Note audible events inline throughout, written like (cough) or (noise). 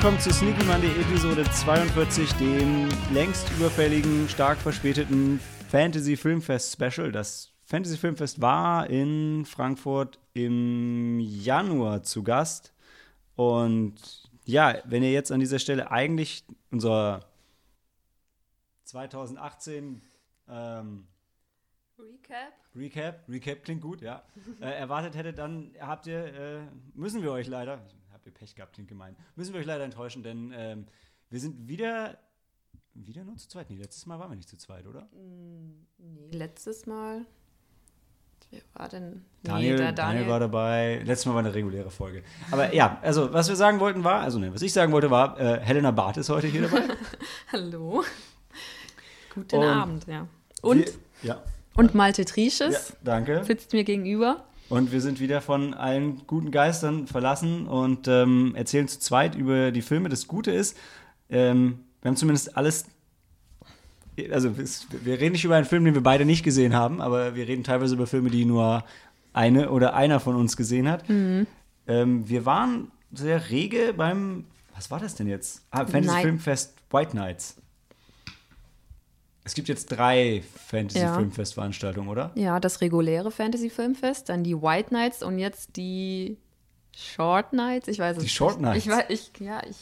willkommen zu Sneaky Monday Episode 42, dem längst überfälligen, stark verspäteten Fantasy Filmfest Special. Das Fantasy Filmfest war in Frankfurt im Januar zu Gast. Und ja, wenn ihr jetzt an dieser Stelle eigentlich unser 2018 ähm, Recap? Recap, Recap klingt gut, ja, (laughs) äh, erwartet hättet, dann habt ihr, äh, müssen wir euch leider, ihr Pech gehabt, klingt gemein, müssen wir euch leider enttäuschen, denn ähm, wir sind wieder, wieder nur zu zweit. Nee, letztes Mal waren wir nicht zu zweit, oder? Nee, letztes Mal. Wer war denn? Daniel, nee, der Daniel war dabei. Letztes Mal war eine reguläre Folge. Aber ja, also was wir sagen wollten war, also ne, was ich sagen wollte war, äh, Helena Barth ist heute hier dabei. (laughs) Hallo. Guten Und Abend, ja. Und, Wir, ja, und Malte ja, Triesches danke. sitzt mir gegenüber. Und wir sind wieder von allen guten Geistern verlassen und ähm, erzählen zu zweit über die Filme. Das Gute ist, ähm, wir haben zumindest alles. Also, wir reden nicht über einen Film, den wir beide nicht gesehen haben, aber wir reden teilweise über Filme, die nur eine oder einer von uns gesehen hat. Mhm. Ähm, wir waren sehr rege beim. Was war das denn jetzt? Ah, Fantasy Night- Filmfest White Nights. Es gibt jetzt drei Fantasy Ja. Filmfest-Veranstaltungen, oder? Ja, das reguläre Fantasy Filmfest, dann die White Nights und jetzt die Short Nights. Ich weiß es Die nicht. Short Nights? Ich weiß, ich, ja, ich.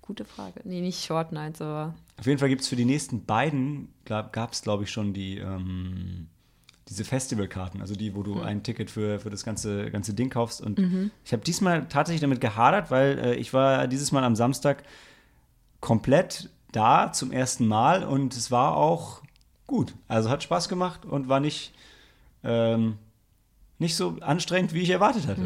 Gute Frage. Nee, nicht Short Nights, aber. Auf jeden Fall gibt es für die nächsten beiden, gab es glaube ich schon die, ähm, diese Festivalkarten, also die, wo du ein Ticket für, für das ganze, ganze Ding kaufst. Und ich habe diesmal tatsächlich damit gehadert, weil äh, ich war dieses Mal am Samstag komplett da zum ersten Mal und es war auch gut. Also hat Spaß gemacht und war nicht, ähm, nicht so anstrengend, wie ich erwartet hatte.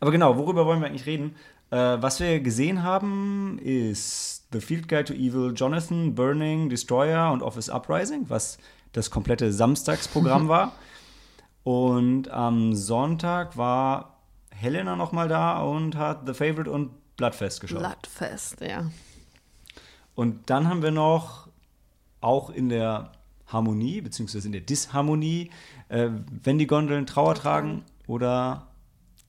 Aber genau, worüber wollen wir eigentlich reden? Äh, was wir gesehen haben, ist The Field Guide to Evil, Jonathan, Burning, Destroyer und Office Uprising, was das komplette Samstagsprogramm (laughs) war. Und am Sonntag war Helena nochmal da und hat The Favorite und Bloodfest geschaut. Bloodfest, ja. Und dann haben wir noch auch in der Harmonie, beziehungsweise in der Disharmonie, äh, wenn die Gondeln Trauer tragen oder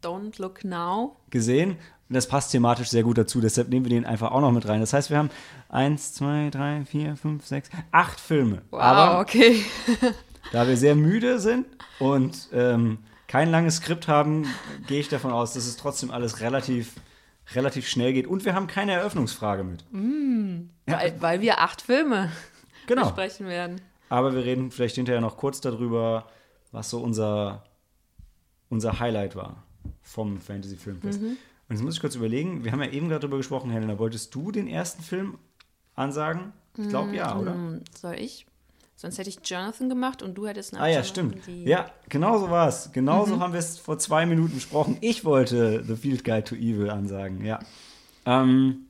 Don't Look Now. gesehen. Und das passt thematisch sehr gut dazu, deshalb nehmen wir den einfach auch noch mit rein. Das heißt, wir haben eins, zwei, drei, vier, fünf, sechs, acht Filme. Wow, Aber okay. (laughs) da wir sehr müde sind und ähm, kein langes Skript haben, gehe ich davon aus, dass es trotzdem alles relativ, relativ schnell geht. Und wir haben keine Eröffnungsfrage mit. Ja, Weil, weil wir acht Filme (laughs) genau. besprechen werden. Aber wir reden vielleicht hinterher noch kurz darüber, was so unser, unser Highlight war vom Fantasy Filmfest. Mhm. Und jetzt muss ich kurz überlegen, wir haben ja eben gerade darüber gesprochen, Helena, wolltest du den ersten Film ansagen? Ich glaube ja, oder? Hm, Soll ich? Sonst hätte ich Jonathan gemacht und du hättest nach Ah ja, Jonathan stimmt. Ja, genau so war es. Genau Mhm. so haben wir es vor zwei Minuten besprochen. Ich wollte The Field Guide to Evil ansagen, ja. Ähm,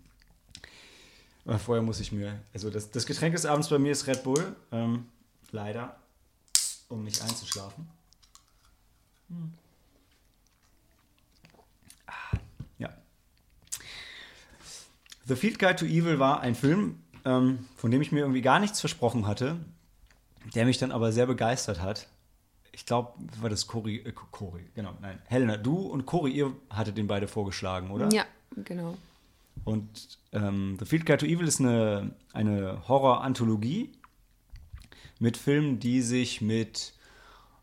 vorher muss ich mir, also das, das Getränk des Abends bei mir ist Red Bull. Ähm, leider, um nicht einzuschlafen. Hm. Ah, ja. The Field Guide to Evil war ein Film, ähm, von dem ich mir irgendwie gar nichts versprochen hatte, der mich dann aber sehr begeistert hat. Ich glaube, war das Cory, äh, Cory, genau, nein, Helena, du und Cory, ihr hattet den beide vorgeschlagen, oder? Ja, genau. Und ähm, The Field Guide to Evil ist eine, eine Horror-Anthologie mit Filmen, die sich mit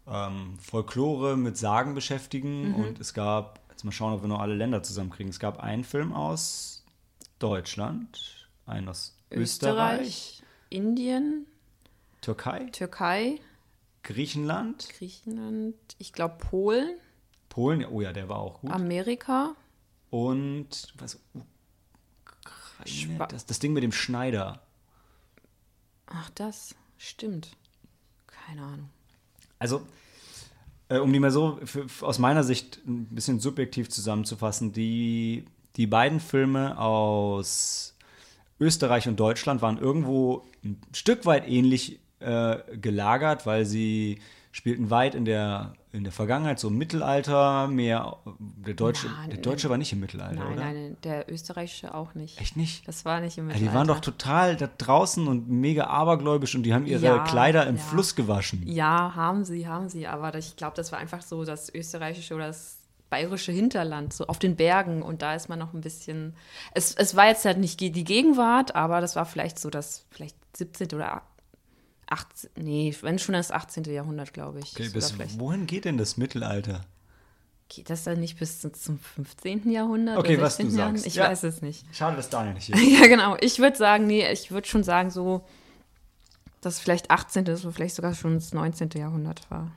ähm, Folklore, mit Sagen beschäftigen. Und es gab, jetzt mal schauen, ob wir noch alle Länder zusammenkriegen. Es gab einen Film aus Deutschland, einen aus Österreich, Österreich, Indien, Türkei, Türkei, Griechenland, Griechenland, ich glaube Polen, Polen, oh ja, der war auch gut. Amerika. Und was? Ukraine, das, das Ding mit dem Schneider. Ach, das stimmt. Keine Ahnung. Also, äh, um die mal so für, aus meiner Sicht ein bisschen subjektiv zusammenzufassen, die, die beiden Filme aus Österreich und Deutschland waren irgendwo ein Stück weit ähnlich äh, gelagert, weil sie spielten weit in der, in der Vergangenheit, so im Mittelalter, mehr der Deutsche, Nein, der Deutsche war nicht im Mittelalter, Nein, oder? nein, der österreichische auch nicht. Echt nicht? Das war nicht im Ja, Mittelalter. die waren doch total da draußen und mega abergläubisch und die haben ihre Ja, Kleider im ja. Fluss gewaschen. Ja, haben sie, haben sie. Aber ich glaube, das war einfach so das österreichische oder das bayerische Hinterland, so auf den Bergen. Und da ist man noch ein bisschen. Es, es war jetzt halt nicht die Gegenwart, aber das war vielleicht so das vielleicht 17. oder 18. Nee, wenn schon das 18. Jahrhundert, glaube ich. Okay, bis wohin geht denn das Mittelalter? Geht das dann nicht bis zum- zum 15. Jahrhundert? Okay, was du 16. Jahrhundert? sagst. Ich Ja. weiß es nicht. Schade, dass Daniel nicht (laughs) hier ist. Ja, genau. Ich würde sagen, nee, ich würde schon sagen, so, dass vielleicht 18. oder vielleicht sogar schon das 19. Jahrhundert war.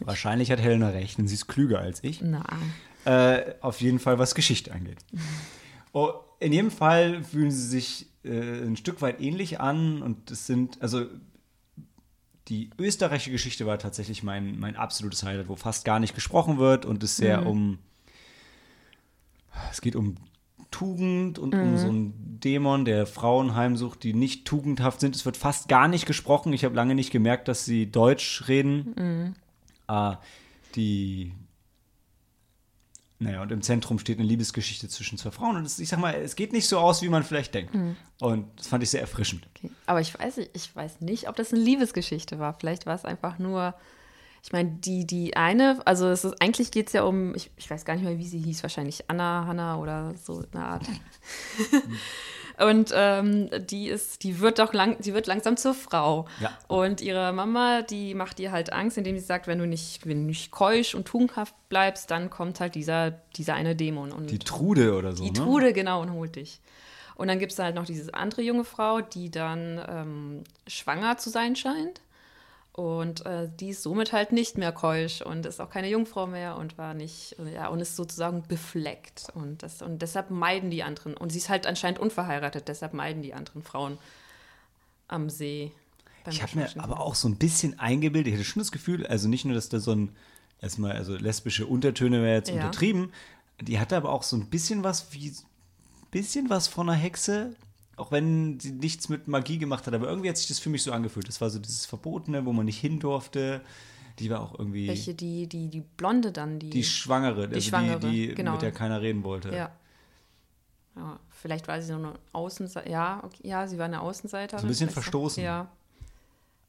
Wahrscheinlich hat Helena recht, denn sie ist klüger als ich. Na, Äh, auf jeden Fall, was Geschichte angeht. (laughs) Oh, in jedem Fall fühlen sie sich äh, ein Stück weit ähnlich an und es sind, also die österreichische Geschichte war tatsächlich mein, mein absolutes Highlight, wo fast gar nicht gesprochen wird und es sehr um, es geht um Tugend und um so einen Dämon, der Frauen heimsucht, die nicht tugendhaft sind. Es wird fast gar nicht gesprochen. Ich habe lange nicht gemerkt, dass sie Deutsch reden. Äh, die naja, und im Zentrum steht eine Liebesgeschichte zwischen zwei Frauen. Und ich sag mal, es geht nicht so aus, wie man vielleicht denkt. Und das fand ich sehr erfrischend. okay. Aber ich weiß, nicht- ich weiß nicht, ob das eine Liebesgeschichte war. Vielleicht war es einfach nur. Ich meine, die, die eine, also es ist, eigentlich geht es ja um, ich, ich weiß gar nicht mehr, wie sie hieß, wahrscheinlich Anna, Hanna oder so eine Art. (laughs) Und ähm, die ist, die wird doch lang, die wird langsam zur Frau. Ja. Und ihre Mama, die macht ihr halt Angst, indem sie sagt, wenn du nicht, wenn du nicht keusch und tugendhaft bleibst, dann kommt halt dieser, dieser eine Dämon. Und Die Trude oder so. die ne? Trude, genau, und holt dich. Und dann gibt es halt noch diese andere junge Frau, die dann ähm, schwanger zu sein scheint. Und äh, die ist somit halt nicht mehr keusch und ist auch keine Jungfrau mehr und war nicht, ja, und ist sozusagen befleckt. Und, das, und deshalb meiden die anderen. Und sie ist halt anscheinend unverheiratet, deshalb meiden die anderen Frauen am See. Ich habe mir aber auch so ein bisschen eingebildet, ich hatte schon das Gefühl, also nicht nur, dass da so ein, erstmal, also lesbische Untertöne wäre jetzt Ja. untertrieben, die hatte aber auch so ein bisschen was wie, bisschen was von einer Hexe, auch wenn sie nichts mit Magie gemacht hat, aber irgendwie hat sich das für mich so angefühlt. Das war so dieses Verbotene, wo man nicht hin durfte. Die war auch irgendwie Welche, die, die, die Blonde dann, die. die Schwangere, also Schwangere, die, die genau. mit der keiner reden wollte. Ja. ja. Vielleicht war sie so eine Außenseiterin. Ja, okay, ja, sie war eine Außenseiterin. So ein bisschen Vielleicht verstoßen. Ja.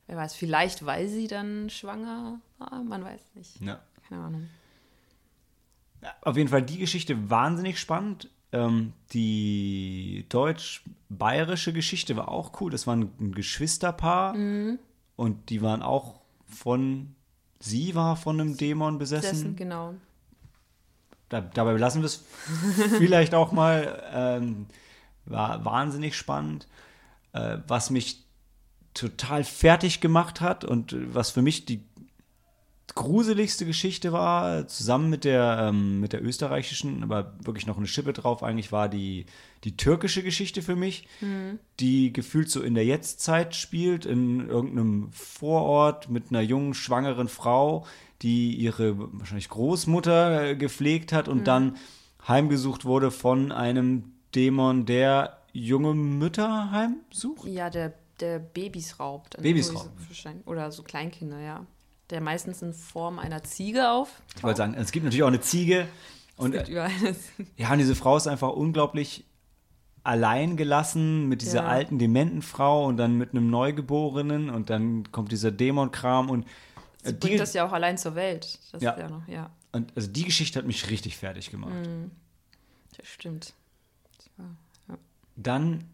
Wer weiß, vielleicht weil sie dann schwanger war, man weiß nicht. Ja. Keine Ahnung. Auf jeden Fall die Geschichte wahnsinnig spannend. Ähm, die deutsch-bayerische Geschichte war auch cool. Das war ein, Geschwisterpaar und die waren auch von, sie war von einem Dämon besessen. Dessen, genau. Da, dabei belassen wir es (laughs) vielleicht auch mal. Ähm, war wahnsinnig spannend. Äh, was mich total fertig gemacht hat und was für mich die gruseligste Geschichte war, zusammen mit der, ähm, mit der österreichischen, aber wirklich noch eine Schippe drauf eigentlich, war die, die türkische Geschichte für mich, die gefühlt so in der Jetztzeit spielt, in irgendeinem Vorort mit einer jungen, schwangeren Frau, die ihre wahrscheinlich Großmutter äh, gepflegt hat und dann heimgesucht wurde von einem Dämon, der junge Mütter heimsucht. Ja, der, der Babys raubt. Also Babys wahrscheinlich- Oder so Kleinkinder, ja. Der meistens in Form einer Ziege auf. Ich wollte sagen, es gibt natürlich auch eine Ziege. Und Und äh, überall. ja, und diese Frau ist einfach unglaublich allein gelassen mit dieser Ja. alten, dementen Frau und dann mit einem Neugeborenen und dann kommt dieser Dämonkram und äh, Sie bringt das ja auch allein zur Welt. Das Ja. ist ja noch, ja. und also die Geschichte hat mich richtig fertig gemacht. Das stimmt. Das war, ja. Dann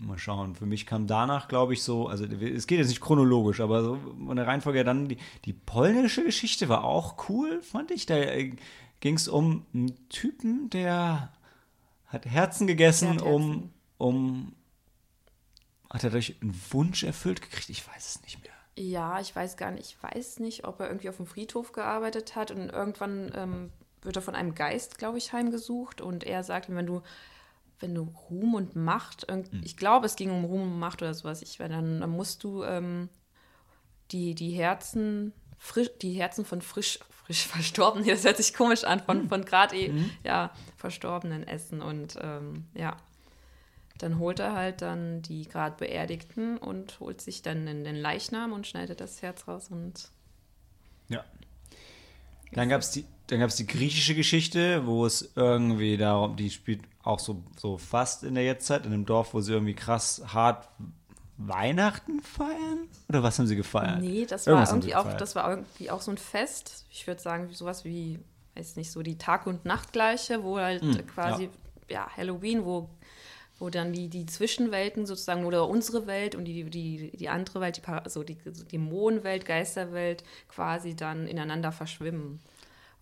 mal schauen, für mich kam danach, glaube ich, so, also es geht jetzt nicht chronologisch, aber so von der Reihenfolge dann die, die polnische Geschichte war auch cool, fand ich. Da äh, ging es um einen Typen, der hat Herzen gegessen, hat um, Herzen. um, hat er dadurch einen Wunsch erfüllt gekriegt? Ich weiß es nicht mehr. Ja, ich weiß gar nicht, ich weiß nicht, ob er irgendwie auf dem Friedhof gearbeitet hat und irgendwann ähm, wird er von einem Geist, glaube ich, heimgesucht und er sagt, wenn du, wenn du Ruhm und Macht, irgend, ich glaube, es ging um Ruhm und Macht oder sowas, ich, dann, dann musst du ähm, die, die Herzen, frisch, die Herzen von frisch, frisch (laughs) Verstorbenen, das hört sich komisch an, von, von gerade eh, ja, Verstorbenen essen und ähm, ja. Dann holt er halt dann die gerade Beerdigten und holt sich dann den, den Leichnam und schneidet das Herz raus und. Dann gab es die, dann gab's die griechische Geschichte, wo es irgendwie darum, die spielt auch so, so fast in der Jetztzeit, in einem Dorf, wo sie irgendwie krass hart Weihnachten feiern? Oder was haben sie gefeiert? nee, das Irgendwas war irgendwie auch, das war irgendwie auch so ein Fest. Ich würde sagen, sowas wie weiß nicht, so die Tag- und Nachtgleiche, wo halt Hm, quasi, ja. Halloween, wo, wo dann die, die Zwischenwelten sozusagen, oder unsere Welt und die, die, die andere Welt, die, also die so Dämonenwelt, Geisterwelt, quasi dann ineinander verschwimmen.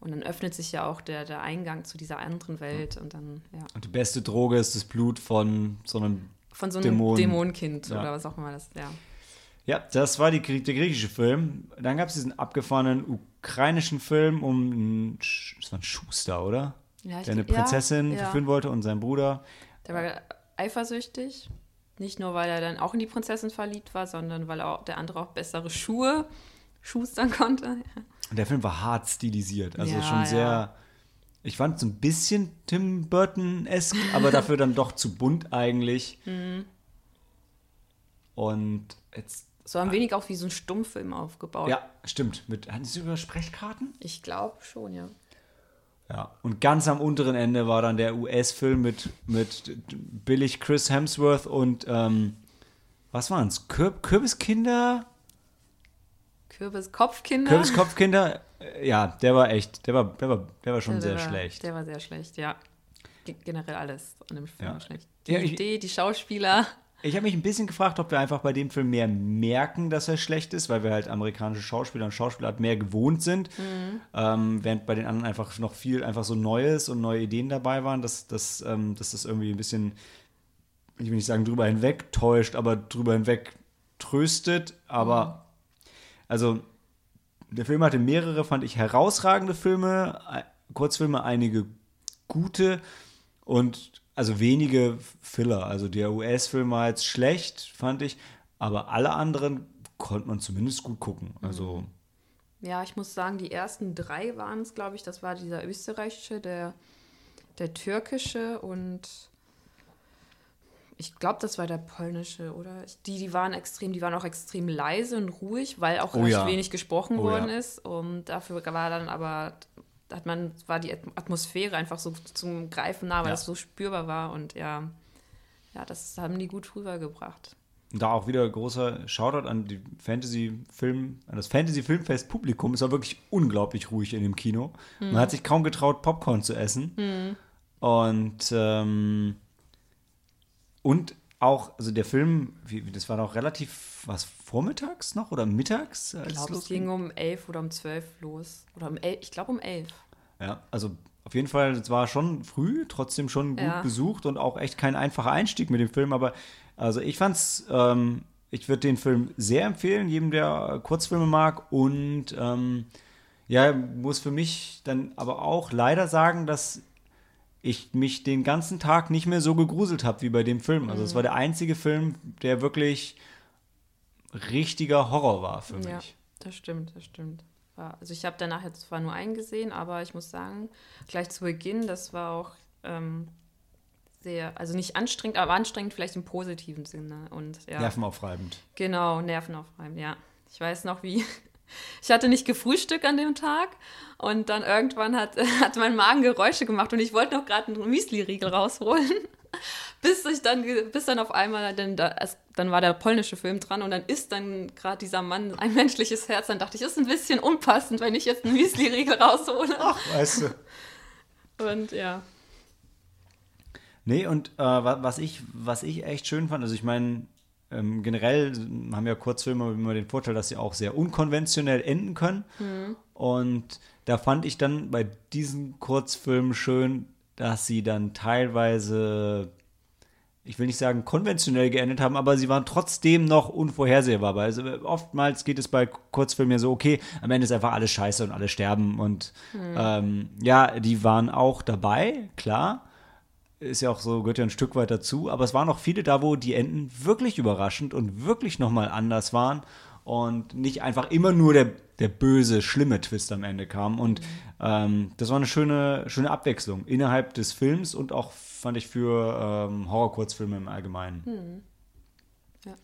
Und dann öffnet sich ja auch der, der Eingang zu dieser anderen Welt und dann, ja. Und die beste Droge ist das Blut von so einem. Von so einem Dämon. Dämonenkind Ja. oder was auch immer das, ja. Ja, das war die, der griechische Film. Dann gab es diesen abgefahrenen ukrainischen Film um. Das war ein Schuster, oder? ja Der eine glaub- ja, Prinzessin ja. verführen wollte und sein Bruder. Der war eifersüchtig. Nicht nur, weil er dann auch in die Prinzessin verliebt war, sondern weil auch der andere auch bessere Schuhe schustern konnte. Und der Film war hart stilisiert. Also Ja, schon ja. sehr. Ich fand es ein bisschen Tim Burton-esque, aber dafür dann doch zu bunt eigentlich. (laughs) Mhm. Und jetzt. So ein wenig auch wie so ein Stummfilm aufgebaut. Ja, stimmt. Mit, hatten Sie sogar Sprechkarten? Ich glaube schon, ja. Ja. Und ganz am unteren Ende war dann der US-Film mit, mit billig Chris Hemsworth und ähm, was waren es? Kür Kürbiskinder? Kürbis Kopfkinder. Kürbiskopfkinder? Äh, Ja, der war echt, der war, der war, der war schon der sehr war, schlecht. Der war sehr schlecht, ja. Ge- Generell alles an dem Film Ja. war schlecht. Die Ja, ich- Idee, die Schauspieler. Ich habe mich ein bisschen gefragt, ob wir einfach bei dem Film mehr merken, dass er schlecht ist, weil wir halt amerikanische Schauspieler und Schauspieler mehr gewohnt sind, ähm, während bei den anderen einfach noch viel einfach so Neues und neue Ideen dabei waren, dass, dass, ähm, dass das irgendwie ein bisschen, ich will nicht sagen drüber hinweg täuscht, aber drüber hinweg tröstet. Aber also der Film hatte mehrere, fand ich, herausragende Filme, äh, Kurzfilme, einige gute. Und also wenige Filler. Also der US-Film war jetzt schlecht, fand ich, aber alle anderen konnte man zumindest gut gucken. Also Ja, ich muss sagen, die ersten drei waren es, glaube ich. Das war dieser österreichische, der, der türkische und ich glaube, das war der polnische, oder? Die, die waren extrem, die waren auch extrem leise und ruhig, weil auch Oh recht ja. wenig gesprochen Oh worden ja. ist. Und dafür war dann aber, hat man, war die At- Atmosphäre einfach so zum Greifen nah, weil Ja. das so spürbar war. Und ja, ja, das haben die gut rübergebracht. da auch wieder großer Shoutout an die Fantasy-Film, an das Fantasy-Filmfest-Publikum. Es war wirklich unglaublich ruhig in dem Kino. Man hat sich kaum getraut, Popcorn zu essen. Und ähm, und auch, also der Film, das war doch relativ, was, vormittags noch oder mittags? Als Ich glaube, es ging um elf oder um zwölf los. Oder um elf, ich glaube um elf. Ja, also auf jeden Fall, es war schon früh, trotzdem schon gut Ja. besucht und auch echt kein einfacher Einstieg mit dem Film. Aber also ich fand's, ähm, ich würde den Film sehr empfehlen, jedem, der Kurzfilme mag. Und ähm, ja, muss für mich dann aber auch leider sagen, dass ich mich den ganzen Tag nicht mehr so gegruselt habe wie bei dem Film. Also es Mhm. war der einzige Film, der wirklich richtiger Horror war für mich. Ja, das stimmt, das stimmt. Also ich habe danach jetzt zwar nur einen gesehen, aber ich muss sagen, gleich zu Beginn, das war auch ähm, sehr, also nicht anstrengend, aber anstrengend vielleicht im positiven Sinne. Und ja, Nervenaufreibend. genau, nervenaufreibend, ja. Ich weiß noch, wie. (laughs) Ich hatte nicht gefrühstückt an dem Tag und dann irgendwann hat, (laughs) hat mein Magen Geräusche gemacht und ich wollte noch gerade einen Müsli-Riegel rausholen. Bis ich dann, bis dann auf einmal, dann, dann war der polnische Film dran und dann ist dann gerade dieser Mann ein menschliches Herz. Dann dachte ich, ist ein bisschen unpassend, wenn ich jetzt einen Müsli-Riegel raushole. Ach, weißt du. Und ja. Nee, und äh, wa- was, ich, was ich echt schön fand, also ich meine, ähm, generell haben ja Kurzfilme immer den Vorteil, dass sie auch sehr unkonventionell enden können. Und da fand ich dann bei diesen Kurzfilmen schön, dass sie dann teilweise, ich will nicht sagen konventionell geendet haben, aber sie waren trotzdem noch unvorhersehbar. Also oftmals geht es bei Kurzfilmen ja so, okay, am Ende ist einfach alles scheiße und alle sterben. Und ähm, ja, die waren auch dabei, klar ist ja auch so, gehört ja ein Stück weit dazu, aber es waren auch viele da, wo die Enden wirklich überraschend und wirklich nochmal anders waren und nicht einfach immer nur der, der böse, schlimme Twist am Ende kam. Und ähm, das war eine schöne, schöne Abwechslung innerhalb des Films und auch, fand ich, für ähm, Horror-Kurzfilme im Allgemeinen. Ja.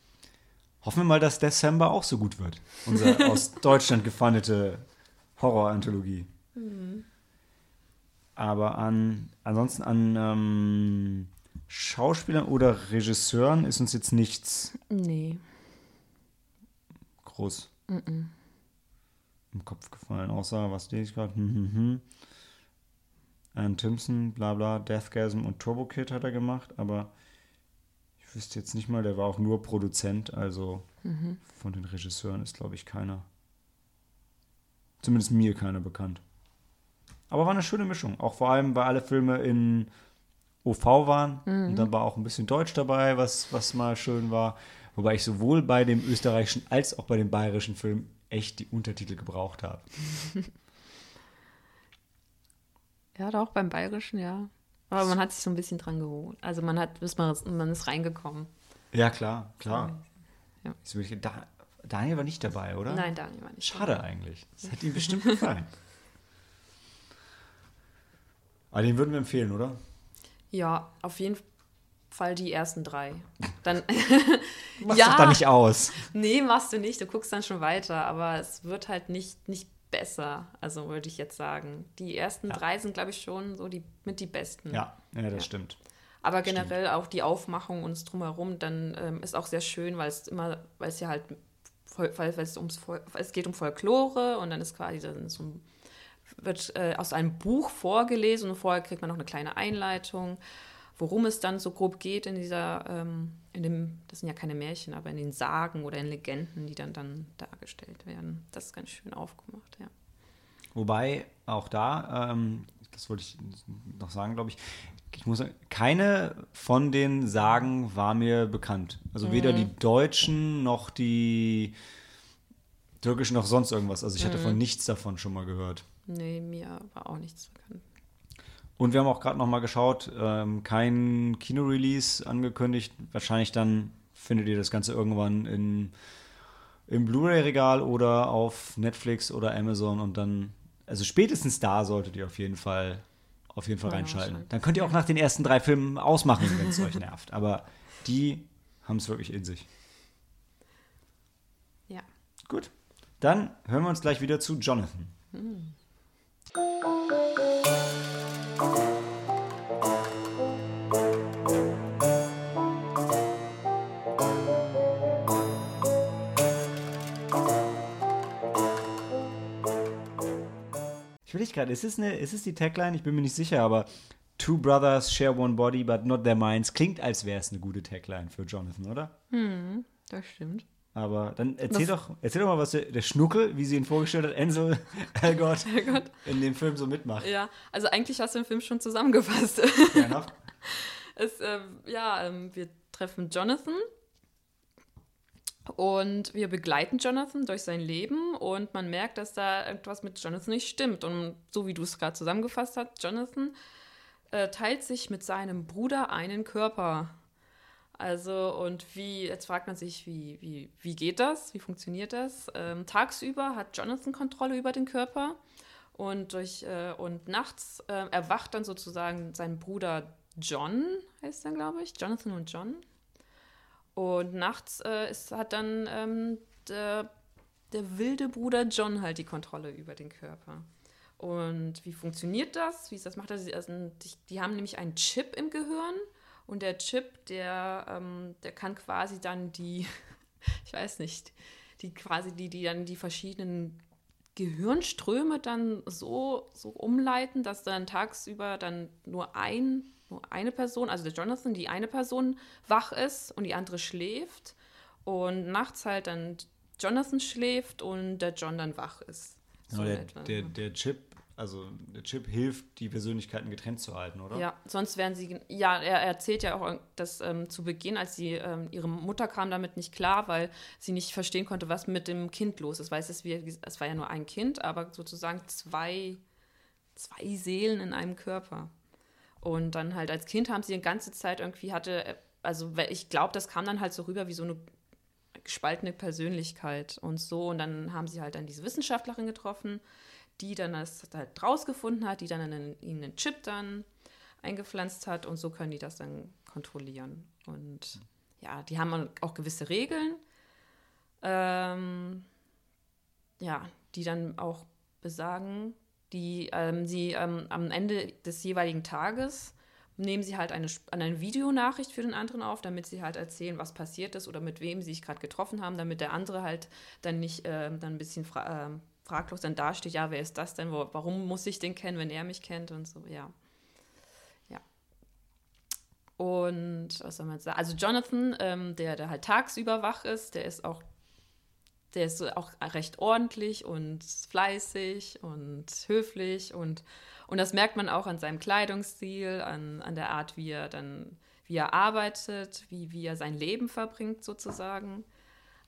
Hoffen wir mal, dass December auch so gut wird. Unsere (laughs) aus Deutschland gefandete Horror-Anthologie. Aber an, ansonsten an ähm, Schauspielern oder Regisseuren ist uns jetzt nichts Nee. Groß im Kopf gefallen, außer, was lese ich gerade? Hm, hm, hm. Ann Timpson, bla bla, Deathgasm und Turbo Kid hat er gemacht, aber ich wüsste jetzt nicht mal, der war auch nur Produzent, also mhm. von den Regisseuren ist, glaube ich, keiner. Zumindest mir keiner bekannt. Aber war eine schöne Mischung. Auch vor allem, weil alle Filme in OV waren. Mhm. Und dann war auch ein bisschen Deutsch dabei, was, was mal schön war. Wobei ich sowohl bei dem österreichischen als auch bei dem bayerischen Film echt die Untertitel gebraucht habe. (laughs) ja, doch, beim bayerischen, ja. Aber man hat sich so ein bisschen dran geholt. Also man hat, bis man, man ist reingekommen. Ja, klar, klar. Ja. Daniel war nicht dabei, oder? Nein, Daniel war nicht Schade dabei. eigentlich. Das hätte ihm bestimmt gefallen. (laughs) Aber den würden wir empfehlen, oder? Ja, auf jeden Fall die ersten drei. Dann (laughs) machst ja, du da nicht aus. Nee, machst du nicht. Du guckst dann schon weiter, aber es wird halt nicht, nicht besser, also würde ich jetzt sagen. Die ersten ja. drei sind, glaube ich, schon so die mit die besten. Ja, ja das ja. stimmt. Aber generell stimmt. auch die Aufmachung und drumherum, dann ähm, ist auch sehr schön, weil es immer, weil es ja halt, weil, es ums, es geht um Folklore und dann ist quasi dann so wird äh, aus einem Buch vorgelesen und vorher kriegt man noch eine kleine Einleitung, worum es dann so grob geht in dieser, ähm, in dem, das sind ja keine Märchen, aber in den Sagen oder in Legenden, die dann, dann dargestellt werden. Das ist ganz schön aufgemacht, ja. Wobei auch da, ähm, das wollte ich noch sagen, glaube ich, ich muss sagen, keine von den Sagen war mir bekannt. Also mhm. weder die deutschen noch die türkischen noch sonst irgendwas. Also ich hatte mhm. von nichts davon schon mal gehört. Nee, mir war auch nichts bekannt. Und wir haben auch gerade noch mal geschaut, ähm, kein Kino-Release angekündigt. Wahrscheinlich dann findet ihr das Ganze irgendwann in, im Blu-ray-Regal oder auf Netflix oder Amazon und dann, also spätestens da solltet ihr auf jeden Fall, auf jeden Fall ja, reinschalten. Dann könnt ihr auch nach den ersten drei Filmen ausmachen, wenn es euch nervt. Aber die haben es wirklich in sich. Ja. Gut. Dann hören wir uns gleich wieder zu Jonathan. Hm. Ich will nicht gerade, ist ist es die Tagline? Ich bin mir nicht sicher, aber Two Brothers share one body, but not their minds. Klingt, als wäre es eine gute Tagline für Jonathan, oder? Hm, das stimmt. Aber dann erzähl doch, erzähl doch mal, was der, der, Schnuckel, wie sie ihn vorgestellt hat, Enzo (laughs) Elgort, Elgort, in dem Film so mitmacht. Ja, also eigentlich hast du den Film schon zusammengefasst. Ja, (laughs) es, äh, ja ähm, wir treffen Jonathan und wir begleiten Jonathan durch sein Leben und man merkt, dass da irgendwas mit Jonathan nicht stimmt. Und so wie du es gerade zusammengefasst hast, Jonathan äh, teilt sich mit seinem Bruder einen Körper also, und wie, jetzt fragt man sich, wie, wie, wie geht das? Wie funktioniert das? Ähm, tagsüber hat Jonathan Kontrolle über den Körper und, durch, äh, und nachts äh, erwacht dann sozusagen sein Bruder John, heißt er, glaube ich, Jonathan und John. Und nachts äh, ist, hat dann ähm, der, der wilde Bruder John halt die Kontrolle über den Körper. Und wie funktioniert das? Wie ist das? Macht er? Also, die, die haben nämlich einen Chip im Gehirn und der Chip, der, ähm, der kann quasi dann die, (laughs) ich weiß nicht, die quasi die, die dann die verschiedenen Gehirnströme dann so, so umleiten, dass dann tagsüber dann nur ein, nur eine Person, also der Jonathan, die eine Person wach ist und die andere schläft. Und nachts halt dann Jonathan schläft und der John dann wach ist. So der, der, der Chip also der Chip hilft, die Persönlichkeiten getrennt zu halten, oder? Ja, sonst wären sie. Ja, er erzählt ja auch, dass ähm, zu Beginn, als sie, ähm, ihre Mutter kam damit nicht klar, weil sie nicht verstehen konnte, was mit dem Kind los ist. Weil es, ist wie, es war ja nur ein Kind, aber sozusagen zwei, zwei Seelen in einem Körper. Und dann halt als Kind haben sie die ganze Zeit irgendwie hatte, also ich glaube, das kam dann halt so rüber wie so eine gespaltene Persönlichkeit und so. Und dann haben sie halt dann diese Wissenschaftlerin getroffen die dann das halt rausgefunden hat, die dann ihnen einen Chip dann eingepflanzt hat und so können die das dann kontrollieren. Und ja, die haben auch gewisse Regeln, ähm, ja, die dann auch besagen, die ähm, sie ähm, am Ende des jeweiligen Tages nehmen sie halt eine, eine Videonachricht für den anderen auf, damit sie halt erzählen, was passiert ist oder mit wem sie sich gerade getroffen haben, damit der andere halt dann nicht äh, dann ein bisschen äh, fraglos dann dasteht, ja, wer ist das denn? Wo, warum muss ich den kennen, wenn er mich kennt und so, ja. Und was soll man sagen? Also Jonathan, ähm, der, der halt tagsüber wach ist, der ist auch, der ist auch recht ordentlich und fleißig und höflich und, und das merkt man auch an seinem Kleidungsstil, an, an der Art, wie er dann, wie er arbeitet, wie, wie er sein Leben verbringt sozusagen.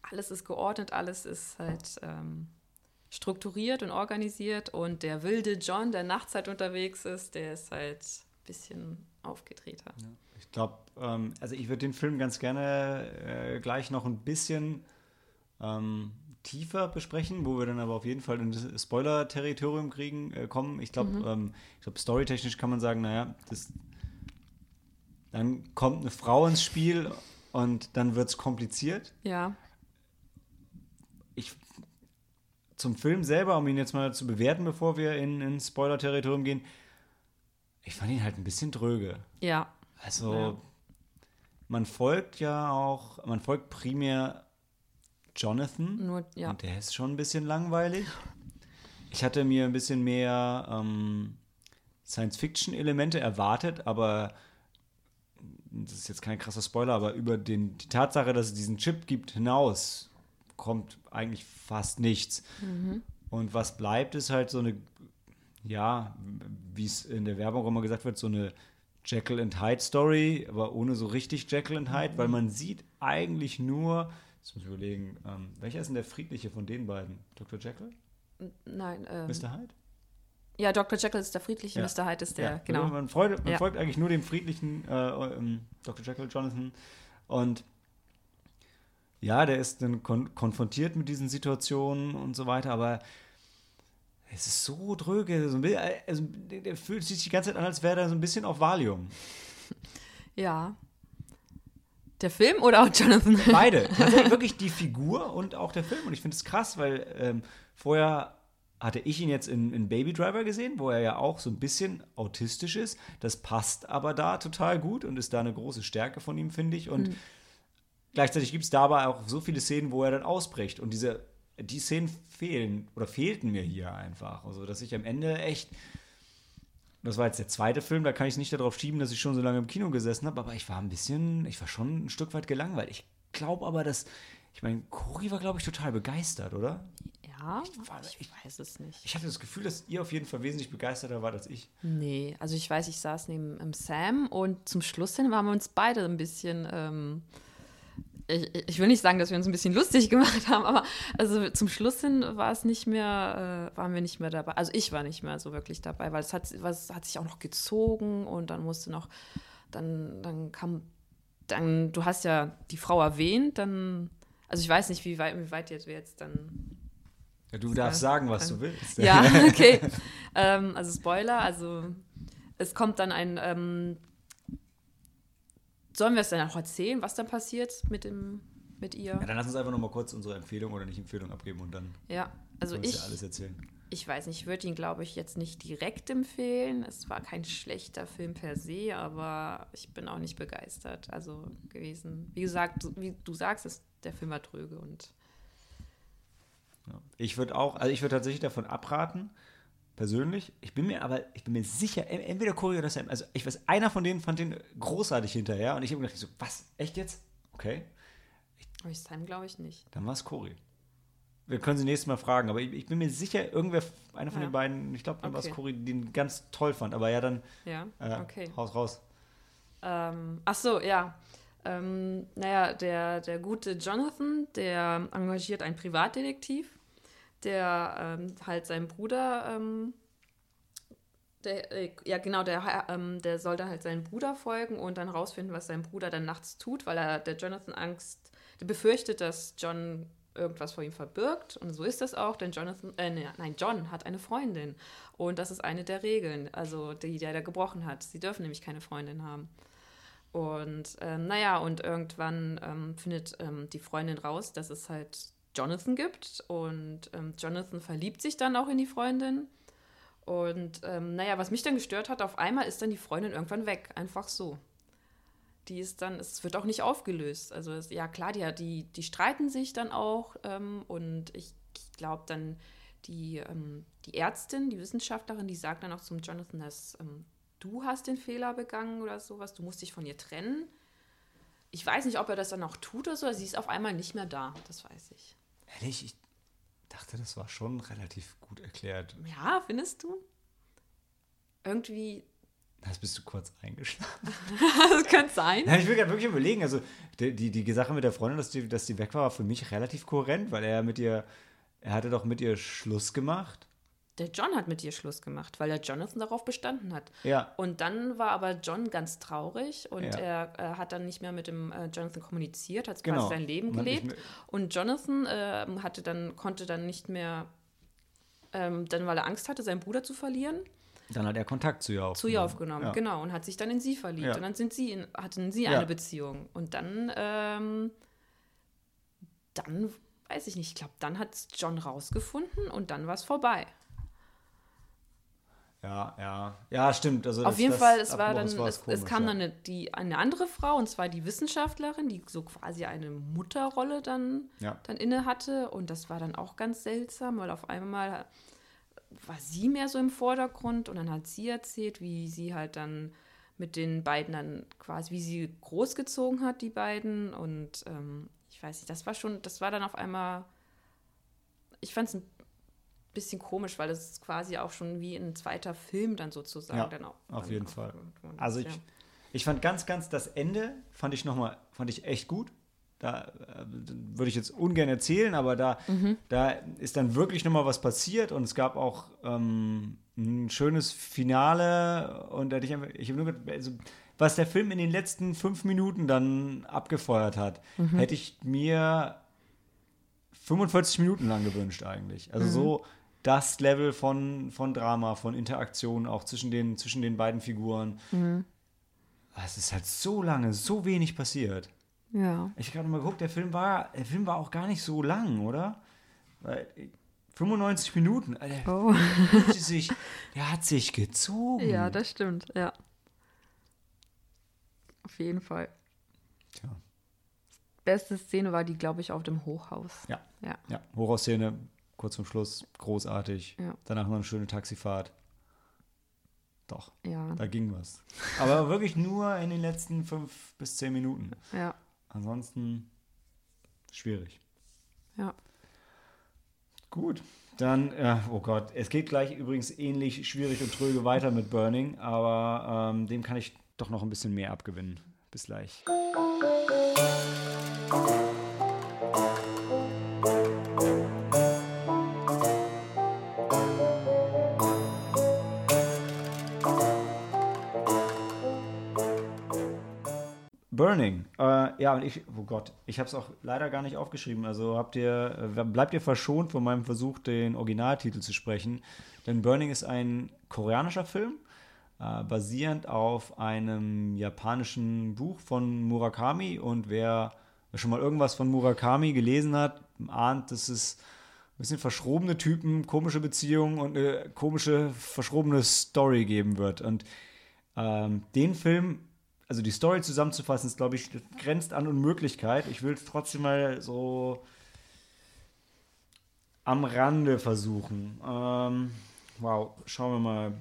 Alles ist geordnet, alles ist halt ähm, strukturiert und organisiert und der wilde John, der nachts halt unterwegs ist, der ist halt ein bisschen aufgedrehter. Ja. Ich glaube, ähm, also ich würde den Film ganz gerne äh, gleich noch ein bisschen ähm, tiefer besprechen, wo wir dann aber auf jeden Fall in das Spoiler-Territorium kriegen, äh, kommen. Ich glaube, mhm. ähm, ich storytechnisch kann man sagen, naja, das, dann kommt eine Frau ins Spiel und dann wird es kompliziert. Ja. Ich zum Film selber, um ihn jetzt mal zu bewerten, bevor wir in, in Spoiler-Territorium gehen, ich fand ihn halt ein bisschen dröge. Ja. Also, ja. man folgt ja auch, man folgt primär Jonathan. Nur, ja. Und der ist schon ein bisschen langweilig. Ich hatte mir ein bisschen mehr ähm, Science-Fiction-Elemente erwartet, aber das ist jetzt kein krasser Spoiler, aber über den, die Tatsache, dass es diesen Chip gibt, hinaus kommt eigentlich fast nichts. Mhm. Und was bleibt, ist halt so eine, ja, wie es in der Werbung auch immer gesagt wird, so eine Jekyll and Hyde Story, aber ohne so richtig Jekyll and Hyde, mhm. weil man sieht eigentlich nur, jetzt muss ich überlegen, ähm, welcher ist denn der friedliche von den beiden? Dr. Jekyll? Nein. Ähm, Mr. Hyde? Ja, Dr. Jekyll ist der friedliche, ja. Mr. Hyde ist der, ja. genau. Man, freut, man ja. folgt eigentlich nur dem friedlichen äh, ähm, Dr. Jekyll, Jonathan. Und ja, der ist dann kon konfrontiert mit diesen Situationen und so weiter, aber es ist so dröge. So also, der fühlt sich die ganze Zeit an, als wäre er so ein bisschen auf Valium. (laughs) Ja. Der Film oder auch Jonathan? (laughs) Beide. Also wirklich die Figur und auch der Film. Und ich finde es krass, weil ähm, vorher hatte ich ihn jetzt in, in, Baby Driver gesehen, wo er ja auch so ein bisschen autistisch ist. Das passt aber da total gut und ist da eine große Stärke von ihm, finde ich. Und mhm. Gleichzeitig gibt es dabei auch so viele Szenen, wo er dann ausbricht. Und diese die Szenen fehlen oder fehlten mir hier einfach. Also, dass ich am Ende echt. Das war jetzt der zweite Film, da kann ich es nicht darauf schieben, dass ich schon so lange im Kino gesessen habe, aber ich war ein bisschen, ich war schon ein Stück weit gelangweilt. Ich glaube aber, dass, ich meine, Cory war, glaube ich, total begeistert, oder? Ja, ich, war, ich, ich, weiß es nicht. Ich hatte das Gefühl, dass ihr auf jeden Fall wesentlich begeisterter wart als ich. Nee, also ich weiß, ich saß neben Sam und zum Schluss hin waren wir uns beide ein bisschen ähm, ich, ich, will nicht sagen, dass wir uns ein bisschen lustig gemacht haben, aber also zum Schluss hin war es nicht mehr, äh, waren wir nicht mehr dabei. Also ich war nicht mehr so wirklich dabei, weil es hat, was, hat sich auch noch gezogen und dann musste noch, dann, dann kam, dann, du hast ja die Frau erwähnt, dann, also ich weiß nicht, wie weit, wie weit jetzt wir jetzt dann. Ja, du darfst äh, sagen, was dann, du willst. Ja, (laughs) okay. ähm, also Spoiler, also es kommt dann ein ähm, Sollen wir es dann auch erzählen, was dann passiert mit, dem, mit ihr? Ja, dann lass uns einfach nochmal kurz unsere Empfehlung oder nicht Empfehlung abgeben und dann ja, also ich, ja alles erzählen. Ich weiß nicht, ich würde ihn, glaube ich, jetzt nicht direkt empfehlen. Es war kein schlechter Film per se, aber ich bin auch nicht begeistert also gewesen. Wie gesagt, wie du sagst, ist, der Film war tröge und. Ich würde auch, also ich würde tatsächlich davon abraten, persönlich. Ich bin mir aber, ich bin mir sicher, entweder Cory oder Sam. Also ich weiß, einer von denen fand den großartig hinterher und ich habe gedacht, so, was, echt jetzt? Okay. Ich, Sam glaube ich nicht. Dann war es Cory. Wir können sie nächstes Mal fragen, aber ich, ich bin mir sicher, irgendwer, einer von ja. den beiden, ich glaube, dann okay. war es Cory, den ganz toll fand. Aber ja, dann ja, äh, okay. Haus raus. Ähm, ach so, ja. Ähm, naja, der, der gute Jonathan, der engagiert einen Privatdetektiv der ähm, halt seinem Bruder, ähm, der, äh, ja genau, der, ähm, der soll dann halt seinem Bruder folgen und dann rausfinden, was sein Bruder dann nachts tut, weil er der Jonathan Angst, der befürchtet, dass John irgendwas vor ihm verbirgt und so ist das auch, denn Jonathan, äh, ne, nein, John hat eine Freundin und das ist eine der Regeln, also die, die er da gebrochen hat. Sie dürfen nämlich keine Freundin haben. Und ähm, naja, und irgendwann ähm, findet ähm, die Freundin raus, dass es halt Jonathan gibt. Und ähm, Jonathan verliebt sich dann auch in die Freundin. Und ähm, naja, was mich dann gestört hat, auf einmal ist dann die Freundin irgendwann weg. Einfach so. Die ist dann, es wird auch nicht aufgelöst. Also es, ja klar, die, die, die streiten sich dann auch. Ähm, und ich, glaube dann, die, ähm, die Ärztin, die Wissenschaftlerin, die sagt dann auch zum Jonathan, dass ähm, du hast den Fehler begangen oder sowas, du musst dich von ihr trennen. Ich weiß nicht, ob er das dann auch tut oder so, sie ist auf einmal nicht mehr da, das weiß ich. Ehrlich, ich dachte, das war schon relativ gut erklärt. Ja, findest du? Irgendwie das bist du kurz eingeschlafen. (laughs) das könnte sein. Ja, ich will gerade wirklich überlegen. Also, die, die, die Sache mit der Freundin, dass die, dass die weg war, war für mich relativ kohärent, weil er mit ihr, er hatte doch mit ihr Schluss gemacht. Der John hat mit ihr Schluss gemacht, weil der Jonathan darauf bestanden hat. Ja. Und dann war aber John ganz traurig und Ja. er äh, hat dann nicht mehr mit dem äh, Jonathan kommuniziert, hat Genau. quasi sein Leben gelebt. Und Jonathan ähm, hatte dann, konnte dann nicht mehr, ähm, dann weil er Angst hatte, seinen Bruder zu verlieren, Dann hat er Kontakt zu ihr aufgenommen. zu ihr aufgenommen, Ja. genau, und hat sich dann in sie verliebt. Ja. Und dann sind sie in, hatten sie eine Beziehung. Und dann, ähm, dann weiß ich nicht, ich glaube, dann hat John rausgefunden und dann war es vorbei. Ja, ja. Ja, stimmt. Also Auf das- jeden das Fall, es war dann, es, es komisch, kam ja. dann eine, die, eine andere Frau, und zwar die Wissenschaftlerin, die so quasi eine Mutterrolle dann, Ja. dann inne hatte. Und das war dann auch ganz seltsam, weil auf einmal war sie mehr so im Vordergrund und dann hat sie erzählt, wie sie halt dann mit den beiden dann quasi, wie sie großgezogen hat, die beiden. Und ähm, ich weiß nicht, das war schon, das war dann auf einmal, ich fand es ein bisschen komisch, weil das quasi auch schon wie ein zweiter Film dann sozusagen Ja, dann auch. auf jeden auch Fall. ist, Also ich, ja. ich fand ganz, ganz das Ende fand ich noch mal, fand ich echt gut. Da äh, würde ich jetzt ungern erzählen, aber da, Mhm. da ist dann wirklich noch mal was passiert und es gab auch ähm, ein schönes Finale und da hätte ich, einfach- ich habe nur gedacht, also, was der Film in den letzten fünf Minuten dann abgefeuert hat, Mhm. hätte ich mir 45 Minuten lang gewünscht eigentlich. Mhm. Also so das Level von, von Drama, von Interaktion auch zwischen den, zwischen den beiden Figuren. Mhm. Es ist halt so lange, so wenig passiert. Ja. Ich habe gerade mal geguckt, der Film war, der Film war auch gar nicht so lang, oder? Weil, äh, 95 Minuten. Alter, Oh. der, hat (laughs) sich, der hat sich gezogen. Ja, das stimmt, ja. Auf jeden Fall. Tja. Beste Szene war die, glaube ich, auf dem Hochhaus. Ja. Ja. Ja, Horrorszene, kurz zum Schluss, großartig. Ja. Danach noch eine schöne Taxifahrt. Doch, Ja. da ging was. Aber wirklich nur in den letzten fünf bis zehn Minuten. Ja. Ansonsten schwierig. Ja. Gut, dann, äh, oh Gott, es geht gleich übrigens ähnlich schwierig und tröge weiter mit Burning, aber ähm, dem kann ich doch noch ein bisschen mehr abgewinnen. Bis gleich. Burning. Äh, ja, und ich, oh Gott, ich habe es auch leider gar nicht aufgeschrieben. Also habt ihr, äh, bleibt ihr verschont von meinem Versuch, den Originaltitel zu sprechen. Denn Burning ist ein koreanischer Film, äh, basierend auf einem japanischen Buch von Murakami. Und wer schon mal irgendwas von Murakami gelesen hat, ahnt, dass es ein bisschen verschrobene Typen, komische Beziehungen und eine komische, verschrobene Story geben wird. Und ähm, den Film, also die Story zusammenzufassen, ist, glaube ich, grenzt an Unmöglichkeit. Ich will es trotzdem mal so am Rande versuchen. Ähm, wow, schauen wir mal.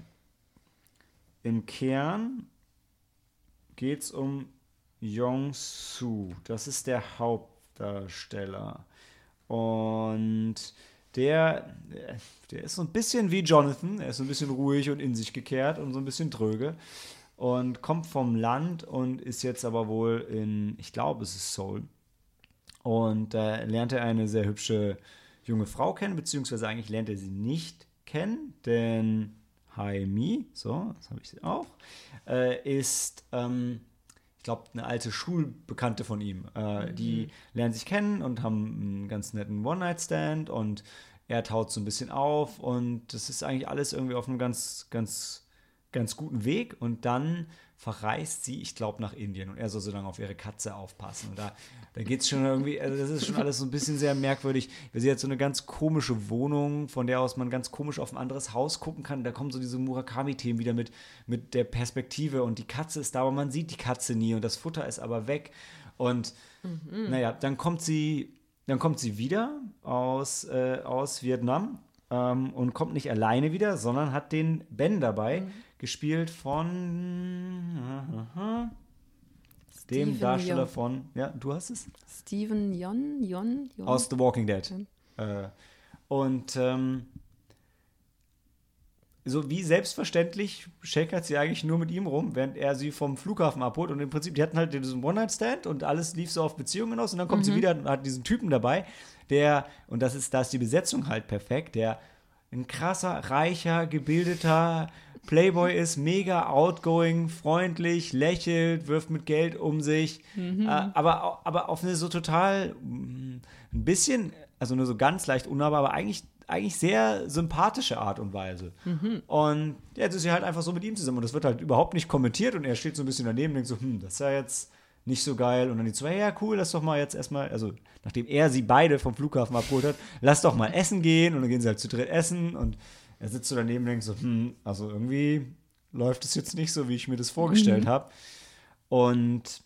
Im Kern geht es um Yong-Soo. Das ist der Hauptdarsteller. Und der, der ist so ein bisschen wie Jonathan. Er ist so ein bisschen ruhig und in sich gekehrt und so ein bisschen tröge. Und kommt vom Land und ist jetzt aber wohl in, ich glaube, es ist Seoul. Und da lernt er eine sehr hübsche junge Frau kennen, beziehungsweise eigentlich lernt er sie nicht kennen, denn Haimi, so, das habe ich sie auch, äh, ist, ähm, ich glaube, eine alte Schulbekannte von ihm. Äh, Die lernen sich kennen und haben einen ganz netten One-Night-Stand und er taut so ein bisschen auf und das ist eigentlich alles irgendwie auf einem ganz, ganz ganz guten Weg und dann verreist sie, ich glaube, nach Indien und er soll so lange auf ihre Katze aufpassen. Und da, da geht es schon irgendwie, also das ist schon alles so ein bisschen sehr merkwürdig. Sie hat so eine ganz komische Wohnung, von der aus man ganz komisch auf ein anderes Haus gucken kann. Da kommen so diese Murakami-Themen wieder mit, mit der Perspektive und die Katze ist da, aber man sieht die Katze nie und das Futter ist aber weg. Und naja, dann kommt sie, dann kommt sie wieder aus, äh, aus Vietnam ähm, und kommt nicht alleine wieder, sondern hat den Ben dabei, gespielt von aha, dem Steven Darsteller Yeun. von, ja, du hast es? Steven Yon, Yon, Yon. Aus The Walking Dead. Äh, und ähm, so wie selbstverständlich schäkert sie eigentlich nur mit ihm rum, während er sie vom Flughafen abholt. Und im Prinzip, die hatten halt diesen One-Night-Stand und alles lief so auf Beziehungen aus. Und dann kommt sie wieder und hat diesen Typen dabei, der, und das ist, da ist die Besetzung halt perfekt, der ein krasser, reicher, gebildeter Playboy ist, mega outgoing, freundlich, lächelt, wirft mit Geld um sich, äh, aber, aber auf eine so total mm, ein bisschen, also nur so ganz leicht unnahbar, aber eigentlich, eigentlich sehr sympathische Art und Weise. Und ja, jetzt ist sie halt einfach so mit ihm zusammen und das wird halt überhaupt nicht kommentiert und er steht so ein bisschen daneben und denkt so, hm, das ist ja jetzt nicht so geil. Und dann die zwei, ja, cool, lass doch mal jetzt erstmal, also nachdem er sie beide vom Flughafen abgeholt hat, lass doch mal essen gehen und dann gehen sie halt zu dritt essen und er sitzt so daneben und denkt so, hm, also irgendwie läuft es jetzt nicht so, wie ich mir das vorgestellt habe. Und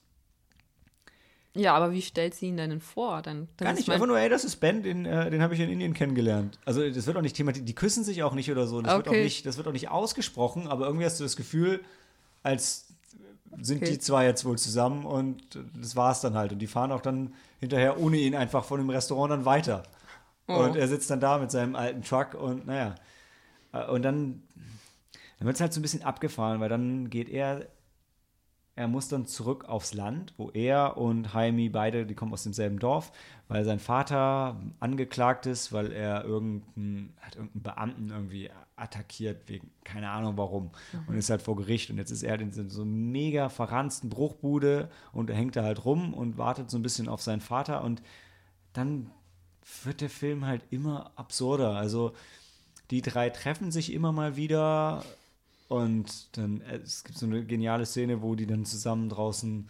Ja, aber wie stellt sie ihn denn vor? Dann, dann Gar nicht, einfach nur, ey, das ist Ben, den, äh, den habe ich in Indien kennengelernt. Also das wird auch nicht thematisiert, die küssen sich auch nicht oder so, das, wird, auch Okay. nicht, das wird auch nicht ausgesprochen, aber irgendwie hast du das Gefühl, als sind Okay. die zwei jetzt wohl zusammen und das war's dann halt. Und die fahren auch dann hinterher ohne ihn einfach von dem Restaurant dann weiter. Oh. Und er sitzt dann da mit seinem alten Truck und naja. Äh, Und dann, dann wird es halt so ein bisschen abgefahren, weil dann geht er er muss dann zurück aufs Land, wo er und Jaime beide, die kommen aus demselben Dorf, weil sein Vater angeklagt ist, weil er irgendeinen, hat irgendeinen Beamten irgendwie attackiert, wegen keine Ahnung warum. Und ist halt vor Gericht. Und jetzt ist er halt in so mega verranzten Bruchbude und hängt da halt rum und wartet so ein bisschen auf seinen Vater. Und dann wird der Film halt immer absurder. Also die drei treffen sich immer mal wieder und dann äh, es gibt so eine geniale Szene, wo die dann zusammen draußen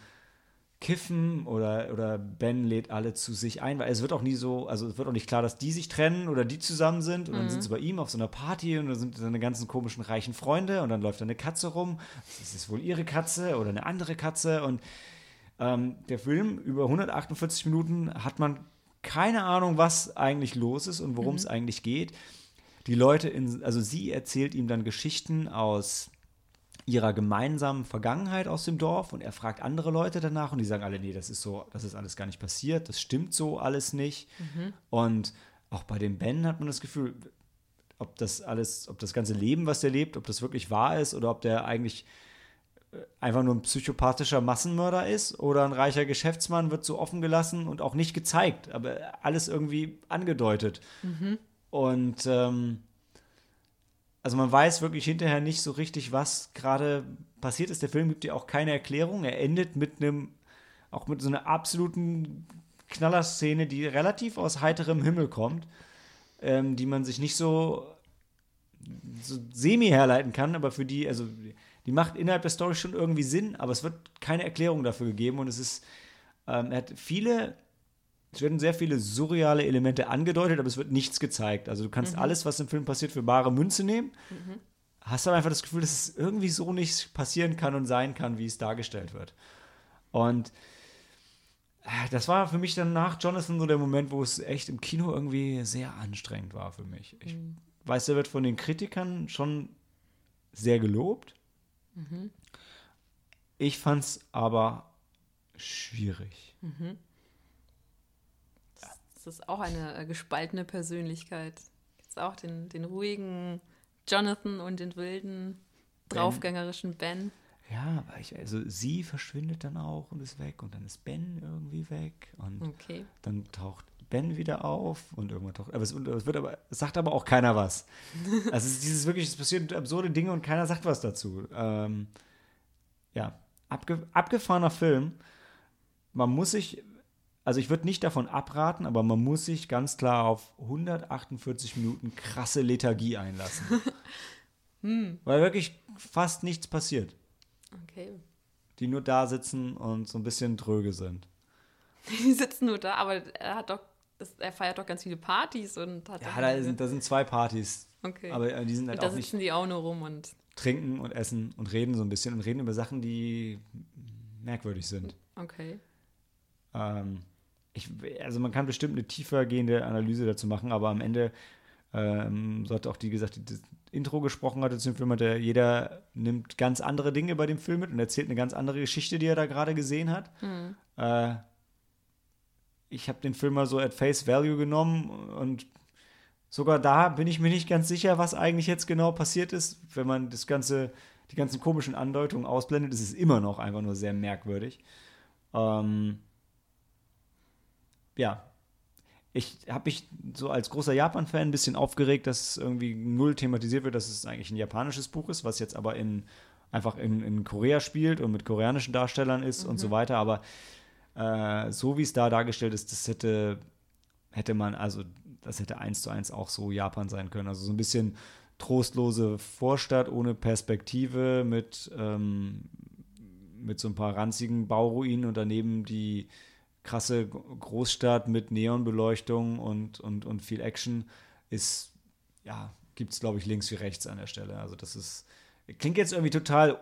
kiffen oder, oder Ben lädt alle zu sich ein, weil es wird auch nie so, also es wird auch nicht klar, dass die sich trennen oder die zusammen sind und dann sind sie bei ihm auf so einer Party und da sind seine ganzen komischen reichen Freunde und dann läuft da eine Katze rum, das ist wohl ihre Katze oder eine andere Katze und ähm, der Film über 148 Minuten hat man keine Ahnung, was eigentlich los ist und worum es eigentlich geht. Die Leute, in, also sie erzählt ihm dann Geschichten aus ihrer gemeinsamen Vergangenheit aus dem Dorf und er fragt andere Leute danach und die sagen alle, nee, das ist so, das ist alles gar nicht passiert, das stimmt so alles nicht. Und auch bei dem Ben hat man das Gefühl, ob das alles, ob das ganze Leben, was der lebt, ob das wirklich wahr ist oder ob der eigentlich äh, einfach nur ein psychopathischer Massenmörder ist oder ein reicher Geschäftsmann wird so offen gelassen und auch nicht gezeigt, aber alles irgendwie angedeutet. Und ähm, also man weiß wirklich hinterher nicht so richtig, was gerade passiert ist. Der Film gibt dir auch keine Erklärung. Er endet mit einem, auch mit so einer absoluten Knallerszene, die relativ aus heiterem Himmel kommt, ähm, die man sich nicht so, so semi herleiten kann, aber für die, also die macht innerhalb der Story schon irgendwie Sinn, aber es wird keine Erklärung dafür gegeben und es ist, ähm, er hat viele es werden sehr viele surreale Elemente angedeutet, aber es wird nichts gezeigt. Also du kannst alles, was im Film passiert, für bare Münze nehmen. Hast aber einfach das Gefühl, dass es irgendwie so nicht passieren kann und sein kann, wie es dargestellt wird. Und äh, das war für mich dann nach Jonathan so der Moment, wo es echt im Kino irgendwie sehr anstrengend war für mich. Ich weiß, der wird von den Kritikern schon sehr gelobt. Ich fand es aber schwierig. Das ist auch eine äh, gespaltene Persönlichkeit. Gibt auch den, den ruhigen Jonathan und den wilden, draufgängerischen Ben. Ja, aber ich, also sie verschwindet dann auch und ist weg und dann ist Ben irgendwie weg und Okay. dann taucht Ben wieder auf und irgendwann taucht, aber es, es wird aber, es sagt aber auch keiner was. (laughs) Also es ist dieses wirklich, es passieren absurde Dinge und keiner sagt was dazu. Ähm, ja, abge, abgefahrener Film. Man muss sich, also ich würde nicht davon abraten, aber man muss sich ganz klar auf 148 Minuten krasse Lethargie einlassen. (laughs) Weil wirklich fast nichts passiert Okay. die nur da sitzen und so ein bisschen dröge sind. (laughs) Die sitzen nur da, aber er hat doch, er feiert doch ganz viele Partys und hat. Ja, da sind, da sind zwei Partys. Okay. Aber äh, die sind halt und da auch sitzen die auch nur rum und. trinken und essen und reden so ein bisschen und reden über Sachen, die merkwürdig sind. Okay. Ähm, ich, also man kann bestimmt eine tiefer gehende Analyse dazu machen, aber am Ende, ähm, so hat auch die gesagt, die das Intro gesprochen hatte zu dem Film, hat er, jeder nimmt ganz andere Dinge bei dem Film mit und erzählt eine ganz andere Geschichte, die er da gerade gesehen hat. Mhm. Äh, ich habe den Film mal so at face value genommen und sogar da bin ich mir nicht ganz sicher, was eigentlich jetzt genau passiert ist. Wenn man das ganze, die ganzen komischen Andeutungen ausblendet, ist es immer noch einfach nur sehr merkwürdig. Ähm, ja, ich habe mich so als großer Japan-Fan ein bisschen aufgeregt, dass es irgendwie null thematisiert wird, dass es eigentlich ein japanisches Buch ist, was jetzt aber in, einfach in, in Korea spielt und mit koreanischen Darstellern ist und so weiter. Aber äh, so wie es da dargestellt ist, das hätte, hätte man, also das hätte eins zu eins auch so Japan sein können. Also so ein bisschen trostlose Vorstadt ohne Perspektive mit, ähm, mit so ein paar ranzigen Bauruinen und daneben die krasse Großstadt mit Neonbeleuchtung und, und, und viel Action ist, ja, gibt es, glaube ich, links wie rechts an der Stelle. Also das ist, klingt jetzt irgendwie total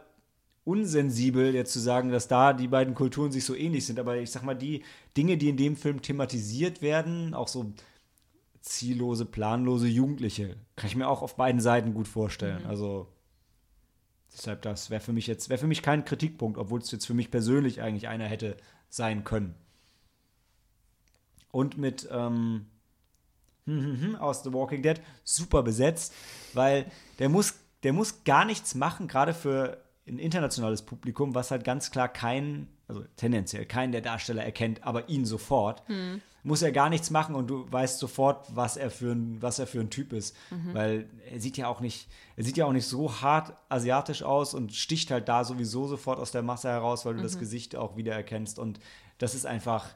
unsensibel, jetzt zu sagen, dass da die beiden Kulturen sich so ähnlich sind. Aber ich sag mal, die Dinge, die in dem Film thematisiert werden, auch so ziellose, planlose Jugendliche, kann ich mir auch auf beiden Seiten gut vorstellen. Also deshalb, das wäre für mich jetzt, wäre für mich kein Kritikpunkt, obwohl es jetzt für mich persönlich eigentlich einer hätte sein können. Und mit ähm, (laughs) hm, hm, hm, aus The Walking Dead super besetzt, weil der muss, der muss gar nichts machen, gerade für ein internationales Publikum, was halt ganz klar kein, also tendenziell keinen der Darsteller erkennt, aber ihn sofort. Muss er gar nichts machen und du weißt sofort, was er für ein, was er für ein Typ ist. Weil er sieht ja auch nicht, er sieht ja auch nicht so hart asiatisch aus und sticht halt da sowieso sofort aus der Masse heraus, weil du das Gesicht auch wieder erkennst. Und das ist einfach,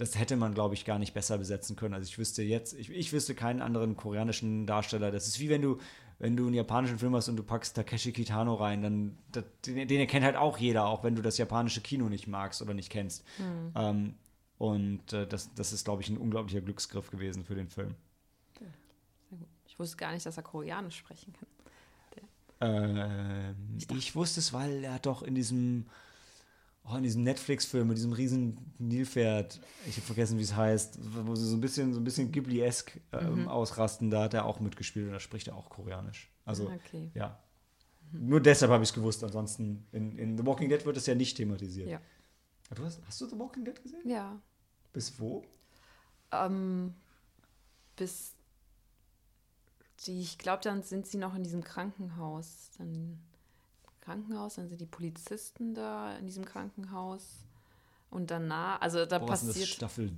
das hätte man, glaube ich, gar nicht besser besetzen können. Also ich wüsste jetzt, ich, ich wüsste keinen anderen koreanischen Darsteller. Das ist wie wenn du, wenn du einen japanischen Film hast und du packst Takeshi Kitano rein, dann das, den, den erkennt halt auch jeder, auch wenn du das japanische Kino nicht magst oder nicht kennst. Ähm, und äh, das, das ist, glaube ich, ein unglaublicher Glücksgriff gewesen für den Film. Ich wusste gar nicht, dass er Koreanisch sprechen kann. Ähm, ich wusste es, weil er doch in diesem, oh, in diesem Netflix-Film mit diesem riesen Nilpferd, ich habe vergessen, wie es heißt, wo sie so ein bisschen, so ein bisschen Ghibli-esk ähm, ausrasten, da hat er auch mitgespielt und da spricht er auch Koreanisch. Also, okay. ja. Nur deshalb habe ich es gewusst, ansonsten in, in The Walking Dead wird es ja nicht thematisiert. Ja. Du hast, hast du The Walking Dead gesehen? Ja. Bis wo? Ähm, bis die, ich glaube, dann sind sie noch in diesem Krankenhaus. Dann Krankenhaus, dann sind die Polizisten da in diesem Krankenhaus. Und danach, also da war denn das passiert. Staffel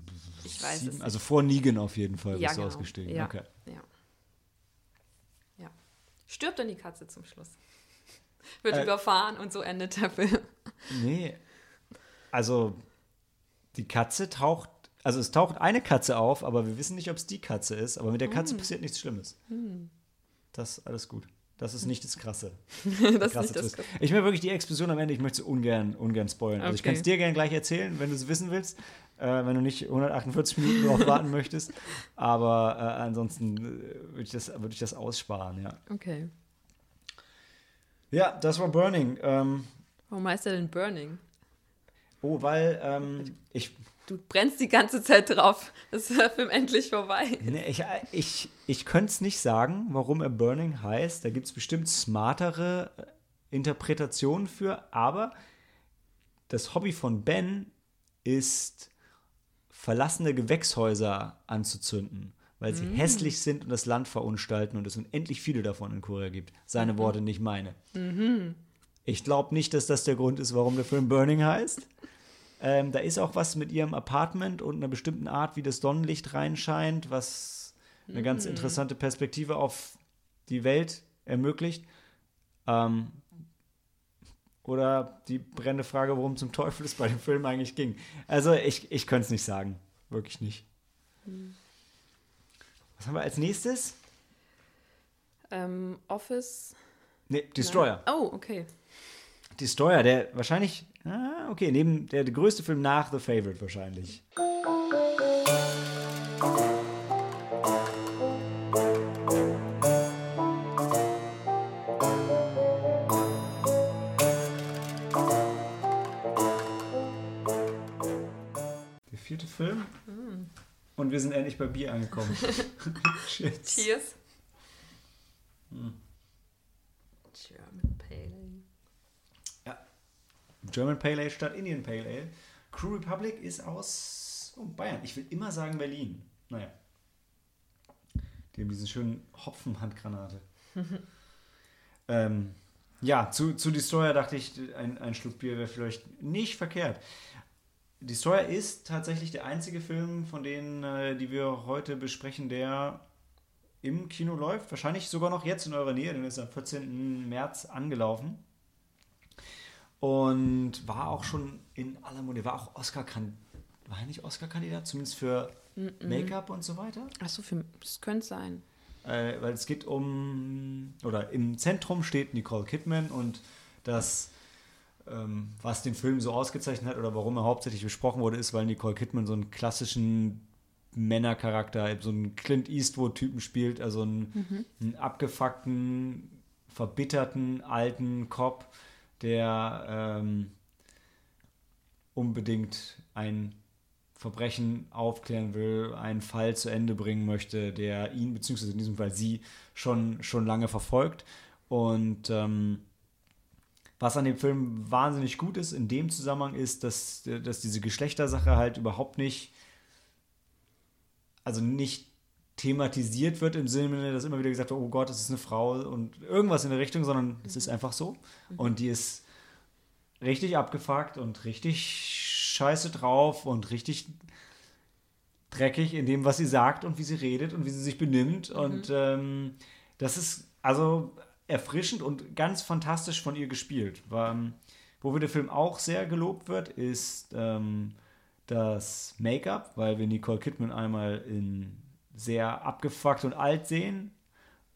Ich weiß es sieben? nicht. Also vor Negan auf jeden Fall Ja, bist du genau. ausgestiegen. Ja. Okay. Ja. Ja. Stirbt dann die Katze zum Schluss. (laughs) Wird Äh. überfahren und so endet der Film. Nee. Also, die Katze taucht, also es taucht eine Katze auf, aber wir wissen nicht, ob es die Katze ist. Aber mit der Hm. Katze passiert nichts Schlimmes. Das ist alles gut. Das ist nicht das Krasse. (laughs) das ist Krasse nicht das Twist. Ich mir wirklich die Explosion am Ende, ich möchte sie ungern, ungern spoilern. Also ich Okay. kann es dir gerne gleich erzählen, wenn du es wissen willst, äh, wenn du nicht 148 Minuten darauf warten (laughs) möchtest. Aber äh, ansonsten äh, würde ich, das- würde ich das aussparen, ja. Okay. Ja, das war Burning. Ähm, Warum heißt er denn Burning? oh, weil ähm, ich Du brennst die ganze Zeit drauf. Ist der Film endlich vorbei? Nee, ich ich, ich könnte es nicht sagen, warum er Burning heißt. Da gibt es bestimmt smartere äh, Interpretationen für, aber das Hobby von Ben ist, verlassene Gewächshäuser anzuzünden, weil sie hässlich sind und das Land verunstalten und es unendlich viele davon in Korea gibt. Seine Worte, nicht meine. Ich glaube nicht, dass das der Grund ist, warum der Film Burning heißt. Ähm, da ist auch was mit ihrem Apartment und einer bestimmten Art, wie das Sonnenlicht reinscheint, was eine ganz interessante Perspektive auf die Welt ermöglicht. Ähm, oder die brennende Frage, worum zum Teufel es bei dem Film eigentlich ging. Also ich, ich könnte es nicht sagen. Wirklich nicht. Was haben wir als nächstes? Ähm, Office. Ne, Destroyer. Oh, okay. Destroyer, der wahrscheinlich, ah, okay, neben der, der größte Film nach The Favorite wahrscheinlich. Der vierte Film. Und wir sind endlich bei Bier angekommen. (laughs) Shit. Cheers. Hm. German Pale Ale. Ja. German Pale Ale statt Indian Pale Ale. Crew Republic ist aus oh, Bayern. Ich will immer sagen Berlin. Naja. Die haben diesen schönen Hopfen-Handgranate. (laughs) ähm, ja, zu, zu Destroyer dachte ich, ein, ein Schluck Bier wäre vielleicht nicht verkehrt. Destroyer ist tatsächlich der einzige Film von denen, äh, die wir heute besprechen, der im Kino läuft. Wahrscheinlich sogar noch jetzt in eurer Nähe, denn ist am 14. März angelaufen. Und war auch schon in aller Munde, war auch Oscar-Kandidat, war er nicht Oscar-Kandidat, zumindest für Make-up und so weiter? Achso, das könnte sein. Äh, weil es geht um, oder im Zentrum steht Nicole Kidman und das, ähm, was den Film so ausgezeichnet hat oder warum er hauptsächlich besprochen wurde, ist, weil Nicole Kidman so einen klassischen Männercharakter, so einen Clint Eastwood-Typen spielt, also einen, mhm. einen, abgefuckten, verbitterten, alten Cop, der ähm, unbedingt ein Verbrechen aufklären will, einen Fall zu Ende bringen möchte, der ihn, beziehungsweise in diesem Fall sie, schon, schon lange verfolgt. Und ähm, was an dem Film wahnsinnig gut ist in dem Zusammenhang ist, dass, dass diese Geschlechtersache halt überhaupt nicht, also nicht thematisiert wird im Sinne, dass immer wieder gesagt wird, oh Gott, das ist eine Frau und irgendwas in der Richtung, sondern es ist einfach so. Mhm. Und die ist richtig abgefuckt und richtig scheiße drauf und richtig dreckig in dem, was sie sagt und wie sie redet und wie sie sich benimmt. Mhm. Und ähm, das ist also erfrischend und ganz fantastisch von ihr gespielt. Ähm, wo der Film auch sehr gelobt wird, ist ähm, das Make-up, weil wir Nicole Kidman einmal in sehr abgefuckt und alt sehen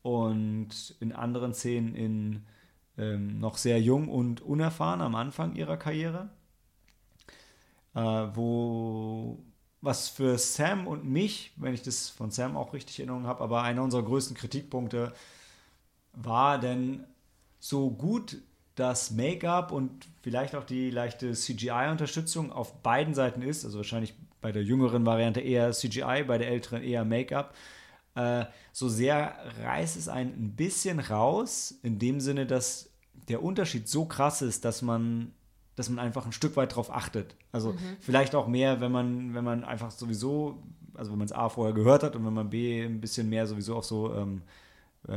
und in anderen Szenen in ähm, noch sehr jung und unerfahren am Anfang ihrer Karriere äh, wo was für Sam und mich, wenn ich das von Sam auch richtig in Erinnerung habe, aber einer unserer größten Kritikpunkte war denn so gut das Make-up und vielleicht auch die leichte CGI-Unterstützung auf beiden Seiten ist, also wahrscheinlich bei der jüngeren Variante eher CGI, bei der älteren eher Make-up, äh, so sehr reißt es einen ein bisschen raus, in dem Sinne, dass der Unterschied so krass ist, dass man dass man einfach ein Stück weit drauf achtet. Also mhm. vielleicht auch mehr, wenn man, wenn man einfach sowieso, also wenn man es A vorher gehört hat und wenn man B ein bisschen mehr sowieso auf so ähm, äh,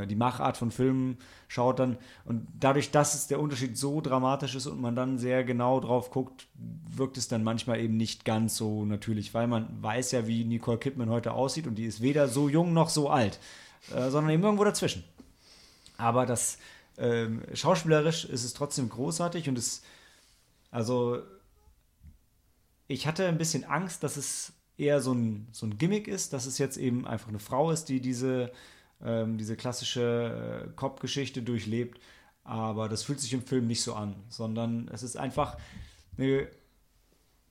die Machart von Filmen schaut dann. Und dadurch, dass es der Unterschied so dramatisch ist und man dann sehr genau drauf guckt, wirkt es dann manchmal eben nicht ganz so natürlich, weil man weiß ja, wie Nicole Kidman heute aussieht und die ist weder so jung noch so alt, äh, sondern eben irgendwo dazwischen. Aber das äh, schauspielerisch ist es trotzdem großartig und es also ich hatte ein bisschen Angst, dass es eher so ein, so ein Gimmick ist, dass es jetzt eben einfach eine Frau ist, die diese, ähm, diese klassische äh, Cop-Geschichte durchlebt. Aber das fühlt sich im Film nicht so an, sondern es ist einfach eine,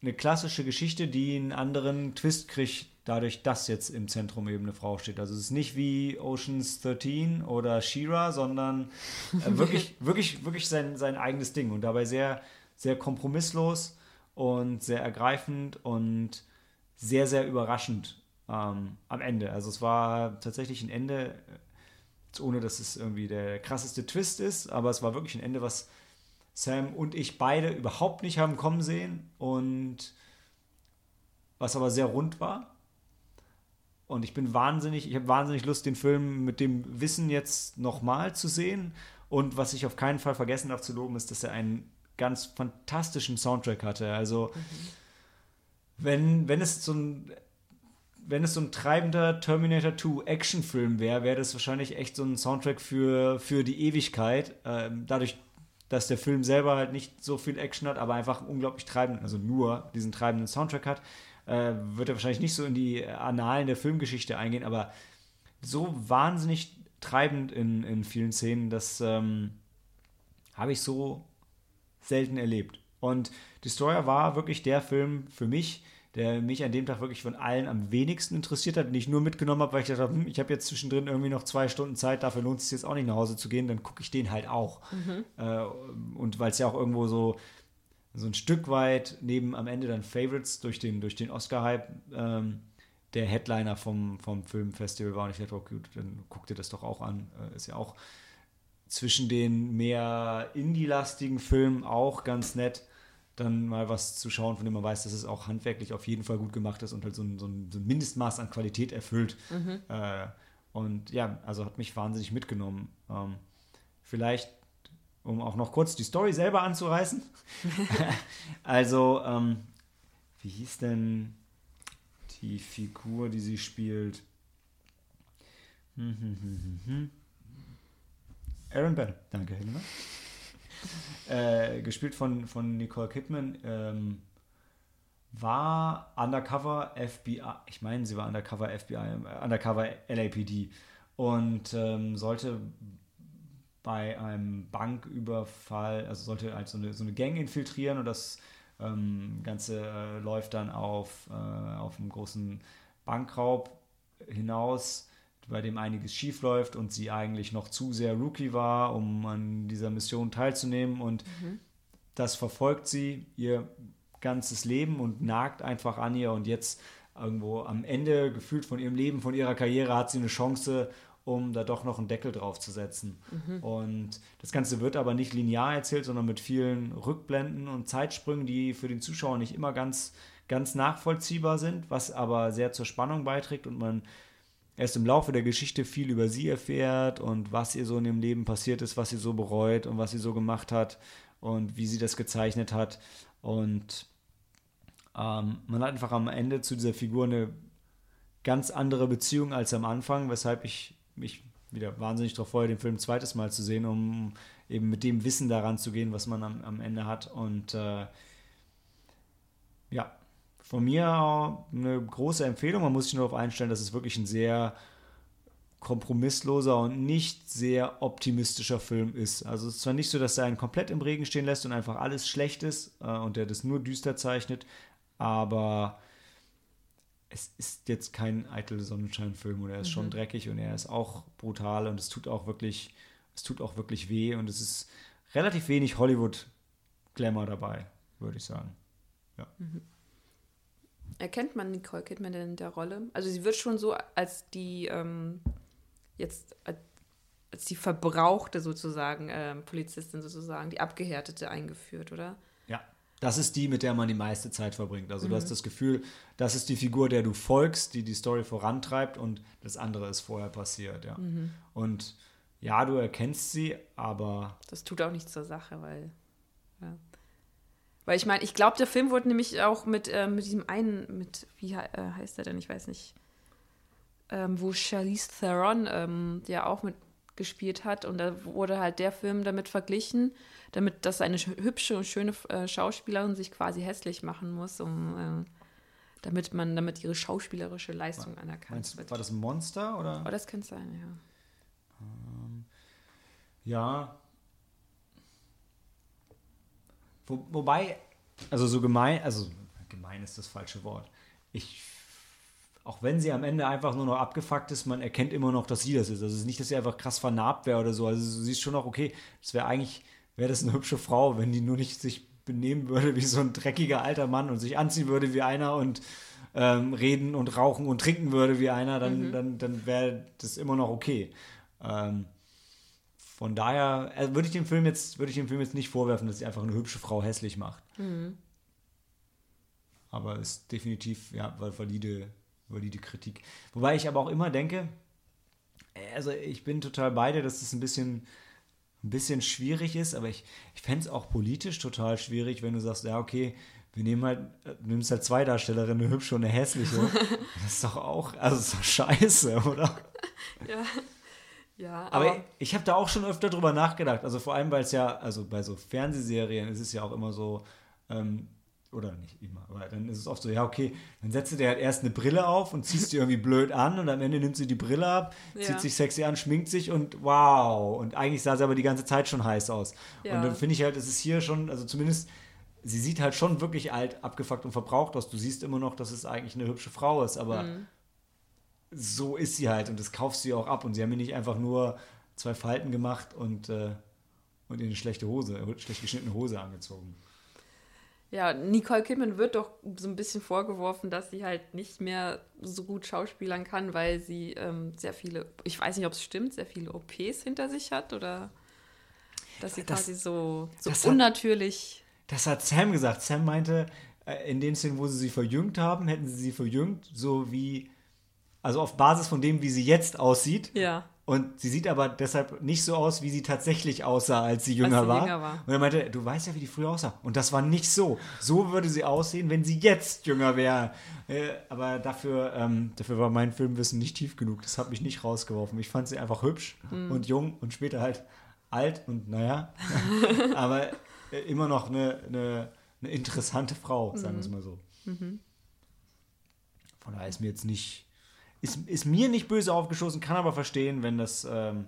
eine klassische Geschichte, die einen anderen Twist kriegt, dadurch, dass jetzt im Zentrum eben eine Frau steht. Also es ist nicht wie Oceans 13 oder She-Ra, sondern äh, (laughs) wirklich, wirklich, wirklich sein, sein eigenes Ding und dabei sehr sehr kompromisslos und sehr ergreifend und sehr, sehr überraschend ähm, am Ende. Also es war tatsächlich ein Ende, äh, ohne dass es irgendwie der krasseste Twist ist, aber es war wirklich ein Ende, was Sam und ich beide überhaupt nicht haben kommen sehen und was aber sehr rund war. Und ich bin wahnsinnig, ich habe wahnsinnig Lust, den Film mit dem Wissen jetzt nochmal zu sehen. Und was ich auf keinen Fall vergessen darf zu loben, ist, dass er einen ganz fantastischen Soundtrack hatte. Also mhm. wenn, wenn es so ein wenn es so ein treibender Terminator 2 Actionfilm wäre, wäre das wahrscheinlich echt so ein Soundtrack für, für die Ewigkeit. Ähm, dadurch, dass der Film selber halt nicht so viel Action hat, aber einfach unglaublich treibend, also nur diesen treibenden Soundtrack hat, äh, wird er wahrscheinlich nicht so in die Annalen der Filmgeschichte eingehen, aber so wahnsinnig treibend in, in vielen Szenen, das ähm, habe ich so selten erlebt. Und Destroyer war wirklich der Film für mich, der mich an dem Tag wirklich von allen am wenigsten interessiert hat, den ich nur mitgenommen habe, weil ich dachte, hm, ich habe jetzt zwischendrin irgendwie noch zwei Stunden Zeit, dafür lohnt es sich jetzt auch nicht nach Hause zu gehen, dann gucke ich den halt auch. Mhm. Äh, und weil es ja auch irgendwo so, so ein Stück weit neben am Ende dann Favorites durch den, durch den Oscar-Hype, ähm, der Headliner vom, vom Filmfestival war. Und ich dachte, okay, gut, dann guck dir das doch auch an. Äh, ist ja auch zwischen den mehr indie-lastigen Filmen auch ganz nett, dann mal was zu schauen, von dem man weiß, dass es auch handwerklich auf jeden Fall gut gemacht ist und halt so ein, so ein, so ein Mindestmaß an Qualität erfüllt. Mhm. Äh, und ja, also hat mich wahnsinnig mitgenommen. Ähm, vielleicht, um auch noch kurz die Story selber anzureißen. (laughs) (laughs) also, ähm, wie hieß denn die Figur, die sie spielt? Hm, hm, hm, Aaron Bell, danke, Helena. Äh, gespielt von, von Nicole Kidman, ähm, war Undercover FBI, ich meine, sie war Undercover FBI, äh, Undercover LAPD und ähm, sollte bei einem Banküberfall, also sollte halt so eine, so eine Gang infiltrieren und das ähm, Ganze äh, läuft dann auf, äh, auf einen großen Bankraub hinaus bei dem einiges schief läuft und sie eigentlich noch zu sehr Rookie war, um an dieser Mission teilzunehmen. Und mhm. das verfolgt sie ihr ganzes Leben und nagt einfach an ihr. Und jetzt irgendwo am Ende, gefühlt von ihrem Leben, von ihrer Karriere, hat sie eine Chance, um da doch noch einen Deckel drauf zu setzen. Mhm. Und das Ganze wird aber nicht linear erzählt, sondern mit vielen Rückblenden und Zeitsprüngen, die für den Zuschauer nicht immer ganz, ganz nachvollziehbar sind, was aber sehr zur Spannung beiträgt und man erst im Laufe der Geschichte viel über sie erfährt und was ihr so in ihrem Leben passiert ist, was sie so bereut und was sie so gemacht hat und wie sie das gezeichnet hat. Und ähm, man hat einfach am Ende zu dieser Figur eine ganz andere Beziehung als am Anfang, weshalb ich mich wieder wahnsinnig darauf freue, den Film ein zweites Mal zu sehen, um eben mit dem Wissen daran zu gehen, was man am, am Ende hat. Und äh, ja, von mir eine große Empfehlung. Man muss sich nur darauf einstellen, dass es wirklich ein sehr kompromissloser und nicht sehr optimistischer Film ist. Also es ist zwar nicht so, dass er einen komplett im Regen stehen lässt und einfach alles schlecht ist äh, und der das nur düster zeichnet, aber es ist jetzt kein eitel Sonnenschein-Film oder er ist mhm. schon dreckig und er ist auch brutal und es tut auch wirklich, es tut auch wirklich weh und es ist relativ wenig Hollywood-Glamour dabei, würde ich sagen. Ja. Mhm. Erkennt man Nicole Kidman denn in der Rolle? Also sie wird schon so als die ähm, jetzt als die verbrauchte sozusagen ähm, Polizistin sozusagen, die abgehärtete eingeführt, oder? Ja, das ist die, mit der man die meiste Zeit verbringt. Also mhm. du hast das Gefühl, das ist die Figur, der du folgst, die die Story vorantreibt und das andere ist vorher passiert, ja. Mhm. Und ja, du erkennst sie, aber das tut auch nichts zur Sache, weil ja. Weil ich meine, ich glaube, der Film wurde nämlich auch mit, äh, mit diesem einen, mit, wie äh, heißt der denn, ich weiß nicht, ähm, wo Charlize Theron ähm, ja auch mitgespielt hat. Und da wurde halt der Film damit verglichen, damit dass eine hübsche und schöne äh, Schauspielerin sich quasi hässlich machen muss, um äh, damit man, damit ihre schauspielerische Leistung war, anerkannt meinst, wird. War das ein Monster oder? Oh, das könnte sein, ja. Ähm, ja, wo, wobei, also so gemein, also gemein ist das falsche Wort. Ich, auch wenn sie am Ende einfach nur noch abgefuckt ist, man erkennt immer noch, dass sie das ist. Also es ist nicht, dass sie einfach krass vernarbt wäre oder so. Also du siehst schon noch, okay, das wäre eigentlich, wäre das eine hübsche Frau, wenn die nur nicht sich benehmen würde wie so ein dreckiger alter Mann und sich anziehen würde wie einer und ähm, reden und rauchen und trinken würde wie einer, dann, mhm. dann, dann wäre das immer noch okay. Ähm, von daher also würde ich dem Film jetzt würde ich dem Film jetzt nicht vorwerfen, dass sie einfach eine hübsche Frau hässlich macht. Mhm. Aber ist definitiv ja valide valide Kritik. Wobei ich aber auch immer denke, also ich bin total bei dir, dass es ein bisschen ein bisschen schwierig ist, aber ich, ich fände es auch politisch total schwierig, wenn du sagst, ja, okay, wir nehmen halt, du nimmst halt zwei Darstellerinnen, eine hübsche und eine hässliche. (laughs) das ist doch auch, also ist doch scheiße, oder? Ja. Ja, aber, aber ich habe da auch schon öfter drüber nachgedacht. Also vor allem, weil es ja, also bei so Fernsehserien ist es ja auch immer so, ähm, oder nicht immer, aber dann ist es oft so, ja, okay, dann setzt du dir halt erst eine Brille auf und ziehst die (laughs) irgendwie blöd an und am Ende nimmt sie die Brille ab, ja. zieht sich sexy an, schminkt sich und wow. Und eigentlich sah sie aber die ganze Zeit schon heiß aus. Ja. Und dann finde ich halt, es ist hier schon, also zumindest, sie sieht halt schon wirklich alt, abgefuckt und verbraucht aus. Du siehst immer noch, dass es eigentlich eine hübsche Frau ist, aber. Mhm so ist sie halt und das kaufst du ihr auch ab. Und sie haben mir nicht einfach nur zwei Falten gemacht und, äh, und in eine schlechte Hose, schlecht geschnittene Hose angezogen. Ja, Nicole Kidman wird doch so ein bisschen vorgeworfen, dass sie halt nicht mehr so gut schauspielern kann, weil sie ähm, sehr viele, ich weiß nicht, ob es stimmt, sehr viele OPs hinter sich hat oder dass sie das, quasi so, so das unnatürlich. Hat, das hat Sam gesagt. Sam meinte, äh, in den Szenen, wo sie sie verjüngt haben, hätten sie sie verjüngt, so wie, also auf Basis von dem, wie sie jetzt aussieht. Ja. Und sie sieht aber deshalb nicht so aus, wie sie tatsächlich aussah, als sie jünger, als sie war. jünger war. Und er meinte, du weißt ja, wie die früher aussah. Und das war nicht so. So würde sie aussehen, wenn sie jetzt jünger wäre. Äh, aber dafür, ähm, dafür war mein Filmwissen nicht tief genug. Das hat mich nicht rausgeworfen. Ich fand sie einfach hübsch mhm. und jung und später halt alt und naja. (laughs) aber äh, immer noch eine, eine, eine interessante Frau, sagen wir es mhm. mal so. Mhm. Von daher ist mir jetzt nicht ist, ist mir nicht böse aufgeschossen, kann aber verstehen, wenn das, ähm,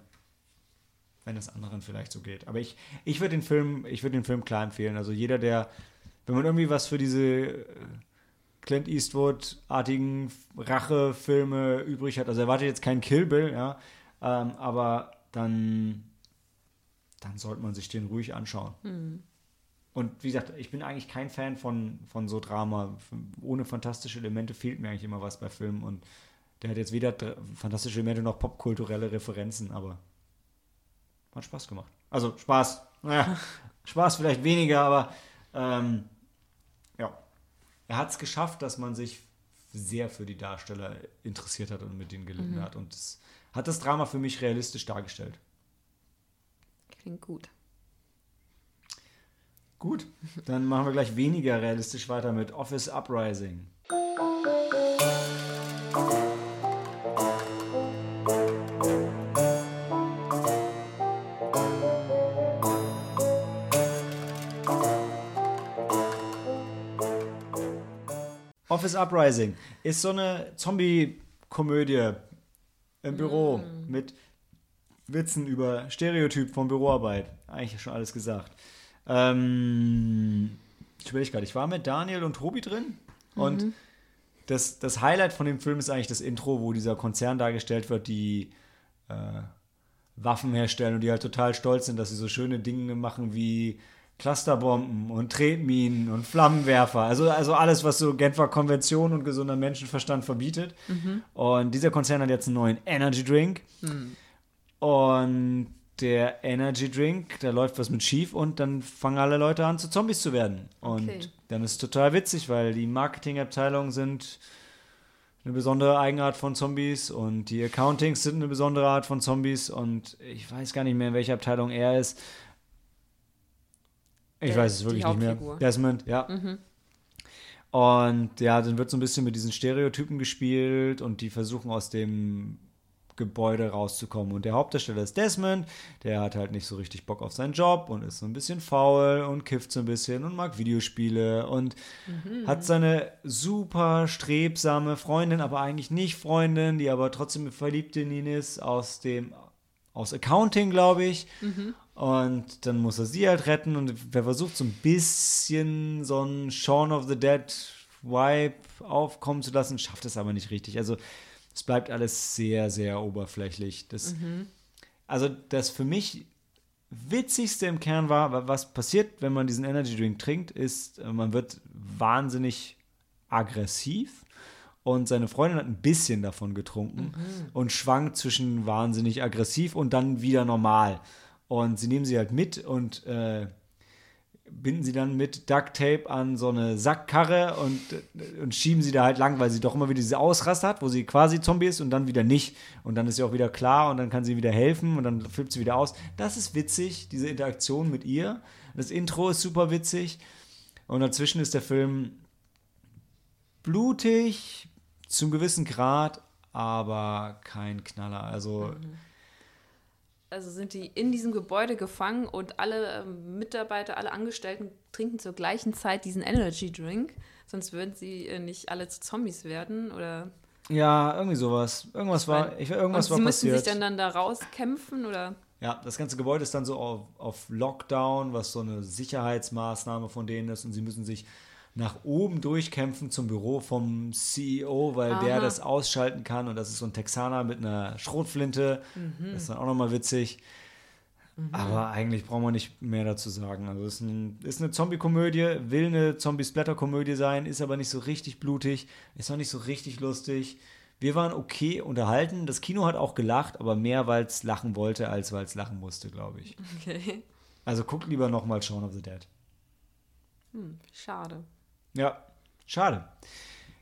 wenn das anderen vielleicht so geht. Aber ich, ich würde den Film, ich würde den Film klar empfehlen. Also jeder, der, wenn man irgendwie was für diese äh, Clint Eastwood-artigen Rachefilme übrig hat, also erwartet jetzt keinen Kill Bill, ja, ähm, aber dann, dann sollte man sich den ruhig anschauen. Mhm. Und wie gesagt, ich bin eigentlich kein Fan von, von so Drama. Ohne fantastische Elemente fehlt mir eigentlich immer was bei Filmen und der hat jetzt weder fantastische Elemente noch popkulturelle Referenzen, aber hat Spaß gemacht. Also Spaß, naja, (laughs) Spaß vielleicht weniger, aber ähm, ja, er hat es geschafft, dass man sich sehr für die Darsteller interessiert hat und mit denen gelitten mhm. hat. Und es hat das Drama für mich realistisch dargestellt. Klingt gut. Gut, dann machen wir gleich weniger realistisch weiter mit Office Uprising. Office Uprising ist so eine Zombie-Komödie im Büro mm. mit Witzen über Stereotyp von Büroarbeit. Eigentlich schon alles gesagt. Ähm, ich überlege gerade, ich war mit Daniel und Tobi drin und mhm. das, das Highlight von dem Film ist eigentlich das Intro, wo dieser Konzern dargestellt wird, die äh, Waffen herstellen und die halt total stolz sind, dass sie so schöne Dinge machen wie Clusterbomben und Tretminen und Flammenwerfer. Also, also alles, was so Genfer Konvention und gesunder Menschenverstand verbietet. Mhm. Und dieser Konzern hat jetzt einen neuen Energy Drink. Mhm. Und der Energy Drink, da läuft was mit schief und dann fangen alle Leute an, zu Zombies zu werden. Und okay. dann ist es total witzig, weil die Marketingabteilungen sind eine besondere Eigenart von Zombies und die Accountings sind eine besondere Art von Zombies und ich weiß gar nicht mehr, in welcher Abteilung er ist. Ich weiß es wirklich nicht mehr. Desmond, ja. Mhm. Und ja, dann wird so ein bisschen mit diesen Stereotypen gespielt und die versuchen aus dem Gebäude rauszukommen. Und der Hauptdarsteller ist Desmond, der hat halt nicht so richtig Bock auf seinen Job und ist so ein bisschen faul und kifft so ein bisschen und mag Videospiele und mhm. hat seine super strebsame Freundin, aber eigentlich nicht Freundin, die aber trotzdem verliebt in ihn ist, aus dem aus Accounting, glaube ich. Mhm. Und dann muss er sie halt retten und wer versucht so ein bisschen so ein Shaun of the Dead Vibe aufkommen zu lassen, schafft es aber nicht richtig. Also es bleibt alles sehr, sehr oberflächlich. Das, mhm. Also das für mich witzigste im Kern war, was passiert, wenn man diesen Energy Drink trinkt, ist, äh, man wird wahnsinnig aggressiv und seine Freundin hat ein bisschen davon getrunken mhm. und schwankt zwischen wahnsinnig aggressiv und dann wieder normal. Und sie nehmen sie halt mit und äh, binden sie dann mit Duct Tape an so eine Sackkarre und, äh, und schieben sie da halt lang, weil sie doch immer wieder diese Ausrast hat, wo sie quasi Zombie ist und dann wieder nicht. Und dann ist sie auch wieder klar und dann kann sie wieder helfen und dann flippt sie wieder aus. Das ist witzig, diese Interaktion mit ihr. Das Intro ist super witzig. Und dazwischen ist der Film blutig, zum gewissen Grad, aber kein Knaller. Also. Mhm also sind die in diesem Gebäude gefangen und alle ähm, Mitarbeiter, alle Angestellten trinken zur gleichen Zeit diesen Energy Drink. Sonst würden sie äh, nicht alle zu Zombies werden oder. Ja, irgendwie sowas. Irgendwas war, ich, irgendwas und war sie passiert. sich dann, dann da rauskämpfen oder? Ja, das ganze Gebäude ist dann so auf, auf Lockdown, was so eine Sicherheitsmaßnahme von denen ist und sie müssen sich nach oben durchkämpfen zum Büro vom CEO, weil Aha. der das ausschalten kann. Und das ist so ein Texaner mit einer Schrotflinte. Mhm. Das ist dann auch nochmal witzig. Mhm. Aber eigentlich brauchen wir nicht mehr dazu sagen. Also es ist, ein, ist eine Zombie-Komödie, will eine Zombie-Splatter-Komödie sein, ist aber nicht so richtig blutig, ist auch nicht so richtig lustig. Wir waren okay unterhalten. Das Kino hat auch gelacht, aber mehr, weil es lachen wollte, als weil es lachen musste, glaube ich. Okay. Also guck lieber nochmal Shaun of the Dead. Hm, schade. Ja, schade.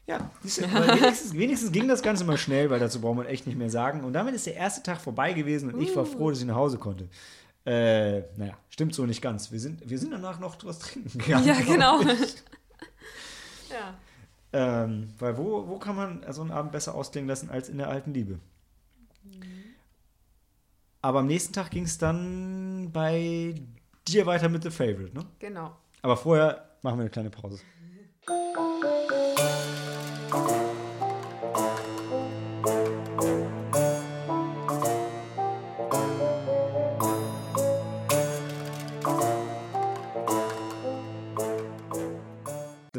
Ja, wenigstens, wenigstens, ging das Ganze mal schnell, weil dazu braucht man echt nicht mehr sagen. Und damit ist der erste Tag vorbei gewesen und uh. ich war uh. froh, dass ich nach Hause konnte. Äh, naja, stimmt so nicht ganz. Wir sind, wir sind danach noch was trinken gegangen. Ja, genau. (laughs) ja. Ähm, weil wo, wo kann man so einen Abend besser ausklingen lassen als in der alten Liebe? Mhm. Aber am nächsten Tag ging es dann bei dir weiter mit The Favorite, ne? Genau. Aber vorher machen wir eine kleine Pause. The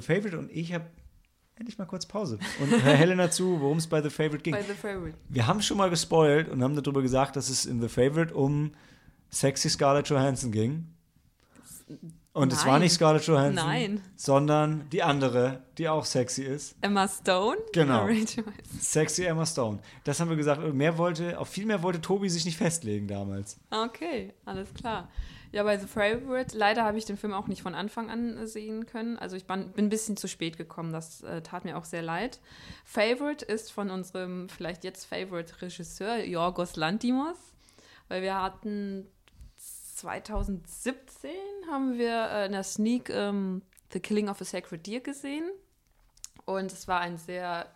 Favorite und ich habe endlich mal kurz Pause. Und Herr Helena zu, worum es bei The Favorite ging. Bei The Favorite. Wir haben schon mal gespoilt und haben darüber gesagt, dass es in The Favorite um sexy Scarlett Johansson ging. Und es war nicht Scarlett Johansson, Nein. sondern die andere, die auch sexy ist. Emma Stone? Genau. (laughs) Sexy Emma Stone. Das haben wir gesagt. mehr wollte, auf viel mehr wollte Tobi sich nicht festlegen damals. Okay, alles klar. Ja, bei The Favorite, leider habe ich den Film auch nicht von Anfang an sehen können. Also ich bin ein bisschen zu spät gekommen, das äh, tat mir auch sehr leid. Favorite ist von unserem vielleicht jetzt Favorite-Regisseur Jorgos Lantimos, weil wir hatten 2017 haben wir äh, in der Sneak ähm, The Killing of a Sacred Deer gesehen und es war ein sehr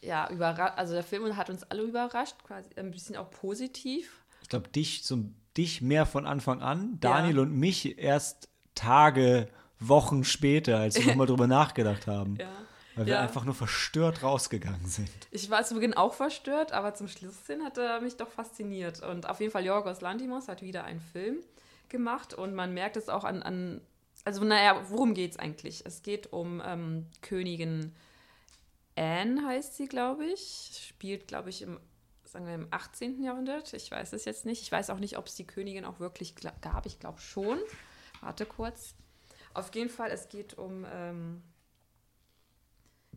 ja, überrascht, also der Film hat uns alle überrascht, quasi ein bisschen auch positiv. Ich glaube, dich so dich mehr von Anfang an, Daniel ja. und mich erst Tage, Wochen später, als wir nochmal drüber (laughs) nachgedacht haben. Ja. Weil wir ja. einfach nur verstört rausgegangen sind. Ich war zu Beginn auch verstört, aber zum Schluss hin hat er mich doch fasziniert. Und auf jeden Fall Jorgos Lantimos hat wieder einen Film gemacht und man merkt es auch an, an also naja, worum geht es eigentlich? Es geht um ähm, Königin Anne, heißt sie, glaube ich. Spielt, glaube ich, im sagen wir im 18. Jahrhundert. Ich weiß es jetzt nicht. Ich weiß auch nicht, ob es die Königin auch wirklich gab. Ich glaube schon. Warte kurz. Auf jeden Fall, es geht um ähm,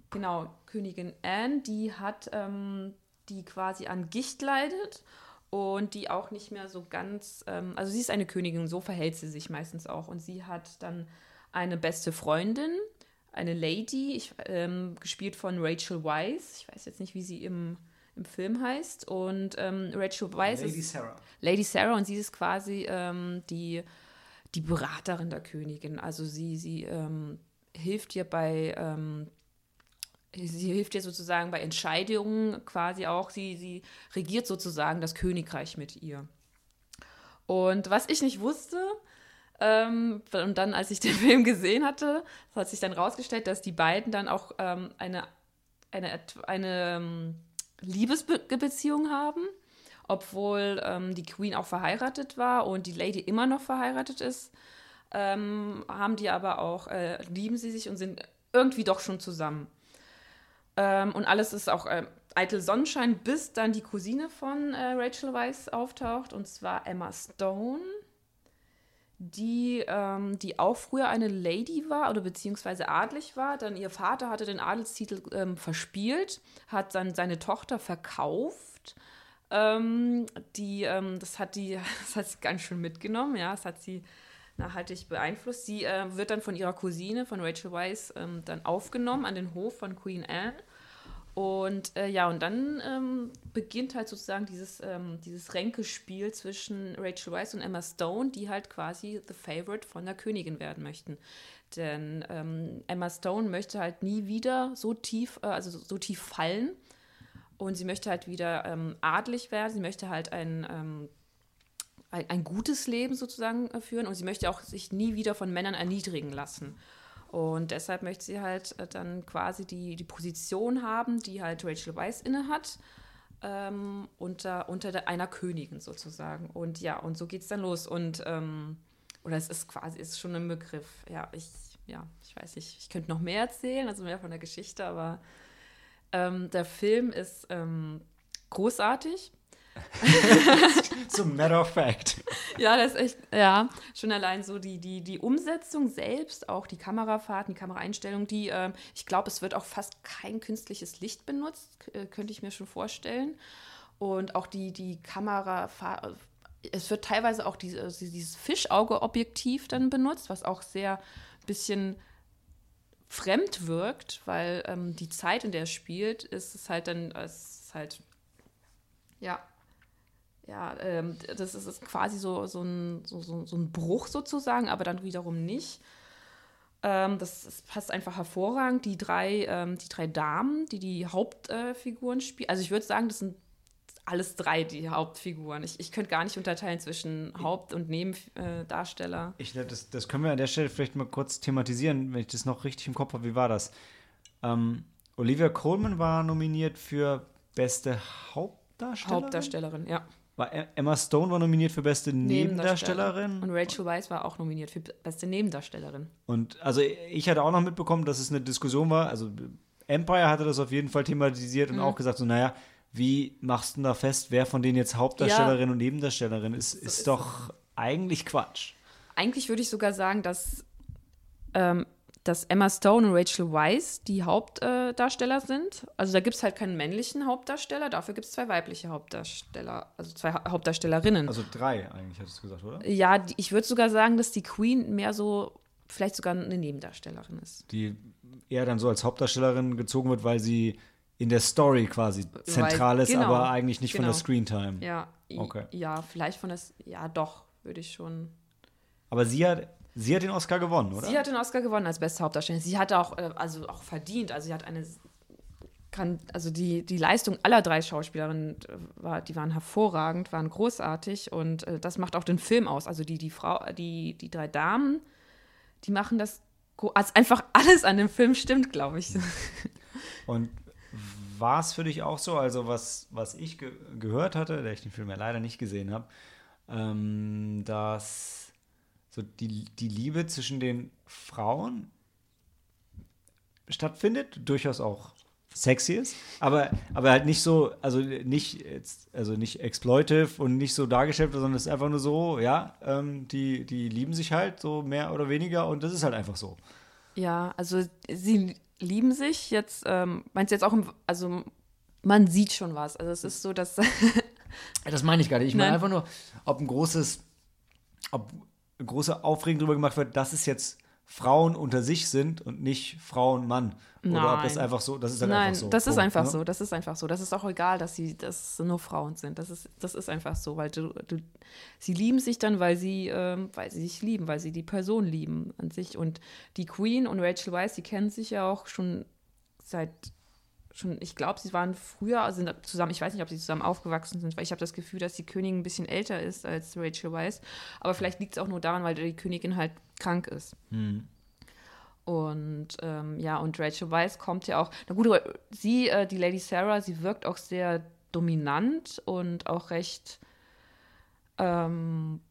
genau Königin Anne, die hat, ähm, die quasi an Gicht leidet und die auch nicht mehr so ganz, ähm, also sie ist eine Königin, so verhält sie sich meistens auch. Und sie hat dann eine beste Freundin, eine Lady, ich, ähm, gespielt von Rachel Weisz. Ich weiß jetzt nicht, wie sie im im Film heißt. Und ähm, Rachel Weisz Lady ist Sarah. Lady Sarah und sie ist quasi ähm, die, die Beraterin der Königin. Also sie, sie ähm, hilft ihr bei ähm, sie hilft ihr sozusagen bei Entscheidungen quasi auch. Sie, sie regiert sozusagen das Königreich mit ihr. Und was ich nicht wusste, ähm, und dann, als ich (laughs) den Film gesehen hatte, hat sich dann rausgestellt, dass die beiden dann auch ähm, eine, eine, eine ähm, Liebesbeziehung haben, obwohl ähm, die Queen auch verheiratet war und die Lady immer noch verheiratet ist, ähm, haben die aber auch, äh, lieben sie sich und sind irgendwie doch schon zusammen. Ähm, und alles ist auch äh, eitel Sonnenschein, bis dann die Cousine von äh, Rachel Weisz auftaucht, und zwar Emma Stone die, ähm, die auch früher eine Lady war oder beziehungsweise adlig war. Dann ihr Vater hatte den Adelstitel ähm, verspielt, hat dann seine Tochter verkauft. Ähm, die, ähm, das hat die, (laughs) das hat sie ganz schön mitgenommen, ja, das hat sie nachhaltig beeinflusst. Sie äh, wird dann von ihrer Cousine, von Rachel Weisz, ähm, dann aufgenommen an den Hof von Queen Anne und äh, ja, und dann ähm, beginnt halt sozusagen dieses, ähm, dieses Ränkespiel zwischen Rachel Weisz und Emma Stone, die halt quasi the favorite von der Königin werden möchten. Denn ähm, Emma Stone möchte halt nie wieder so tief, äh, also so tief fallen. Und sie möchte halt wieder ähm, adlig werden. Sie möchte halt ein, ähm, ein, ein, gutes Leben sozusagen äh, führen. Und sie möchte auch sich nie wieder von Männern erniedrigen lassen. Und deshalb möchte sie halt äh, dann quasi die, die Position haben, die halt Rachel Weisz inne hat, ähm, unter, unter einer Königin sozusagen. Und ja, und so geht es dann los. Und, ähm, oder es ist quasi, ist schon ein Begriff. Ja, ich, ja, ich weiß nicht, ich könnte noch mehr erzählen, also mehr von der Geschichte, aber ähm, der Film ist ähm, großartig. (laughs) so matter of fact. ja, das ist echt, ja, schon allein so die, die, die Umsetzung selbst, auch die Kamerafahrten, die Kameraeinstellung, die, äh, ich glaube, es wird auch fast kein künstliches Licht benutzt, äh, könnte ich mir schon vorstellen. Und auch die, die Kamerafahrt, es wird teilweise auch diese, also dieses Fischauge-Objektiv dann benutzt, was auch sehr bisschen fremd wirkt, weil ähm, die Zeit, in der es spielt, ist es halt dann, ist halt, ja, ja, ähm, das ist, ist, quasi so, so, ein, so, so, ein Bruch sozusagen, aber dann wiederum nicht. Ähm, das, das, passt einfach hervorragend. Die drei, ähm, die drei Damen, die die Hauptfiguren äh, spielen, also ich würde sagen, das sind alles drei die Hauptfiguren. Ich, ich könnte gar nicht unterteilen zwischen Haupt- und Nebendarsteller. ich, das, das können wir an der Stelle vielleicht mal kurz thematisieren, wenn ich das noch richtig im Kopf habe. Wie war das? Ähm, Olivia Colman war nominiert für beste Hauptdarstellerin. Hauptdarstellerin, ja. War e-, Emma Stone war nominiert für beste Nebendarstellerin. Und Rachel Weisz war auch nominiert für beste Nebendarstellerin. Und also ich hatte auch noch mitbekommen, dass es eine Diskussion war. Also Empire hatte das auf jeden Fall thematisiert und mhm. auch gesagt, so naja, wie machst du da fest, wer von denen jetzt Hauptdarstellerin ja. und Nebendarstellerin ist? Ist, ist doch eigentlich Quatsch. Eigentlich würde ich sogar sagen, dass, ähm, dass Emma Stone und Rachel Weisz die Hauptdarsteller sind. Also da gibt es halt keinen männlichen Hauptdarsteller, dafür gibt es zwei weibliche Hauptdarsteller, also zwei ha Hauptdarstellerinnen. Also drei eigentlich, hattest du gesagt, oder? Ja, die, ich würde sogar sagen, dass die Queen mehr so, vielleicht sogar eine Nebendarstellerin ist. Die eher dann so als Hauptdarstellerin gezogen wird, weil sie in der Story quasi zentral ist, genau, aber eigentlich nicht genau. von der Screentime. Ja, okay. ja, vielleicht von der, ja doch, würde ich schon. Aber sie hat, sie hat den Oscar gewonnen, oder? Sie hat den Oscar gewonnen als beste Hauptdarstellerin. Sie hat auch, äh, also auch verdient, also sie hat eine, kann, also die, die Leistung aller drei Schauspielerinnen, äh, war, die waren hervorragend, waren großartig und äh, das macht auch den Film aus. Also die, die Frau, die, die drei Damen, die machen das, also einfach alles an dem Film stimmt, glaube ich. (laughs) Und war es für dich auch so? Also, was, was ich ge gehört hatte, der ich den Film ja leider nicht gesehen habe, ähm, dass so die, die Liebe zwischen den Frauen stattfindet, durchaus auch sexy ist, aber, aber halt nicht so, also nicht, also nicht exploitive und nicht so dargestellt, sondern es ist einfach nur so, ja, ähm, die, die lieben sich halt so mehr oder weniger und das ist halt einfach so. Ja, also sie lieben sich. Jetzt, ähm, meinst du jetzt auch, im, also man sieht schon was. Also es ist so, dass. (laughs) das meine ich gar nicht. Ich meine einfach nur, ob ein großes, ob große Aufregung darüber gemacht wird, dass es jetzt Frauen unter sich sind und nicht Frauen Mann. Oder Nein. ob das einfach so, das ist halt Nein, einfach so. das Punkt, ist einfach ne? so, das ist einfach so. Das ist auch egal, dass sie dass nur Frauen sind. Das ist, das ist einfach so, weil du, du sie lieben sich dann, weil sie, ähm, weil sie sich lieben, weil sie die Person lieben an sich. Und die Queen und Rachel Weisz, die kennen sich ja auch schon seit schon, ich glaube, sie waren früher sind zusammen, ich weiß nicht, ob sie zusammen aufgewachsen sind, weil ich habe das Gefühl, dass die Königin ein bisschen älter ist als Rachel Weisz. Aber vielleicht liegt es auch nur daran, weil die Königin halt krank ist. Mhm. Und ähm, ja, und Rachel Weisz kommt ja auch, na gut, sie, äh, die Lady Sarah, sie wirkt auch sehr dominant und auch recht, ähm,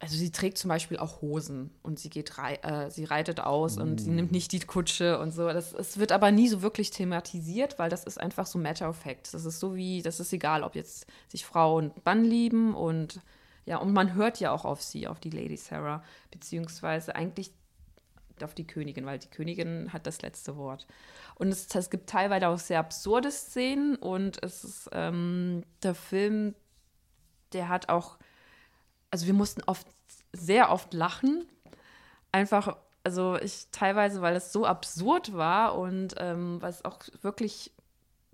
also sie trägt zum Beispiel auch Hosen und sie geht rei äh, sie reitet aus mm. und sie nimmt nicht die Kutsche und so. Das, es wird aber nie so wirklich thematisiert, weil das ist einfach so Matter of Fact. Das ist so wie, das ist egal, ob jetzt sich Frau und Mann lieben und ja, und man hört ja auch auf sie, auf die Lady Sarah, beziehungsweise eigentlich auf die Königin, weil die Königin hat das letzte Wort. Und es, es gibt teilweise auch sehr absurde Szenen und es ist ähm, der Film, der hat auch, also wir mussten oft sehr oft lachen, einfach, also ich teilweise, weil es so absurd war und ähm, weil es auch wirklich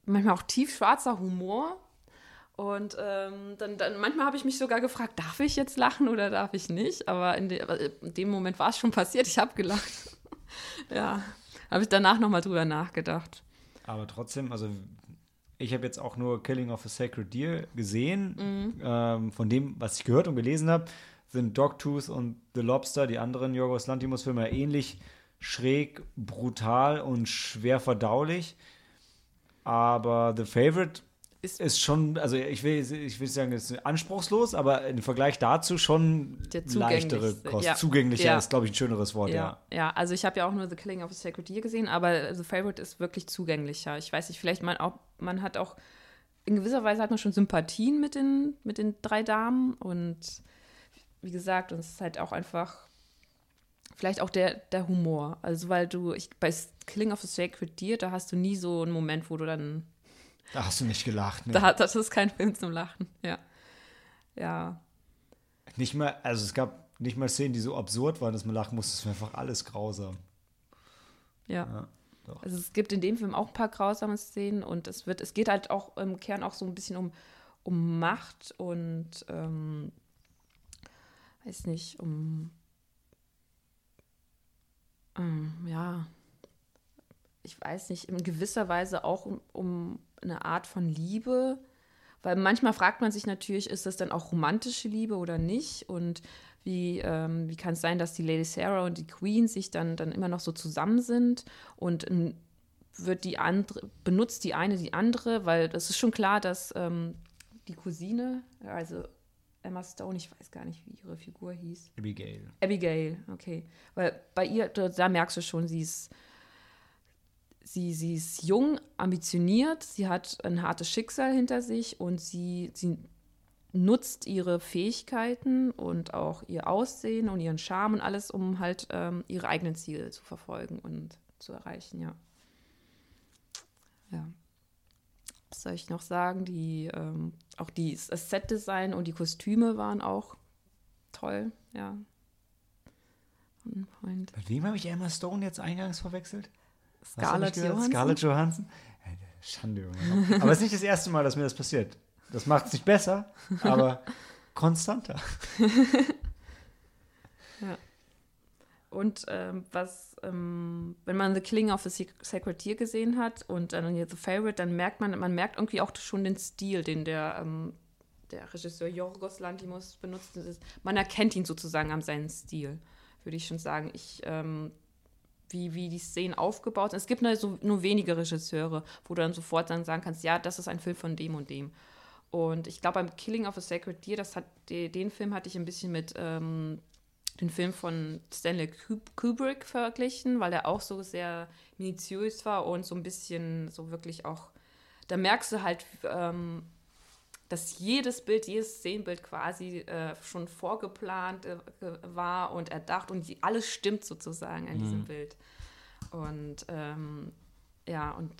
manchmal auch tiefschwarzer Humor und ähm, dann, dann manchmal habe ich mich sogar gefragt, darf ich jetzt lachen oder darf ich nicht? Aber in, de, in dem Moment war es schon (laughs) passiert, ich habe gelacht. (laughs) ja, habe ich danach nochmal drüber nachgedacht. Aber trotzdem, also ich habe jetzt auch nur Killing of a Sacred Deer gesehen. Mhm. Ähm, von dem, was ich gehört und gelesen habe, sind Dogtooth und The Lobster, die anderen Yorgos Lantimos-Filme, ähnlich schräg, brutal und schwer verdaulich. Aber The Favorite ist, ist schon, also ich will, ich will sagen, es ist anspruchslos, aber im Vergleich dazu schon leichtere Kost. Ja. Zugänglicher ja. ist, glaube ich, ein schöneres Wort, ja. Ja, ja also ich habe ja auch nur The Killing of a Sacred Deer gesehen, aber The Favorite ist wirklich zugänglicher. Ich weiß nicht, vielleicht man auch, man hat auch, in gewisser Weise hat man schon Sympathien mit den, mit den drei Damen und wie gesagt, und es ist halt auch einfach vielleicht auch der, der Humor. Also, weil du, ich, bei Killing of the Sacred Deer, da hast du nie so einen Moment, wo du dann. Da hast du nicht gelacht, ne? Da, das ist kein Film zum Lachen, ja. Ja. Nicht mal, also es gab nicht mal Szenen, die so absurd waren, dass man lachen musste. Es war einfach alles grausam. Ja. ja also es gibt in dem Film auch ein paar grausame Szenen und es wird, es geht halt auch im Kern auch so ein bisschen um, um Macht und ähm, weiß nicht, um ähm, ja, ich weiß nicht, in gewisser Weise auch um, um eine Art von Liebe. Weil manchmal fragt man sich natürlich, ist das dann auch romantische Liebe oder nicht? Und wie, ähm, wie kann es sein, dass die Lady Sarah und die Queen sich dann, dann immer noch so zusammen sind und wird die andere, benutzt die eine die andere, weil das ist schon klar, dass ähm, die Cousine, also Emma Stone, ich weiß gar nicht, wie ihre Figur hieß. Abigail. Abigail, okay. Weil bei ihr, da, da merkst du schon, sie ist, sie, sie ist jung, ambitioniert, sie hat ein hartes Schicksal hinter sich und sie, sie nutzt ihre Fähigkeiten und auch ihr Aussehen und ihren Charme und alles, um halt ähm, ihre eigenen Ziele zu verfolgen und zu erreichen, ja. Ja. Was soll ich noch sagen? Die, ähm, auch die, das Set-Design und die Kostüme waren auch toll, ja. Mit wem habe ich Emma Stone jetzt eingangs verwechselt? Scarlett Johansson. Scarlett Johansson? Schande, Junge. Aber es ist nicht das erste Mal, dass mir das passiert. Das macht es nicht besser, aber (laughs) konstanter. (laughs) ja. Und ähm, was, ähm, wenn man The Killing of the Sacred Deer gesehen hat und dann The Favorite, dann merkt man, man merkt irgendwie auch schon den Stil, den der, ähm, der Regisseur Jorgos Lantimos benutzt. Man erkennt ihn sozusagen an seinen Stil, würde ich schon sagen. Ich ähm, wie, wie die Szenen aufgebaut sind. Es gibt nur, so, nur wenige Regisseure, wo du dann sofort dann sagen kannst, ja, das ist ein Film von dem und dem. Und ich glaube, beim Killing of a Sacred Deer, das hat, den Film hatte ich ein bisschen mit ähm, dem Film von Stanley Kubrick verglichen, weil er auch so sehr minutiös war und so ein bisschen so wirklich auch, da merkst du halt, ähm, dass jedes Bild, jedes Szenenbild quasi äh, schon vorgeplant äh, war und erdacht und alles stimmt sozusagen an mhm. diesem Bild. Und ähm, ja, und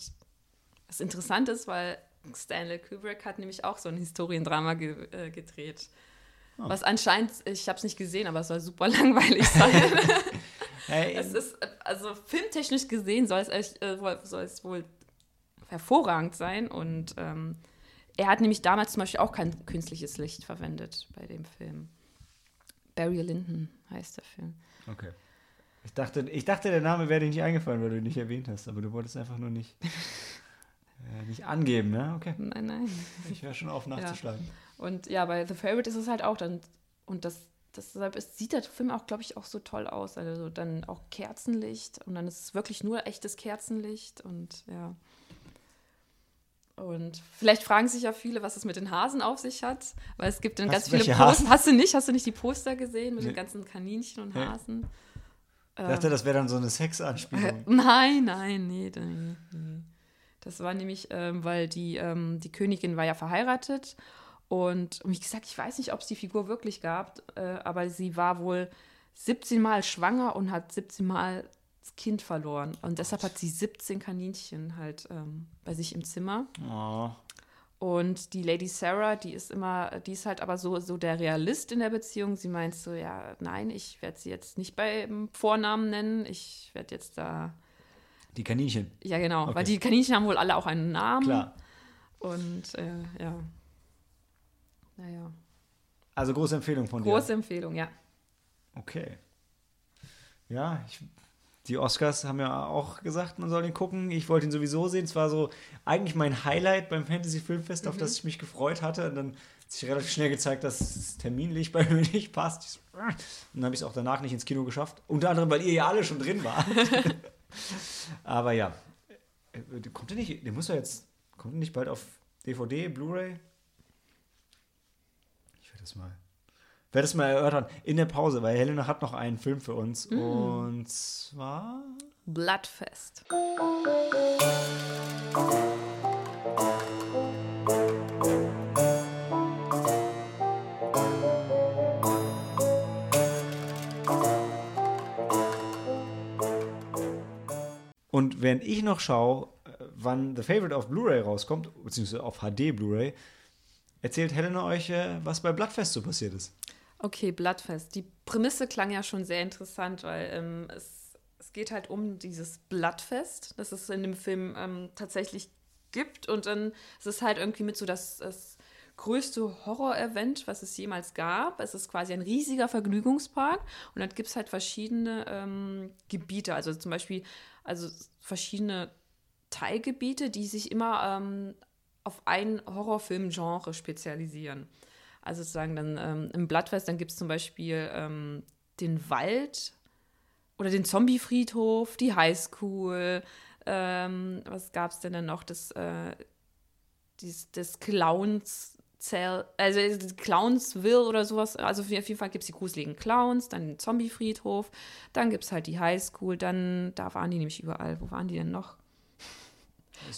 das Interessante ist, weil Stanley Kubrick hat nämlich auch so ein Historiendrama ge äh, gedreht. Oh. Was anscheinend, ich habe es nicht gesehen, aber es soll super (laughs) langweilig sein. (laughs) hey. Es ist, also filmtechnisch gesehen soll es, äh, soll es wohl hervorragend sein und ähm, er hat nämlich damals zum Beispiel auch kein künstliches Licht verwendet bei dem Film. Barry Lyndon heißt der Film. Okay. Ich dachte, ich dachte, der Name wäre dir nicht eingefallen, weil du ihn nicht erwähnt hast, aber du wolltest einfach nur nicht, (laughs) äh, nicht angeben, ne? Okay. Nein, nein. Ich wäre schon auf nachzuschlagen. Ja. Und ja, bei The Favorite ist es halt auch dann, und das, deshalb ist, sieht der Film auch, glaube ich, auch so toll aus. Also dann auch Kerzenlicht und dann ist es wirklich nur echtes Kerzenlicht und ja. Und vielleicht fragen sich ja viele, was es mit den Hasen auf sich hat, weil es gibt dann ganz viele Poster. Hast du nicht? Hast du nicht die Poster gesehen mit nee. den ganzen Kaninchen und Hasen? Ich dachte, das wäre dann so eine Sexanspielung. Äh, nein, nein, nee, nee, nee. Das war nämlich, ähm, weil die, ähm, die Königin war ja verheiratet und, wie gesagt, ich weiß nicht, ob es die Figur wirklich gab, äh, aber sie war wohl 17 Mal schwanger und hat 17 Mal das Kind verloren. Und deshalb hat sie 17 Kaninchen halt ähm, bei sich im Zimmer. Oh. Und die Lady Sarah, die ist immer, die ist halt aber so, so der Realist in der Beziehung. Sie meint so, ja, nein, ich werde sie jetzt nicht beim Vornamen nennen. Ich werde jetzt da. Die Kaninchen. Ja, genau. Okay. Weil die Kaninchen haben wohl alle auch einen Namen. Klar. Und äh, ja. Naja. Also große Empfehlung von große dir. Große Empfehlung, ja. Okay. Ja, ich die Oscars haben ja auch gesagt, man soll ihn gucken. Ich wollte ihn sowieso sehen. Es war so eigentlich mein Highlight beim Fantasy Filmfest, mhm. auf das ich mich gefreut hatte. Und dann hat sich relativ schnell gezeigt, dass es terminlich bei (laughs) mir nicht passt. Und dann habe ich es auch danach nicht ins Kino geschafft. Unter anderem, weil ihr ja alle schon drin wart. (laughs) Aber ja, äh, kommt der nicht, der muss ja jetzt, kommt der nicht bald auf DVD, Blu-ray? Ich werde das mal werde es mal erörtern in der Pause, weil Helena hat noch einen Film für uns. Mm. Und zwar. Bloodfest. Und während ich noch schaue, äh, wann The Favorite auf Blu-ray rauskommt, beziehungsweise auf HD Blu-ray, erzählt Helena euch, äh, was bei Bloodfest so passiert ist. Okay, Bloodfest. Die Prämisse klang ja schon sehr interessant, weil ähm, es, es geht halt um dieses Bloodfest, das es in dem Film ähm, tatsächlich gibt. Und dann ist halt irgendwie mit so das, das größte Horror-Event, was es jemals gab. Es ist quasi ein riesiger Vergnügungspark und dann gibt es halt verschiedene ähm, Gebiete, also zum Beispiel also verschiedene Teilgebiete, die sich immer ähm, auf ein Horrorfilm-Genre spezialisieren. Also sozusagen dann ähm, im Blattfest, dann gibt es zum Beispiel ähm, den Wald oder den Zombiefriedhof, die Highschool. Ähm, was gab es denn dann noch? Das, äh, dies, das Clowns Zell, also Clownsville oder sowas. Also auf jeden Fall gibt es die gruseligen Clowns, dann den Zombiefriedhof, dann gibt es halt die Highschool, dann, da waren die nämlich überall. Wo waren die denn noch?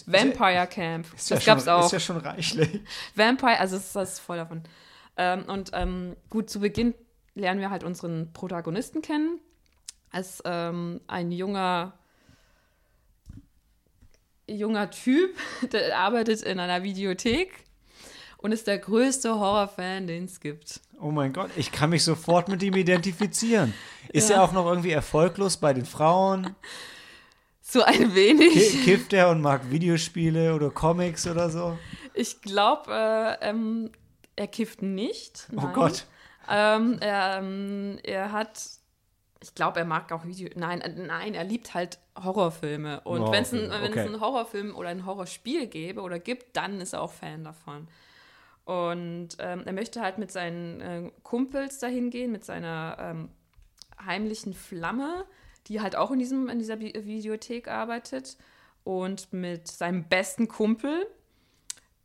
Vampire Camp. Ist ja das gab es auch. Ist ja schon reichlich. Vampire, also das ist voll davon. Ähm, und ähm, gut, zu Beginn lernen wir halt unseren Protagonisten kennen. Als ähm, ein junger junger Typ, (laughs) der arbeitet in einer Videothek und ist der größte Horrorfan, den es gibt. Oh mein Gott, ich kann mich sofort mit ihm identifizieren. Ist ja. er auch noch irgendwie erfolglos bei den Frauen? So ein wenig. Kifft er und mag Videospiele oder Comics oder so? Ich glaube, äh, ähm, er kifft nicht. Oh nein. Oh Gott. Ähm, er, ähm, er hat ich glaube, er mag auch Video. Nein, äh, nein, er liebt halt Horrorfilme. Und oh, wenn es ein, okay. einen Horrorfilm oder ein Horrorspiel gäbe oder gibt, dann ist er auch Fan davon. Und ähm, er möchte halt mit seinen äh, Kumpels dahin gehen, mit seiner ähm, heimlichen Flamme, die halt auch in, diesem, in dieser Bi Videothek arbeitet. Und mit seinem besten Kumpel,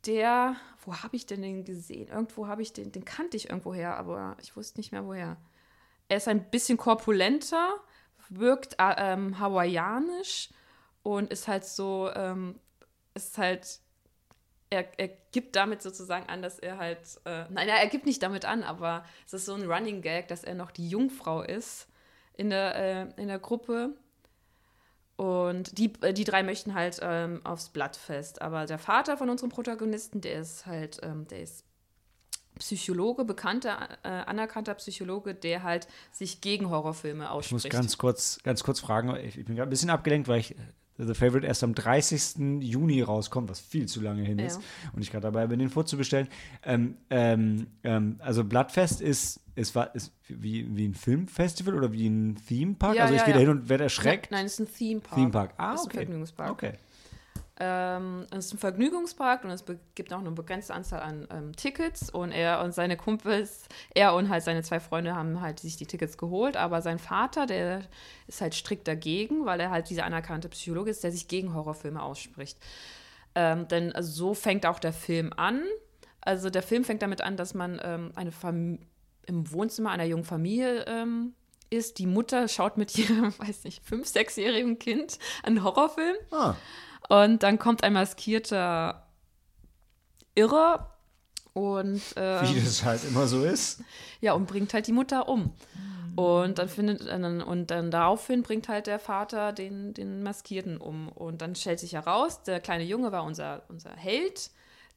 der, wo habe ich denn den gesehen? Irgendwo habe ich den, den kannte ich irgendwo her, aber ich wusste nicht mehr woher. Er ist ein bisschen korpulenter, wirkt äh, ähm, hawaiianisch und ist halt so, ähm, ist halt er, er gibt damit sozusagen an, dass er halt, äh, nein, er gibt nicht damit an, aber es ist so ein Running Gag, dass er noch die Jungfrau ist in der, äh, in der Gruppe. Und die, äh, die drei möchten halt ähm, aufs Blattfest. Aber der Vater von unserem Protagonisten, der ist halt, ähm, der ist Psychologe, bekannter, äh, anerkannter Psychologe, der halt sich gegen Horrorfilme ausspricht. Ich muss ganz kurz, ganz kurz fragen, ich bin gerade ein bisschen abgelenkt, weil ich The Favorite erst am 30. Juni rauskommt, was viel zu lange hin ist. Ja. Und ich gerade dabei bin, den vorzubestellen. Ähm, ähm, ähm, also Bloodfest ist, ist, ist wie, wie ein Filmfestival oder wie ein Themepark? Ja, also ich ja, gehe da hin und werde erschreckt. Nein, es ist ein Themepark. Themepark. Ah, okay. Vergnügungspark. Okay. Ähm, es ist ein Vergnügungspark und es gibt auch eine begrenzte Anzahl an ähm, Tickets und er und seine Kumpels, er und halt seine zwei Freunde haben halt sich die Tickets geholt, aber sein Vater, der ist halt strikt dagegen, weil er halt dieser anerkannte Psychologe ist, der sich gegen Horrorfilme ausspricht. Ähm, denn also so fängt auch der Film an. Also der Film fängt damit an, dass man ähm, eine Fam im Wohnzimmer einer jungen Familie ähm, ist. Die Mutter schaut mit (laughs) ihrem, weiß nicht, fünf, sechsjährigen Kind einen Horrorfilm. Ah. Und dann kommt ein maskierter Irrer und (laughs) ähm, wie das halt immer so ist. Ja, und bringt halt die Mutter um. Und dann findet und dann daraufhin bringt halt der Vater den, den Maskierten um. Und dann stellt sich heraus, der kleine Junge war unser, unser Held,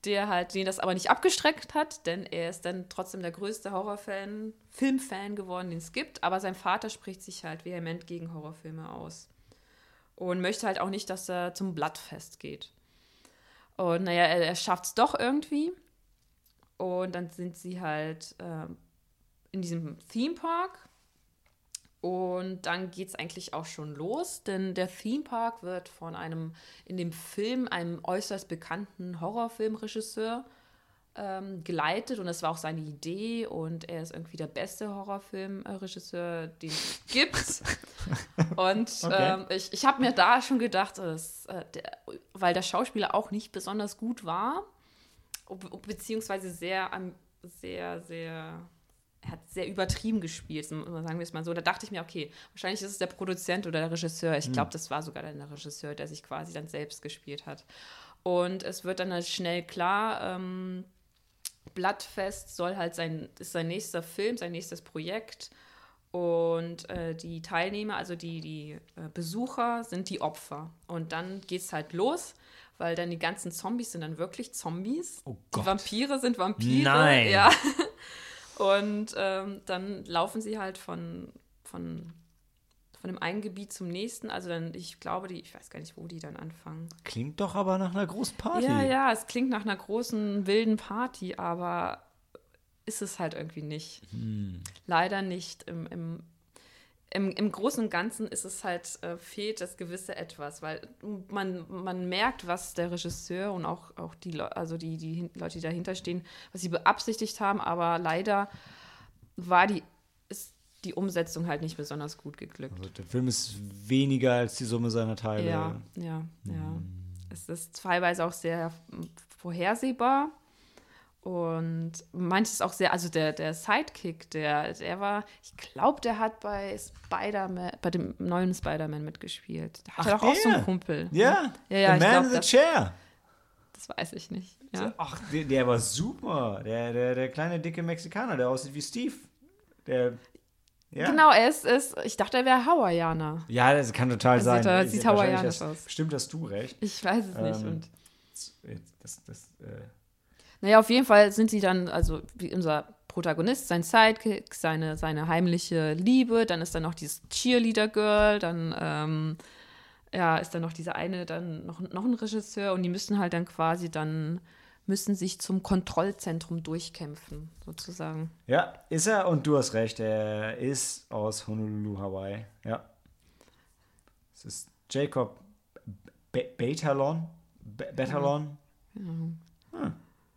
der halt, den das aber nicht abgestreckt hat, denn er ist dann trotzdem der größte Horrorfan, Filmfan geworden, den es gibt. Aber sein Vater spricht sich halt vehement gegen Horrorfilme aus und möchte halt auch nicht, dass er zum Blattfest geht. Und naja, er, er schafft es doch irgendwie. Und dann sind sie halt äh, in diesem Theme Park. Und dann geht es eigentlich auch schon los, denn der Theme Park wird von einem in dem Film, einem äußerst bekannten Horrorfilmregisseur ähm, geleitet und es war auch seine Idee und er ist irgendwie der beste Horrorfilmregisseur, den es (laughs) gibt. und okay. ähm, ich, ich habe mir da schon gedacht, dass, äh, der, weil der Schauspieler auch nicht besonders gut war, beziehungsweise sehr, sehr, sehr er hat sehr übertrieben gespielt, sagen wir es mal so. Da dachte ich mir, okay, wahrscheinlich ist es der Produzent oder der Regisseur. Ich glaube, hm. das war sogar der Regisseur, der sich quasi dann selbst gespielt hat. Und es wird dann halt schnell klar, ähm, Blattfest soll halt sein, ist sein nächster Film, sein nächstes Projekt. Und äh, die Teilnehmer, also die, die äh, Besucher, sind die Opfer. Und dann geht es halt los, weil dann die ganzen Zombies sind dann wirklich Zombies. Oh die Gott. Vampire sind Vampire. Nein. Ja. (laughs) Und ähm, dann laufen sie halt von, von, von dem einen Gebiet zum nächsten. Also dann, ich glaube, die, ich weiß gar nicht, wo die dann anfangen. Klingt doch aber nach einer großen Party. Ja, ja, es klingt nach einer großen, wilden Party, aber ist es halt irgendwie nicht. Hm. Leider nicht. Im, im, im, Im Großen und Ganzen ist es halt, äh, fehlt das gewisse Etwas, weil man, man merkt, was der Regisseur und auch, auch die, Leu- also die, die Leute, die dahinter stehen, was sie beabsichtigt haben, aber leider war die, die Umsetzung halt nicht besonders gut geglückt. Also der Film ist weniger als die Summe seiner Teile. Ja, ja, ja. Es ist teilweise auch sehr vorhersehbar und manches auch sehr, also der, der Sidekick, der, der war, ich glaube, der hat bei Spider-Man, bei dem neuen Spider-Man mitgespielt. Da hat er doch auch so einen Kumpel. Ja, ja, ja The Man glaub, in the das, Chair. das weiß ich nicht. Ja. Ach, der, der war super. Der, der, der kleine, dicke Mexikaner, der aussieht wie Steve. Der, ja. Genau, er ist, ist, ich dachte, er wäre Hawaiianer. Ja, das kann total Er sein. sieht- er sieht hawaiianisch hast- aus. Bestimmt hast du recht. Ich weiß es nicht. Ähm, Und Das, das, äh, Naja, auf jeden Fall sind sie dann, also wie unser Protagonist, sein Sidekick, seine, seine heimliche Liebe, dann ist da noch dieses Cheerleader-Girl, dann ähm, ja, ist da noch diese eine, dann noch, noch ein Regisseur und die müssen halt dann quasi dann, müssen sich zum Kontrollzentrum durchkämpfen, sozusagen. ja, ist er und du hast recht. Er ist aus Honolulu, Hawaii. Ja. Es ist Jacob Be Betalon. Be Betalon. Hm,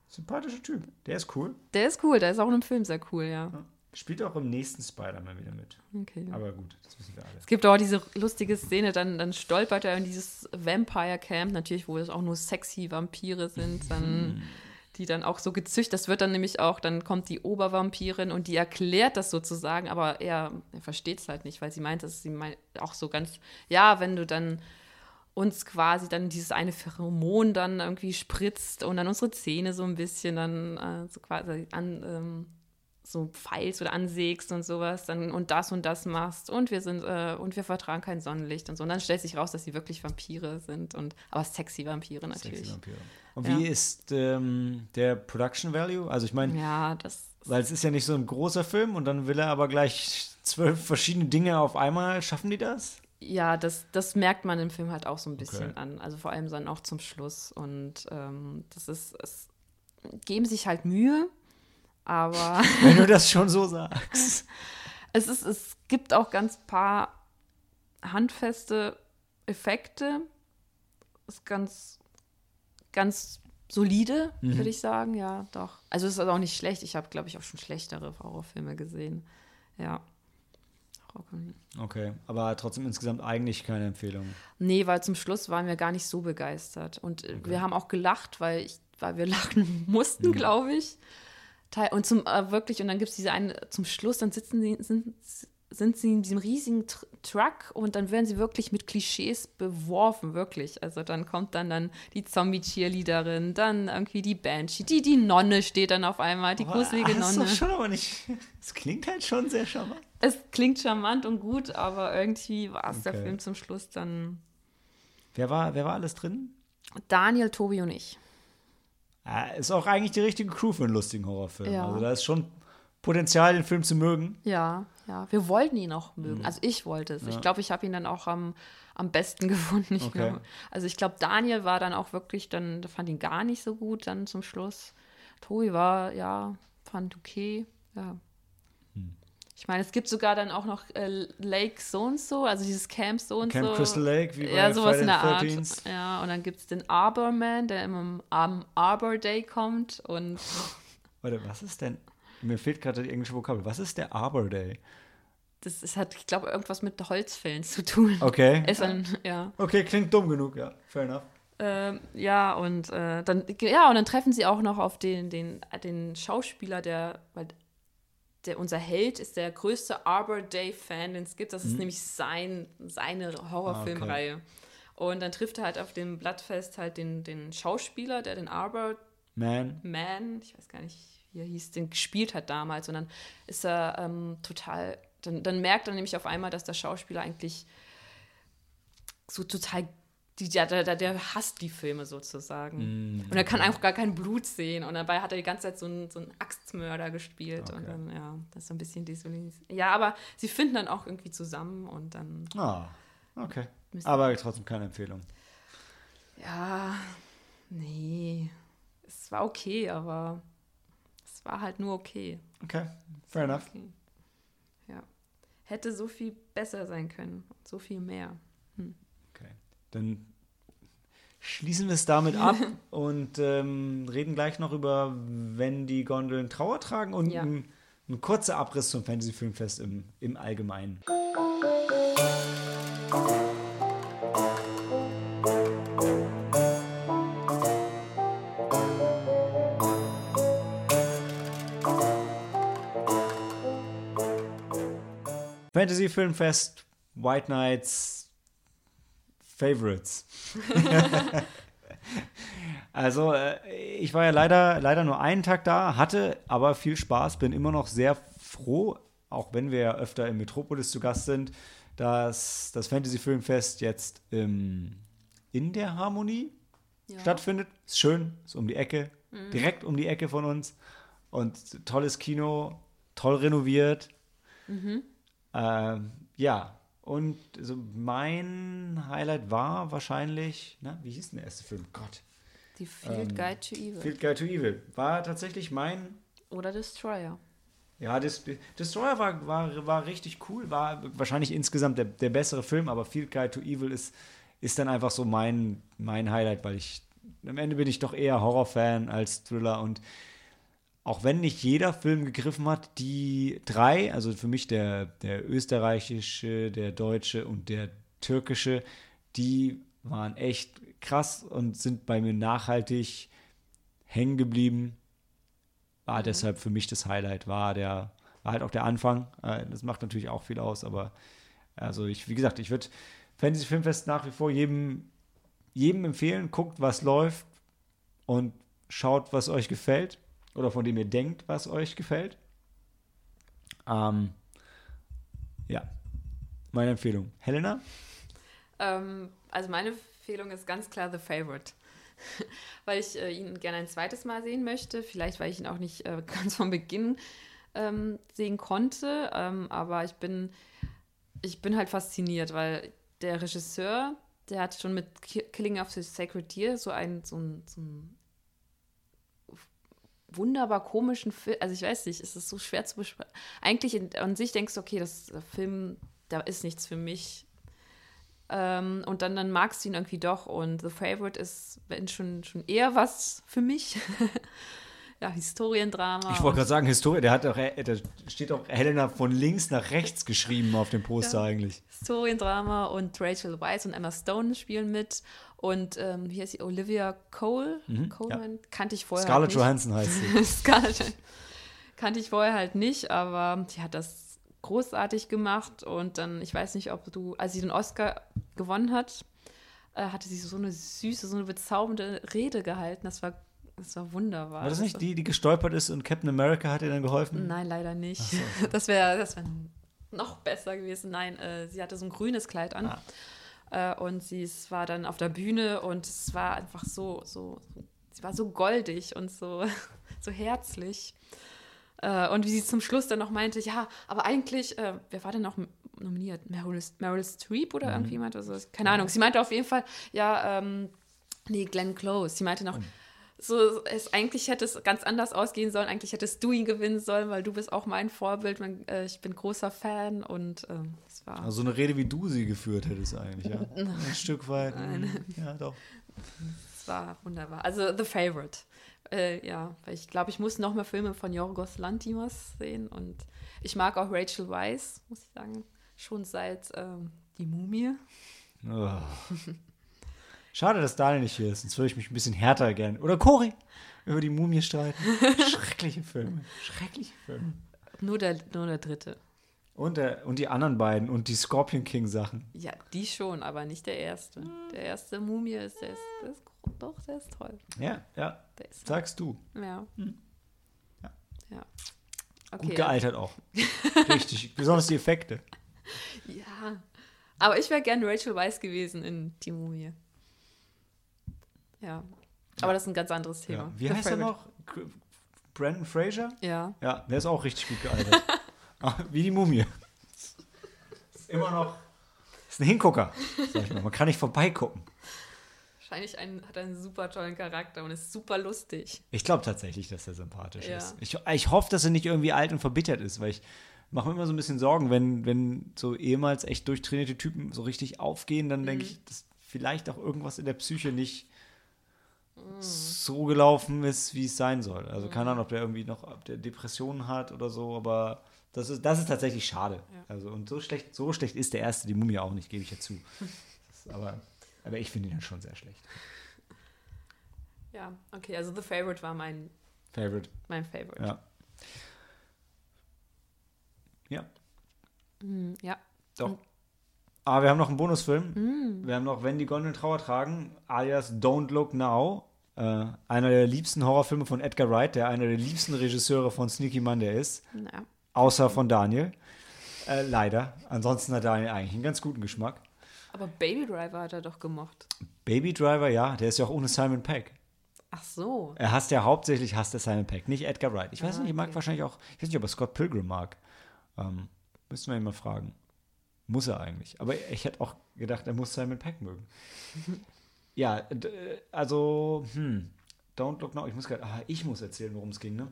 sympathischer Typ. Der ist cool. Der ist cool, der ist auch in einem Film sehr cool, ja. Spielt auch im nächsten Spider-Man wieder mit. Okay. Aber gut, das wissen wir alle. Es gibt auch diese lustige Szene, dann, dann stolpert er in dieses Vampire Camp, natürlich, wo es auch nur sexy Vampire sind, dann, die dann auch so gezüchtet. Das wird dann nämlich auch, dann kommt die Obervampirin und die erklärt das sozusagen, aber er, er versteht es halt nicht, weil sie meint, dass sie meint, auch so ganz, ja, wenn du dann uns quasi dann dieses eine Pheromon dann irgendwie spritzt und dann unsere Zähne so ein bisschen dann äh, so quasi an, ähm, so pfeilst oder ansägst und sowas, dann und das und das machst und wir sind äh, und wir vertragen kein Sonnenlicht und so. Und dann stellt sich raus, dass sie wirklich Vampire sind und aber sexy Vampire natürlich. Sexy Vampire. Und Ja. wie ist ähm, der Production Value? Also ich meine, Ja, das weil es ist ja nicht so ein großer Film und dann will er aber gleich zwölf verschiedene Dinge auf einmal. Schaffen die das? ja, das, das merkt man im Film halt auch so ein bisschen Okay. an. Also vor allem dann auch zum Schluss. Und ähm, das ist, es geben sich halt Mühe, aber (laughs) Wenn du das schon so sagst. (laughs) es ist, es gibt auch ganz paar handfeste Effekte. Ist ganz, ganz solide, Mhm. würde ich sagen, ja, doch. Also es ist auch nicht schlecht. Ich habe, glaube ich, auch schon schlechtere Horrorfilme gesehen. Ja. Okay, aber trotzdem insgesamt eigentlich keine Empfehlung. Nee, weil zum Schluss waren wir gar nicht so begeistert. Und äh, wir haben auch gelacht, weil, ich, weil wir (laughs) lachen mussten, glaube ich. Teil- Und zum äh, wirklich, und dann gibt es diese eine, zum Schluss, dann sitzen sie, sind, sind sie in diesem riesigen Tr Truck und dann werden sie wirklich mit Klischees beworfen, wirklich. Also dann kommt dann, dann die Zombie-Cheerleaderin, dann irgendwie die Banshee, die, die Nonne steht dann auf einmal, die gruselige Aber das ist Nonne. schon aber nicht. (laughs) Es klingt halt schon sehr charmant. Es klingt charmant und gut, aber irgendwie war es der Okay. Film zum Schluss dann Wer war, wer war alles drin? Daniel, Tobi und ich. Ist auch eigentlich die richtige Crew für einen lustigen Horrorfilm. Ja. Also da ist schon Potenzial, den Film zu mögen. Ja, ja. Wir wollten ihn auch mögen. Also ich wollte es. Ich glaube, ich habe ihn dann auch am, am besten (laughs) gefunden. Ich Okay. also ich glaube, Daniel war dann auch wirklich, dann fand ihn gar nicht so gut dann zum Schluss. Tobi war, ja, fand okay. Ja. Ich meine, es gibt sogar dann auch noch äh, Lake so und so, also dieses Camp so und Camp so. Crystal Lake, wie bei ja, sowas Friday in der Art. 13th. Ja, und dann gibt es den Arborman, der immer am Arbor Day kommt und (laughs) Warte, was ist denn? Mir fehlt gerade die englische Vokabel. Was ist der Arbor Day? das ist, hat, ich glaube, irgendwas mit Holzfällen zu tun. Okay. (laughs) Ist ein, ja. Okay, klingt dumm genug, ja. Fair enough. Ähm, ja, und äh, dann, ja, und dann treffen sie auch noch auf den, den, den Schauspieler, der, weil der unser Held ist der größte Arbor Day-Fan, den es gibt. Das ist nämlich sein, seine Horrorfilmreihe. Und dann trifft er halt auf dem Blattfest halt den, den Schauspieler, der den Arbor Man. Man, ich weiß gar nicht, wie er hieß, den gespielt hat damals. Und dann ist er ähm, total dann, dann merkt er nämlich auf einmal, dass der Schauspieler eigentlich so total die, der, der, der hasst die Filme sozusagen. Mm, und er kann einfach gar kein Blut sehen. Und dabei hat er die ganze Zeit so einen, so einen Axtmörder gespielt. Okay. Und dann, ja, das ist so ein bisschen desillusioniert. Ja, aber sie finden dann auch irgendwie zusammen und dann. Ah, okay. Aber trotzdem keine Empfehlung. Ja, nee. Es war okay, aber es war halt nur okay. Okay, fair enough. Okay. Ja. Hätte so viel besser sein können. So viel mehr. Dann schließen wir es damit ab (laughs) und ähm, reden gleich noch über, wenn die Gondeln Trauer tragen und ja. ein, ein, kurzer Abriss zum Fantasy Filmfest im, im Allgemeinen. Fantasy Filmfest, White Knights, Favorites. (laughs) also, äh, ich war ja leider, leider nur einen Tag da, hatte aber viel Spaß, bin immer noch sehr froh, auch wenn wir ja öfter im Metropolis zu Gast sind, dass das Fantasy Filmfest jetzt ähm, in der Harmonie ja. stattfindet. Ist schön, ist um die Ecke, mhm. direkt um die Ecke von uns. Und tolles Kino, toll renoviert. Mhm. Ähm, ja, und so mein Highlight war wahrscheinlich, na, wie hieß denn der erste Film? Gott. Die Field ähm, Guide to Evil. Field Guide to Evil. War tatsächlich mein. Oder Destroyer. Ja, Destroyer war, war, war richtig cool, war wahrscheinlich insgesamt der, der bessere Film, aber Field Guide to Evil ist, ist dann einfach so mein, mein Highlight, weil ich am Ende bin ich doch eher Horrorfan als Thriller und auch wenn nicht jeder Film gegriffen hat, die drei, also für mich der, der österreichische, der deutsche und der türkische, die waren echt krass und sind bei mir nachhaltig hängen geblieben. War mhm. deshalb für mich das Highlight, war der, war halt auch der Anfang. Äh, das macht natürlich auch viel aus, aber also ich, wie gesagt, ich würde Fantasy Filmfest nach wie vor jedem, jedem empfehlen, guckt, was läuft und schaut, was euch gefällt oder von dem ihr denkt, was euch gefällt. Ähm, ja, meine Empfehlung. Helena? Ähm, also meine Empfehlung ist ganz klar The Favorite. (laughs) weil ich äh, ihn gerne ein zweites Mal sehen möchte. Vielleicht, weil ich ihn auch nicht äh, (laughs) ganz von Beginn ähm, sehen konnte. Ähm, aber ich bin, ich bin halt fasziniert, weil der Regisseur, der hat schon mit Killing of the Sacred Deer so ein, so ein, so ein wunderbar komischen Film. Also ich weiß nicht, es ist so schwer zu beschreiben. Eigentlich in, an sich denkst du, okay, das Film, da ist nichts für mich. Ähm, und dann, dann magst du ihn irgendwie doch. Und The Favorite ist wenn schon, schon eher was für mich. (laughs) ja, Historiendrama. Ich wollte gerade sagen, Historie, der hat auch, da steht auch Helena von links nach rechts geschrieben auf dem Poster ja. eigentlich. Historiendrama und Rachel Weisz und Emma Stone spielen mit. Und ähm, hier ist sie Olivia Cole. Mhm, Coleman ja. kannte ich vorher Scarlett halt Johansson heißt sie. (laughs) Scarlett kannte ich vorher halt nicht, aber die hat das großartig gemacht. Und dann, ich weiß nicht, ob du, als sie den Oscar gewonnen hat, äh, hatte sie so eine süße, so eine bezaubernde Rede gehalten. Das war das war wunderbar. War das nicht die, die gestolpert ist und Captain America hat ihr dann geholfen? Nein, leider nicht. So. (laughs) Das wäre das wär noch besser gewesen. Nein, äh, sie hatte so ein grünes Kleid an. Ah. Äh, und sie war dann auf der Bühne und es war einfach so, so, sie war so goldig und so, (laughs) so herzlich. Äh, und wie sie zum Schluss dann noch meinte, ja, aber eigentlich, äh, wer war denn noch nominiert? Meryl, Meryl Streep oder mhm. irgendjemand? Also, keine Ahnung. Sie meinte auf jeden Fall, ja, ähm, nee, Glenn Close. Sie meinte noch, mhm so es eigentlich hätte es ganz anders ausgehen sollen. Eigentlich hättest du ihn gewinnen sollen, weil du bist auch mein Vorbild. Man, äh, ich bin großer Fan und äh, es war. Also eine Rede, wie du sie geführt hättest eigentlich, ja. (laughs) Ein Stück weit. Nein. Ja, doch. Es war wunderbar. Also The Favorite. Äh, ja, weil ich glaube, ich muss noch mehr Filme von Yorgos Lantimos sehen und ich mag auch Rachel Weisz, muss ich sagen, schon seit ähm, Die Mumie. Oh. (laughs) Schade, dass Daniel nicht hier ist, sonst würde ich mich ein bisschen härter gern. Oder Cory über die Mumie streiten. (laughs) Schreckliche Filme. Schreckliche Filme. Nur der, nur der dritte. Und, der, und die anderen beiden und die Scorpion King Sachen. Ja, die schon, aber nicht der erste. Der erste Mumie ist, der ist, der ist doch, der ist toll. Ja, ja. Sagst du. Ja. Hm. ja. ja. Okay, Gut gealtert auch. Richtig. Besonders die Effekte. (laughs) Ja. Aber ich wäre gern Rachel Weisz gewesen in Die Mumie. Ja. Aber das ist ein ganz anderes Thema. Ja. Wie The heißt er Favorite. noch? K- Brandon Fraser? Ja. Ja, der ist auch richtig gut gealtert. (laughs) Ah, Wie die Mumie. Ist immer noch. Ist ein Hingucker, sag ich mal. Man kann nicht vorbeigucken. Wahrscheinlich ein, hat er einen super tollen Charakter und ist super lustig. Ich glaube tatsächlich, dass er sympathisch Ja. ist. Ich, ich hoffe, dass er nicht irgendwie alt und verbittert ist, weil ich mache mir immer so ein bisschen Sorgen, wenn, wenn so ehemals echt durchtrainierte Typen so richtig aufgehen, dann denke ich, dass vielleicht auch irgendwas in der Psyche nicht so gelaufen ist, wie es sein soll. Also keine Ahnung, ob der irgendwie noch ob der Depressionen hat oder so, aber das ist, das ist tatsächlich schade. Ja. Also und so schlecht, so schlecht ist der erste, die Mumie auch nicht, gebe ich ja zu. (laughs) Aber, aber ich finde ihn dann schon sehr schlecht. Ja, okay, also The Favorite war mein, Favorite. mein Favorite. Ja. Ja, Mhm, ja. doch. Aber wir haben noch einen Bonusfilm. Mhm. Wir haben noch Wenn die Gondeln Trauer tragen, alias Don't Look Now. Äh, einer der liebsten Horrorfilme von Edgar Wright, der einer der liebsten Regisseure von Sneaky Monday ist. Ja. Außer von Daniel. Äh, leider. Ansonsten hat Daniel eigentlich einen ganz guten Geschmack. Aber Baby Driver hat er doch gemocht. Baby Driver, ja, der ist ja auch ohne Simon Peck. Ach so. Er hasst ja hauptsächlich hasst er Simon Peck, nicht Edgar Wright. Ich weiß Ah, nicht, er mag okay. wahrscheinlich auch, ich weiß nicht, ob er Scott Pilgrim mag. Ähm, müssten wir ihn mal fragen. Muss er eigentlich. Aber ich hätte auch gedacht, er muss Simon Peck mögen. (laughs) ja, also, hm, Don't Look Now. Ich muss gerade, ah, ich muss erzählen, worum es ging, ne?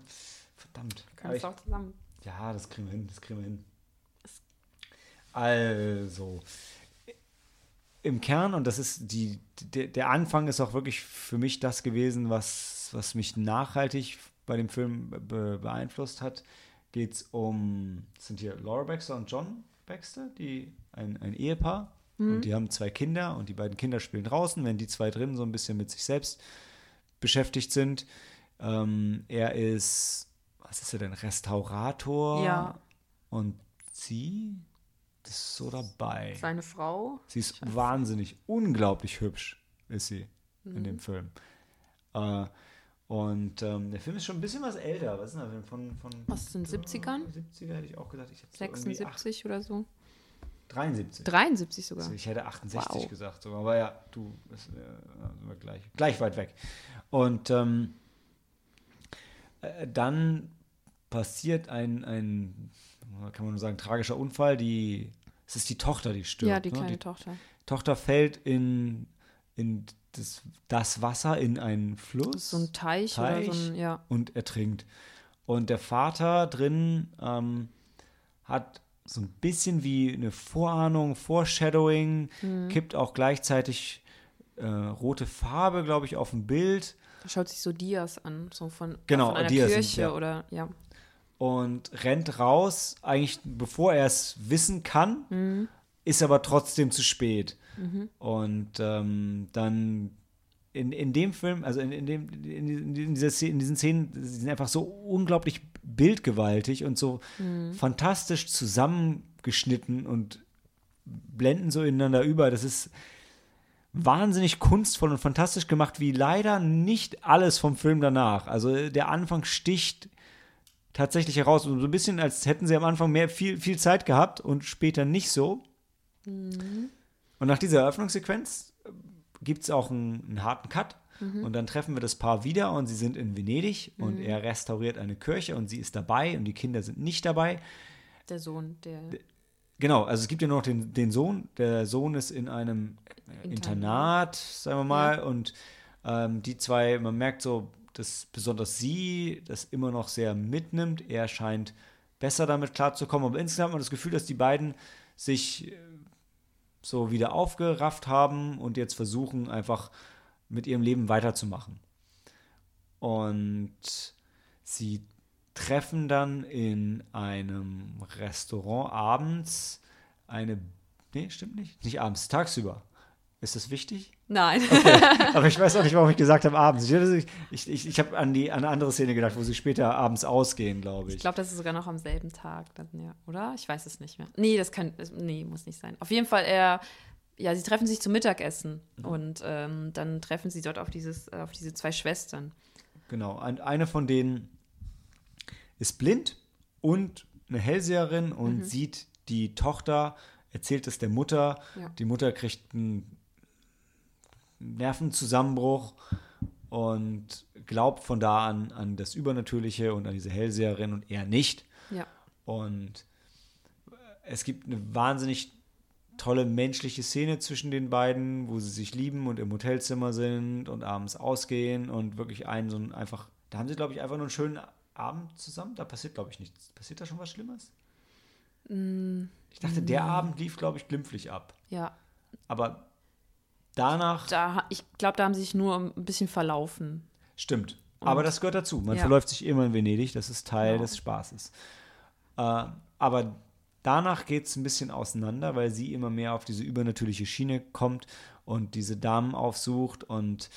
Verdammt. Kannst ich, du auch zusammen. ja, das kriegen wir hin, das kriegen wir hin. Also, im Kern, und das ist die, der, der Anfang ist auch wirklich für mich das gewesen, was, was mich nachhaltig bei dem Film be beeinflusst hat, geht es um, sind hier Laura Baxter und John Baxter, die ein, ein Ehepaar. Und die haben zwei Kinder und die beiden Kinder spielen draußen, wenn die zwei drin so ein bisschen mit sich selbst beschäftigt sind. Ähm, er ist, was ist er denn, Restaurator? Ja. Und sie ist so dabei. Seine Frau. Sie ist wahnsinnig, unglaublich hübsch, ist sie in dem Film. Äh, und ähm, der Film ist schon ein bisschen was älter. Was ist denn Film? Von, von Aus den 70ern? 70er hätte ich auch gesagt. Ich hätte so irgendwie 76 oder so. acht- 73. 73 sogar. Also ich hätte 68 Wow. gesagt sogar. Aber ja, du, das, äh, gleich, gleich weit weg. Und ähm, äh, dann passiert ein, ein, kann man nur sagen, tragischer Unfall. Die, es ist die Tochter, die stirbt. ja, die ne? kleine Tochter. Tochter fällt in, in das, das Wasser in einen Fluss So ein Teich, Teich. oder so ein, ja. und ertrinkt. Und der Vater drin ähm, hat so ein bisschen wie eine Vorahnung, Foreshadowing, Mhm. kippt auch gleichzeitig äh, rote Farbe, glaube ich, auf ein Bild Da schaut sich so Dias an, so von, Genau, von einer Dias Kirche ja. oder, ja. und rennt raus, eigentlich bevor er es wissen kann, Mhm. Ist aber trotzdem zu spät. Und ähm, dann in, in dem Film, also in, in, dem, in, in, dieser, Szene- in diesen Szenen, die sind einfach so unglaublich bildgewaltig und so fantastisch zusammengeschnitten und blenden so ineinander über. Das ist wahnsinnig kunstvoll und fantastisch gemacht, wie leider nicht alles vom Film danach. Also der Anfang sticht tatsächlich heraus. So ein bisschen, als hätten sie am Anfang mehr, viel, viel Zeit gehabt und später nicht so. Und nach dieser Eröffnungssequenz gibt es auch einen, einen harten Cut. Und dann treffen wir das Paar wieder und sie sind in Venedig und er restauriert eine Kirche und sie ist dabei und die Kinder sind nicht dabei. Der Sohn, der. Genau, also es gibt ja nur noch den, den Sohn. Der Sohn ist in einem äh, Internat. Internat, sagen wir mal, und ähm, die zwei, man merkt so, dass besonders sie das immer noch sehr mitnimmt. Er scheint besser damit klarzukommen, aber insgesamt hat man das Gefühl, dass die beiden sich äh, so wieder aufgerafft haben und jetzt versuchen, einfach mit ihrem Leben weiterzumachen. Und sie treffen dann in einem Restaurant abends eine. Nee, stimmt nicht. Nicht abends, tagsüber. Ist das wichtig? Nein. (laughs) Aber ich weiß auch nicht, warum ich gesagt habe abends. Ich, ich, ich, ich habe an, die- an eine andere Szene gedacht, wo sie später abends ausgehen, glaube ich. Ich glaube, das ist sogar noch am selben Tag, dann, ja, oder? Ich weiß es nicht mehr. Nee, das kann, nee, muss nicht sein. Auf jeden Fall, er, ja, sie treffen sich zum Mittagessen und ähm, dann treffen sie dort auf, dieses, auf diese zwei Schwestern. Genau. Ein, eine von denen ist blind und eine Hellseherin und sieht die Tochter, erzählt es der Mutter. Ja. Die Mutter kriegt einen Nervenzusammenbruch und glaubt von da an an das Übernatürliche und an diese Hellseherin und er nicht. Ja. Und es gibt eine wahnsinnig tolle menschliche Szene zwischen den beiden, wo sie sich lieben und im Hotelzimmer sind und abends ausgehen und wirklich einen so ein einfach, da haben sie, glaube ich, einfach nur einen schönen Abend zusammen. Da passiert, glaube ich, nichts. Passiert da schon was Schlimmes? Ich dachte, der Abend lief, glaube ich, glimpflich ab. Ja. Aber danach Da, ich glaube, da haben sie sich nur ein bisschen verlaufen. Stimmt. Aber das gehört dazu. Man Ja. verläuft sich immer in Venedig, das ist Teil Genau. des Spaßes. Äh, aber danach geht es ein bisschen auseinander, weil sie immer mehr auf diese übernatürliche Schiene kommt und diese Damen aufsucht und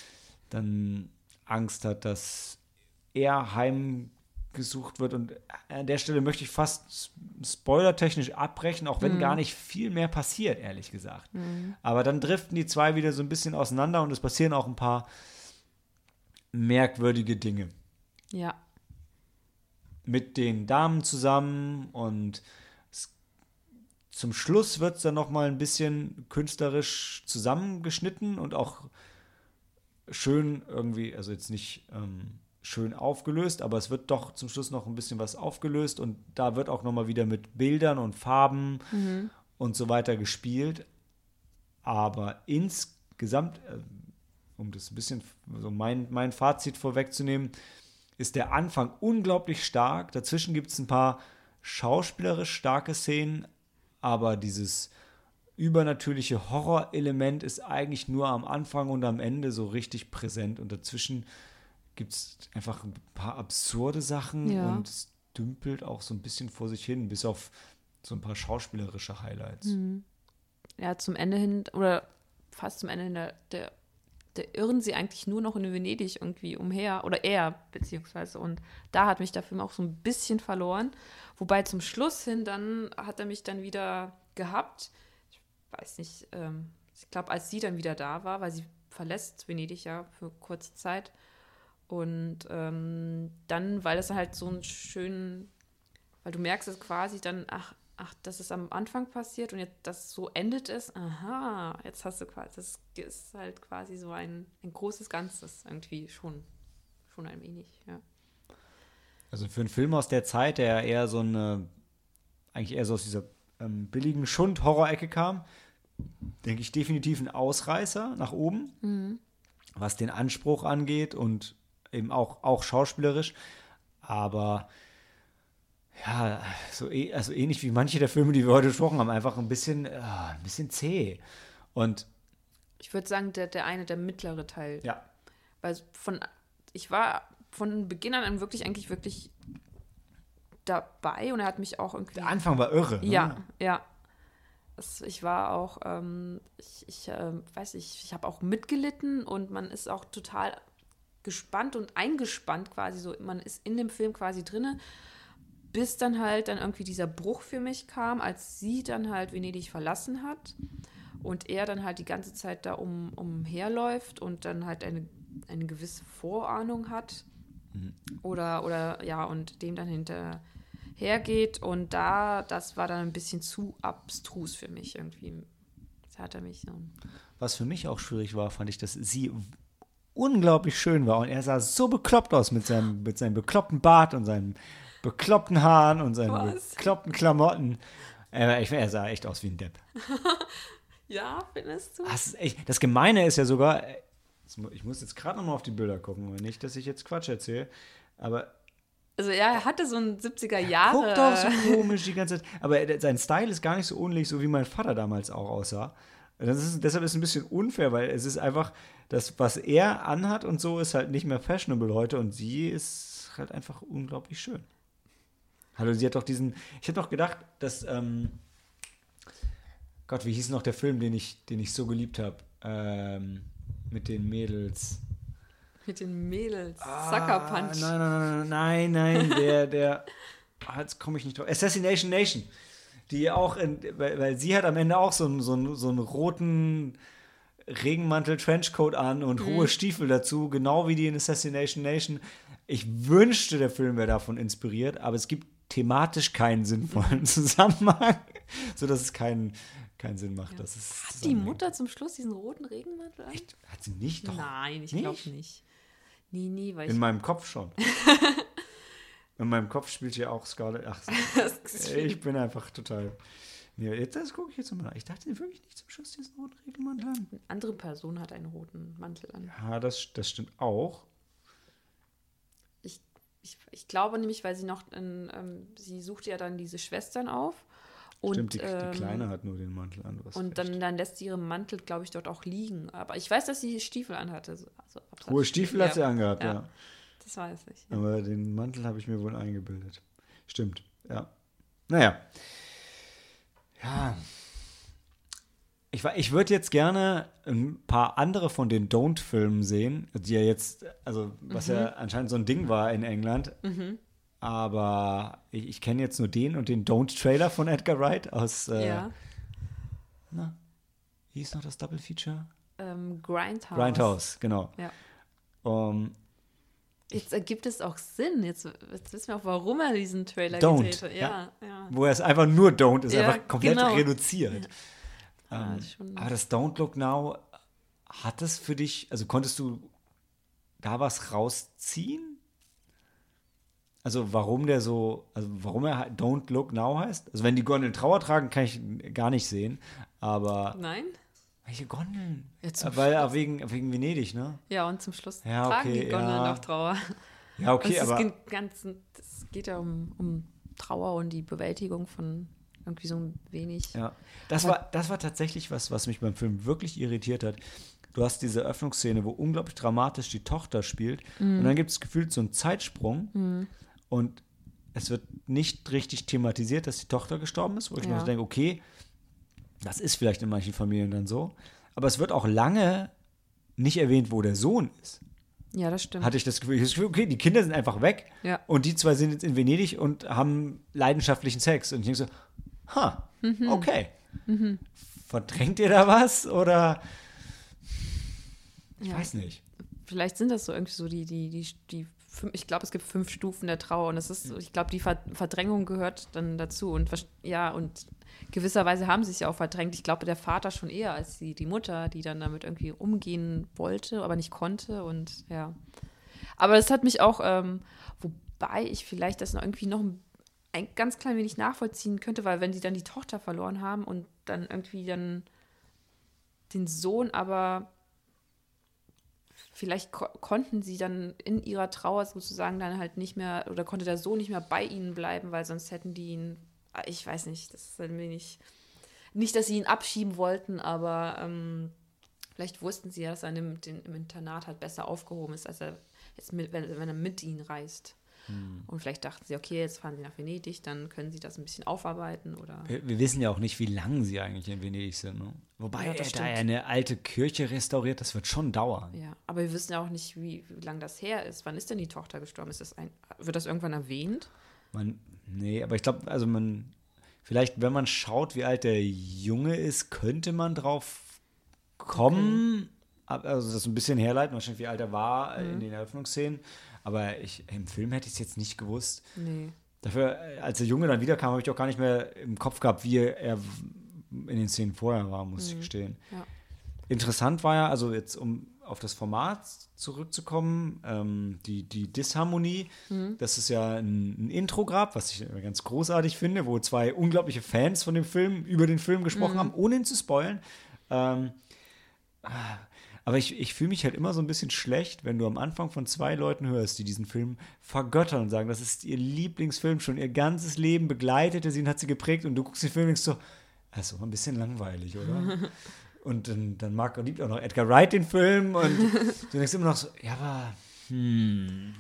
dann Angst hat, dass er heimgesucht wird. Und an der Stelle möchte ich fast spoilertechnisch abbrechen, auch wenn gar nicht viel mehr passiert, ehrlich gesagt. Aber dann driften die zwei wieder so ein bisschen auseinander und es passieren auch ein paar merkwürdige Dinge Ja. mit den Damen zusammen und es, zum Schluss wird es dann noch mal ein bisschen künstlerisch zusammengeschnitten und auch schön irgendwie, also jetzt nicht ähm, schön aufgelöst, aber es wird doch zum Schluss noch ein bisschen was aufgelöst und da wird auch noch mal wieder mit Bildern und Farben und so weiter gespielt. Aber insgesamt, äh, um das ein bisschen, so mein, mein Fazit vorwegzunehmen, ist der Anfang unglaublich stark. Dazwischen gibt es ein paar schauspielerisch starke Szenen, aber dieses übernatürliche Horrorelement ist eigentlich nur am Anfang und am Ende so richtig präsent. Und dazwischen gibt es einfach ein paar absurde Sachen Ja. und es dümpelt auch so ein bisschen vor sich hin, bis auf so ein paar schauspielerische Highlights. Ja, zum Ende hin, oder fast zum Ende hin, der, der, der irren sie eigentlich nur noch in Venedig irgendwie umher, oder er, beziehungsweise. Und da hat mich der Film auch so ein bisschen verloren. Wobei zum Schluss hin, dann hat er mich dann wieder gehabt. Ich weiß nicht, ähm, ich glaube, als sie dann wieder da war, weil sie verlässt Venedig ja für kurze Zeit. Und ähm, dann, weil das halt so einen schönen, weil du merkst es quasi dann, ach, ach, das ist am Anfang passiert und jetzt das so endet es. Aha, jetzt hast du quasi, das ist halt quasi so ein, ein großes Ganzes irgendwie schon, schon ein wenig, ja. Also für einen Film aus der Zeit, der eher so eine, eigentlich eher so aus dieser ähm, billigen Schund-Horror-Ecke kam, denke ich definitiv ein Ausreißer nach oben, was den Anspruch angeht und eben auch, auch schauspielerisch. Aber ja, so eh- also ähnlich wie manche der Filme, die wir heute besprochen haben, einfach ein bisschen, äh, ein bisschen zäh. Und Ich würde sagen, der, der eine, der mittlere Teil. ja, Weil von, ich war von Beginn an wirklich eigentlich wirklich dabei und er hat mich auch irgendwie. der Anfang war irre. Ne? Ja, ja. Es, ich war auch, ähm, ich, ich ähm, weiß nicht, ich habe auch mitgelitten und man ist auch total gespannt und eingespannt quasi so. Man ist in dem Film quasi drinne, bis dann halt dann irgendwie dieser Bruch für mich kam, als sie dann halt Venedig verlassen hat und er dann halt die ganze Zeit da um, umherläuft und dann halt eine, eine gewisse Vorahnung hat oder, oder ja, und dem dann hinterhergeht. Und da, das war dann ein bisschen zu abstrus für mich irgendwie. Das hat er mich so. Was für mich auch schwierig war, fand ich, dass sie unglaublich schön war und er sah so bekloppt aus mit seinem, mit seinem bekloppten Bart und seinen bekloppten Haaren und seinen Was? bekloppten Klamotten. Ich, er sah echt aus wie ein Depp. (laughs) Ja, findest du? Das, echt, das Gemeine ist ja sogar, ich muss jetzt gerade nochmal auf die Bilder gucken, nicht, dass ich jetzt Quatsch erzähle, aber Also ja, er hatte so ein 70er Jahre. guckt doch so (laughs) komisch die ganze Zeit. Aber er- sein Style ist gar nicht so ähnlich, so wie mein Vater damals auch aussah. Ist, deshalb ist es ein bisschen unfair, weil es ist einfach, das, was er anhat und so, ist halt nicht mehr fashionable heute und sie ist halt einfach unglaublich schön. Hallo, sie hat doch diesen, ich hätte doch gedacht, dass, ähm, Gott, wie hieß noch der Film, den ich, den ich so geliebt habe? Ähm, mit den Mädels. Mit den Mädels. Sucker Punch. Ah, Nein, nein, nein, nein, nein, der, der, (laughs) ah, jetzt komme ich nicht drauf. Assassination Nation. Die auch, in, weil, weil sie hat am Ende auch so einen, so einen, so einen roten Regenmantel, Trenchcoat an und hohe Stiefel dazu, genau wie die in Assassination Nation. Ich wünschte, der Film wäre davon inspiriert, aber es gibt thematisch keinen sinnvollen (laughs) Zusammenhang, sodass es keinen, keinen Sinn macht. Dass es Hat die. Mutter zum Schluss diesen roten Regenmantel an? Echt? Hat sie nicht? Doch. Nein, ich glaube nicht. Nie, nie, weil In meinem Kopf schon. (laughs) In meinem Kopf spielt hier auch Scarlett. Ach, (laughs) ich bin einfach total. Nee, jetzt, das gucke ich jetzt mal nach. Ich dachte wirklich nicht zum Schluss diesen roten Regenmantel an. Eine andere Person hat einen roten Mantel an. Ja, das, das stimmt auch. Ich, ich, ich glaube nämlich, weil sie noch, in, ähm, sie sucht ja dann diese Schwestern auf. Und, Stimmt, die, ähm, die Kleine hat nur den Mantel an. Und dann, dann lässt sie ihren Mantel, glaube ich, dort auch liegen. Aber ich weiß, dass sie Stiefel anhatte. Also, Hohe Stiefel hat sie ja, angehabt, ja. ja. Das weiß ich. Aber den Mantel habe ich mir wohl eingebildet. Stimmt, ja. Naja. Ja. Ich, ich würde jetzt gerne ein paar andere von den Don't-Filmen sehen, die ja jetzt, also was ja Mhm. anscheinend so ein Ding war in England. Aber ich, ich kenne jetzt nur den und den Don't-Trailer von Edgar Wright aus, äh, ja. na, wie hieß noch das Double Feature? Ähm, Grindhouse. Grindhouse, genau. Ja. Um, Jetzt ergibt es auch Sinn. Jetzt, jetzt wissen wir auch, warum er diesen Trailer Don't, gedreht hat. Ja, ja. wo er es einfach nur Don't ist, Ja, einfach komplett genau. reduziert. Ah, Ähm, schon- aber das Don't Look Now, hat es für dich, also konntest du da was rausziehen? Also warum der so, also warum er Don't Look Now heißt? Also wenn die Gondeln Trauer tragen, kann ich gar nicht sehen. Aber Nein? Welche Gondeln? Ja, zum Weil Schluss. wegen, wegen Venedig, ne? Ja, und zum Schluss Ja, tragen okay, die Gondeln ja. noch Trauer. Ja, okay, es aber. das geht ja um, um Trauer und die Bewältigung von irgendwie so ein wenig. Ja, das war, das war tatsächlich was, was mich beim Film wirklich irritiert hat. Du hast diese Öffnungsszene, wo unglaublich dramatisch die Tochter spielt. Und dann gibt es gefühlt so einen Zeitsprung. Und es wird nicht richtig thematisiert, dass die Tochter gestorben ist, wo ich mir Ja. so denke, okay, das ist vielleicht in manchen Familien dann so. Aber es wird auch lange nicht erwähnt, wo der Sohn ist. Ja, das stimmt. Hatte ich das Gefühl, ich das Gefühl, okay, die Kinder sind einfach weg. Ja. Und die zwei sind jetzt in Venedig und haben leidenschaftlichen Sex. Und ich denke so, ha, Mhm. okay. Verdrängt ihr da was? Oder ich Ja. weiß nicht. Vielleicht sind das so irgendwie so die, die, die, die ich glaube, es gibt fünf Stufen der Trauer und das ist, ich glaube, die Ver Verdrängung gehört dann dazu und ja, und gewisserweise haben sie es ja auch verdrängt. Ich glaube, der Vater schon eher als die, die Mutter, die dann damit irgendwie umgehen wollte, aber nicht konnte und ja. Aber es hat mich auch, ähm, wobei ich vielleicht das noch irgendwie noch ein, ein ganz klein wenig nachvollziehen könnte, weil wenn sie dann die Tochter verloren haben und dann irgendwie dann den Sohn aber vielleicht ko konnten sie dann in ihrer Trauer sozusagen dann halt nicht mehr oder konnte der Sohn nicht mehr bei ihnen bleiben, weil sonst hätten die ihn, ich weiß nicht, das ist ein wenig, nicht, dass sie ihn abschieben wollten, aber ähm, vielleicht wussten sie ja, dass er in dem, im Internat halt besser aufgehoben ist, als er jetzt mit, wenn, wenn er mit ihnen reist. Und vielleicht dachten sie, okay, jetzt fahren sie nach Venedig, dann können sie das ein bisschen aufarbeiten oder. Wir, wir wissen ja auch nicht, wie lange sie eigentlich in Venedig sind. Ne? Wobei, Ja, er, da eine alte Kirche restauriert, das wird schon dauern. Ja, aber wir wissen ja auch nicht, wie, wie lange das her ist. Wann ist denn die Tochter gestorben? Ist das ein, wird das irgendwann erwähnt? Man, nee, aber ich glaube, also man, vielleicht, wenn man schaut, wie alt der Junge ist, könnte man drauf kommen. Ab- Also das ein bisschen herleiten, wahrscheinlich wie alt er war äh, in den Eröffnungsszenen. Aber ich, im Film hätte ich es jetzt nicht gewusst. Nee. Dafür, äh, als der Junge dann wiederkam, habe ich auch gar nicht mehr im Kopf gehabt, wie er in den Szenen vorher war, muss ich gestehen. Ja. Interessant war ja, also jetzt um auf das Format zurückzukommen, ähm, die, die Disharmonie, dass es ja ein, ein Intro gab, was ich ganz großartig finde, wo zwei unglaubliche Fans von dem Film über den Film gesprochen haben, ohne ihn zu spoilen. Ähm, aber ich, ich fühle mich halt immer so ein bisschen schlecht, wenn du am Anfang von zwei Leuten hörst, die diesen Film vergöttern und sagen, das ist ihr Lieblingsfilm, schon ihr ganzes Leben begleitete sie und hat sie geprägt und du guckst den Film und denkst so, das ist aber ein bisschen langweilig, oder? (laughs) und dann, dann mag und liebt auch noch Edgar Wright den Film und (laughs) du denkst immer noch so, ja, aber hm,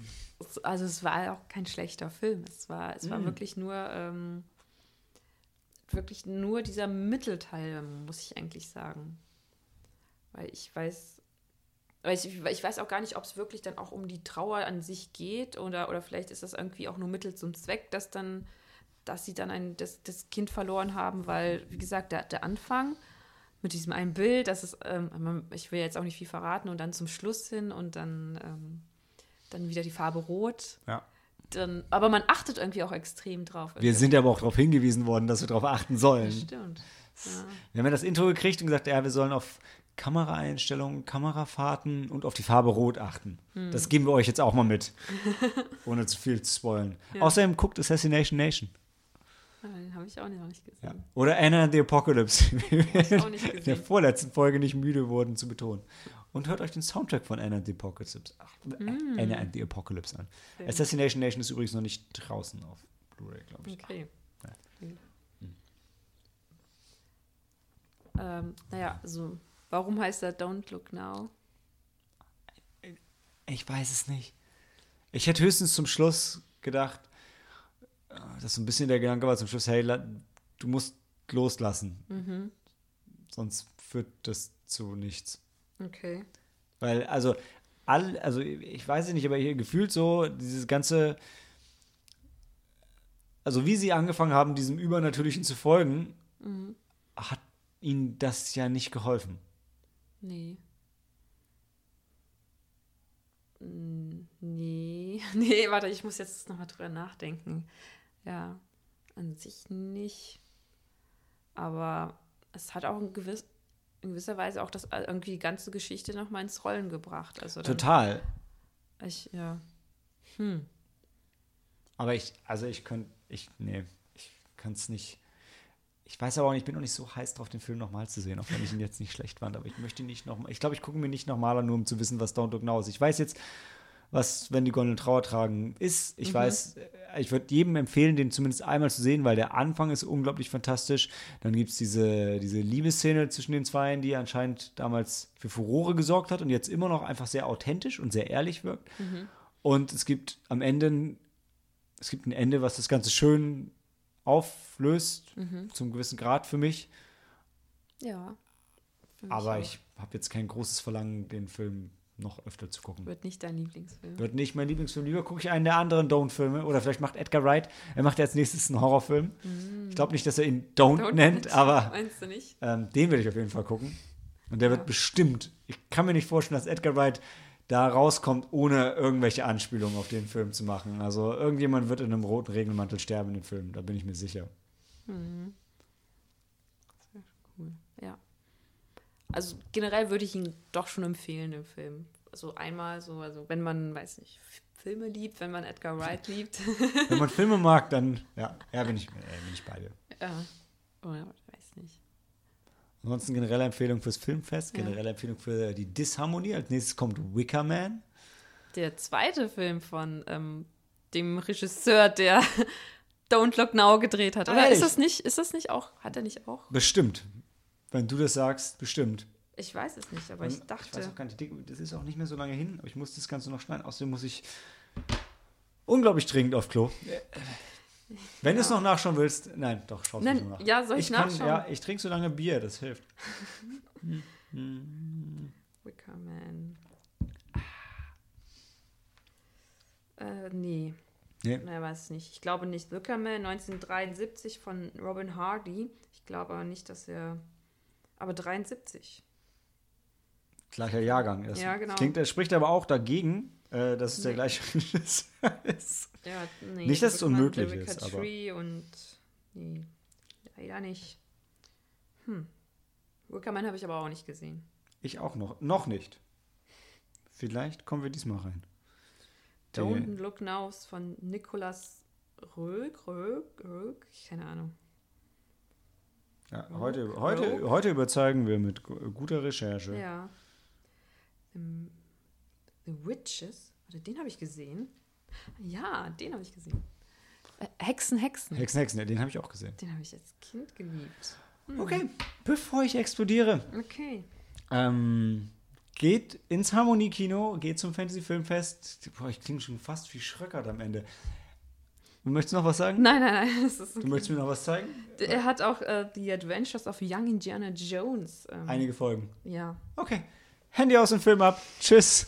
Also es war auch kein schlechter Film. Es war, es war wirklich nur ähm, wirklich nur dieser Mittelteil, muss ich eigentlich sagen. Weil ich weiß, weil ich, ich weiß auch gar nicht, ob es wirklich dann auch um die Trauer an sich geht oder, oder vielleicht ist das irgendwie auch nur Mittel zum Zweck, dass dann, dass sie dann ein, das, das Kind verloren haben, weil, wie gesagt, der, der Anfang mit diesem einen Bild, das ist, ähm, ich will jetzt auch nicht viel verraten und dann zum Schluss hin und dann, ähm, dann wieder die Farbe Rot. ja. dann, aber man achtet irgendwie auch extrem drauf. Wir sind ja aber auch darauf hingewiesen worden, dass wir darauf achten sollen. Stimmt. Ja. Wir haben ja das Intro gekriegt und gesagt, ja, wir sollen auf Kameraeinstellungen, Kamerafahrten und auf die Farbe Rot achten. Hm. Das geben wir euch jetzt auch mal mit, (laughs) ohne zu viel zu spoilen. Außerdem guckt Assassination Nation. Den habe ich auch noch nicht gesehen. Ja. Oder Anna and the Apocalypse, (laughs) auch nicht (laughs) in der gesehen. vorletzten Folge nicht müde wurden zu betonen. Und hört euch den Soundtrack von Anna and the Apocalypse, ach, Mm. Anna and the Apocalypse an. Sehr Assassination Nation ist übrigens noch nicht draußen auf Blu-ray, glaube ich. Okay. Ja. Ähm, naja, also, warum heißt er Don't Look Now? Ich weiß es nicht. Ich hätte höchstens zum Schluss gedacht, dass so ein bisschen der Gedanke war zum Schluss, hey, du musst loslassen. Mhm. Sonst führt das zu nichts. Okay. Weil, also, all, also ich weiß es nicht, aber hier gefühlt so, dieses ganze, also wie sie angefangen haben, diesem Übernatürlichen zu folgen, Mhm. hat ihnen das ja nicht geholfen. Nee. Nee, (laughs) nee, warte, ich muss jetzt nochmal drüber nachdenken. Ja, an sich nicht. Aber es hat auch in, gewiss, in gewisser Weise auch das äh, irgendwie die ganze Geschichte nochmal ins Rollen gebracht. Also dann, Total. Ich, ja. Hm. Aber ich, also ich könnte, ich, nee, ich kann es nicht. Ich weiß aber auch nicht, ich bin noch nicht so heiß drauf, den Film nochmal zu sehen, auch wenn ich ihn jetzt nicht schlecht fand. Aber ich möchte ihn nicht nochmal. Ich glaube, ich gucke mir nicht nochmal an, nur um zu wissen, was Don't Look Now ist. Ich weiß jetzt, was, wenn die Gondeln Trauer tragen, ist. Ich weiß, äh, ich würde jedem empfehlen, den zumindest einmal zu sehen, weil der Anfang ist unglaublich fantastisch. Dann gibt es diese, diese Liebesszene zwischen den Zweien, die anscheinend damals für Furore gesorgt hat und jetzt immer noch einfach sehr authentisch und sehr ehrlich wirkt. Und es gibt am Ende ein es gibt ein Ende, was das Ganze schön auflöst, zum gewissen Grad für mich. Ja. Für mich Aber auch. ich habe jetzt kein großes Verlangen, den Film noch öfter zu gucken. Wird nicht dein Lieblingsfilm. Wird nicht mein Lieblingsfilm. Lieber gucke ich einen der anderen Don't-Filme. Oder vielleicht macht Edgar Wright, er macht jetzt nächstes einen Horrorfilm. Ich glaube nicht, dass er ihn Don't, Don't nennt, aber Meinst du nicht? ähm, den werde ich auf jeden Fall gucken. Und der Ja. wird bestimmt, ich kann mir nicht vorstellen, dass Edgar Wright da rauskommt, ohne irgendwelche Anspielungen auf den Film zu machen. Also irgendjemand wird in einem roten Regenmantel sterben in dem Film, da bin ich mir sicher. Cool. Ja. Also generell würde ich ihn doch schon empfehlen, den Film. Also einmal so, also wenn man, weiß nicht, Filme liebt, wenn man Edgar Wright (laughs) liebt. Wenn man Filme mag, dann ja, ja bin, ich, äh, bin ich bei dir. ja. Oder weiß nicht. Ansonsten generelle Empfehlung fürs Filmfest, Ja. generelle Empfehlung für die Disharmonie. Als nächstes kommt Wicker Man. Der zweite Film von ähm, dem Regisseur, der (laughs) Don't Look Now gedreht hat. Oder ehrlich? ist das nicht, ist das nicht auch, hat er nicht auch? Bestimmt. Wenn du das sagst, bestimmt. Ich weiß es nicht, aber ich Ich dachte. weiß auch gar nicht, das ist auch nicht mehr so lange hin, aber ich muss das Ganze noch schneiden. Außerdem muss ich unglaublich dringend auf Klo. Wenn du es noch nachschauen willst, nein, doch, schau es nach. ja, soll ich kann, nachschauen? Ja, ich trinke so lange Bier, das hilft. (laughs) Wicker Man. Äh, nee. Nee. Nein, weiß es nicht. Ich glaube nicht. Wicker Man 1973 von Robin Hardy. Ich glaube aber nicht, dass er. Aber 73. Gleicher Jahrgang. Das Ja, genau. Klingt, das spricht aber auch dagegen, äh, dass es der Nee. gleiche (laughs) Regisseur ist. Ja, nee, Nicht, dass es unmöglich Erica ist, aber- Tree und. Nee. Leider nicht. Hm. Wicker Man habe ich aber auch nicht gesehen. Ich auch noch. Noch nicht. Vielleicht kommen wir diesmal rein. Der- Don't Look Now ist von Nicolas Rög, Rög, Rög, keine Ahnung. Ja, heute, Rogue. heute, heute überzeugen wir mit gu- guter Recherche. Ja. The, The Witches, oder den habe ich gesehen. Ja, den habe ich gesehen. Äh, Hexen, Hexen. Hexen, Hexen, ja, den habe ich auch gesehen. Den habe ich als Kind geliebt. Okay, bevor ich explodiere, Okay. ähm, geht ins Harmonie-Kino, geht zum Fantasy-Filmfest. Boah, ich klinge schon fast wie Schröckert am Ende. Du möchtest noch was sagen? Nein, nein, nein. (laughs) Das ist Du möchtest mir noch was zeigen? Er hat auch äh, The Adventures of Young Indiana Jones. Ähm, Einige Folgen. Ja. Okay. Handy aus und Film ab. Tschüss.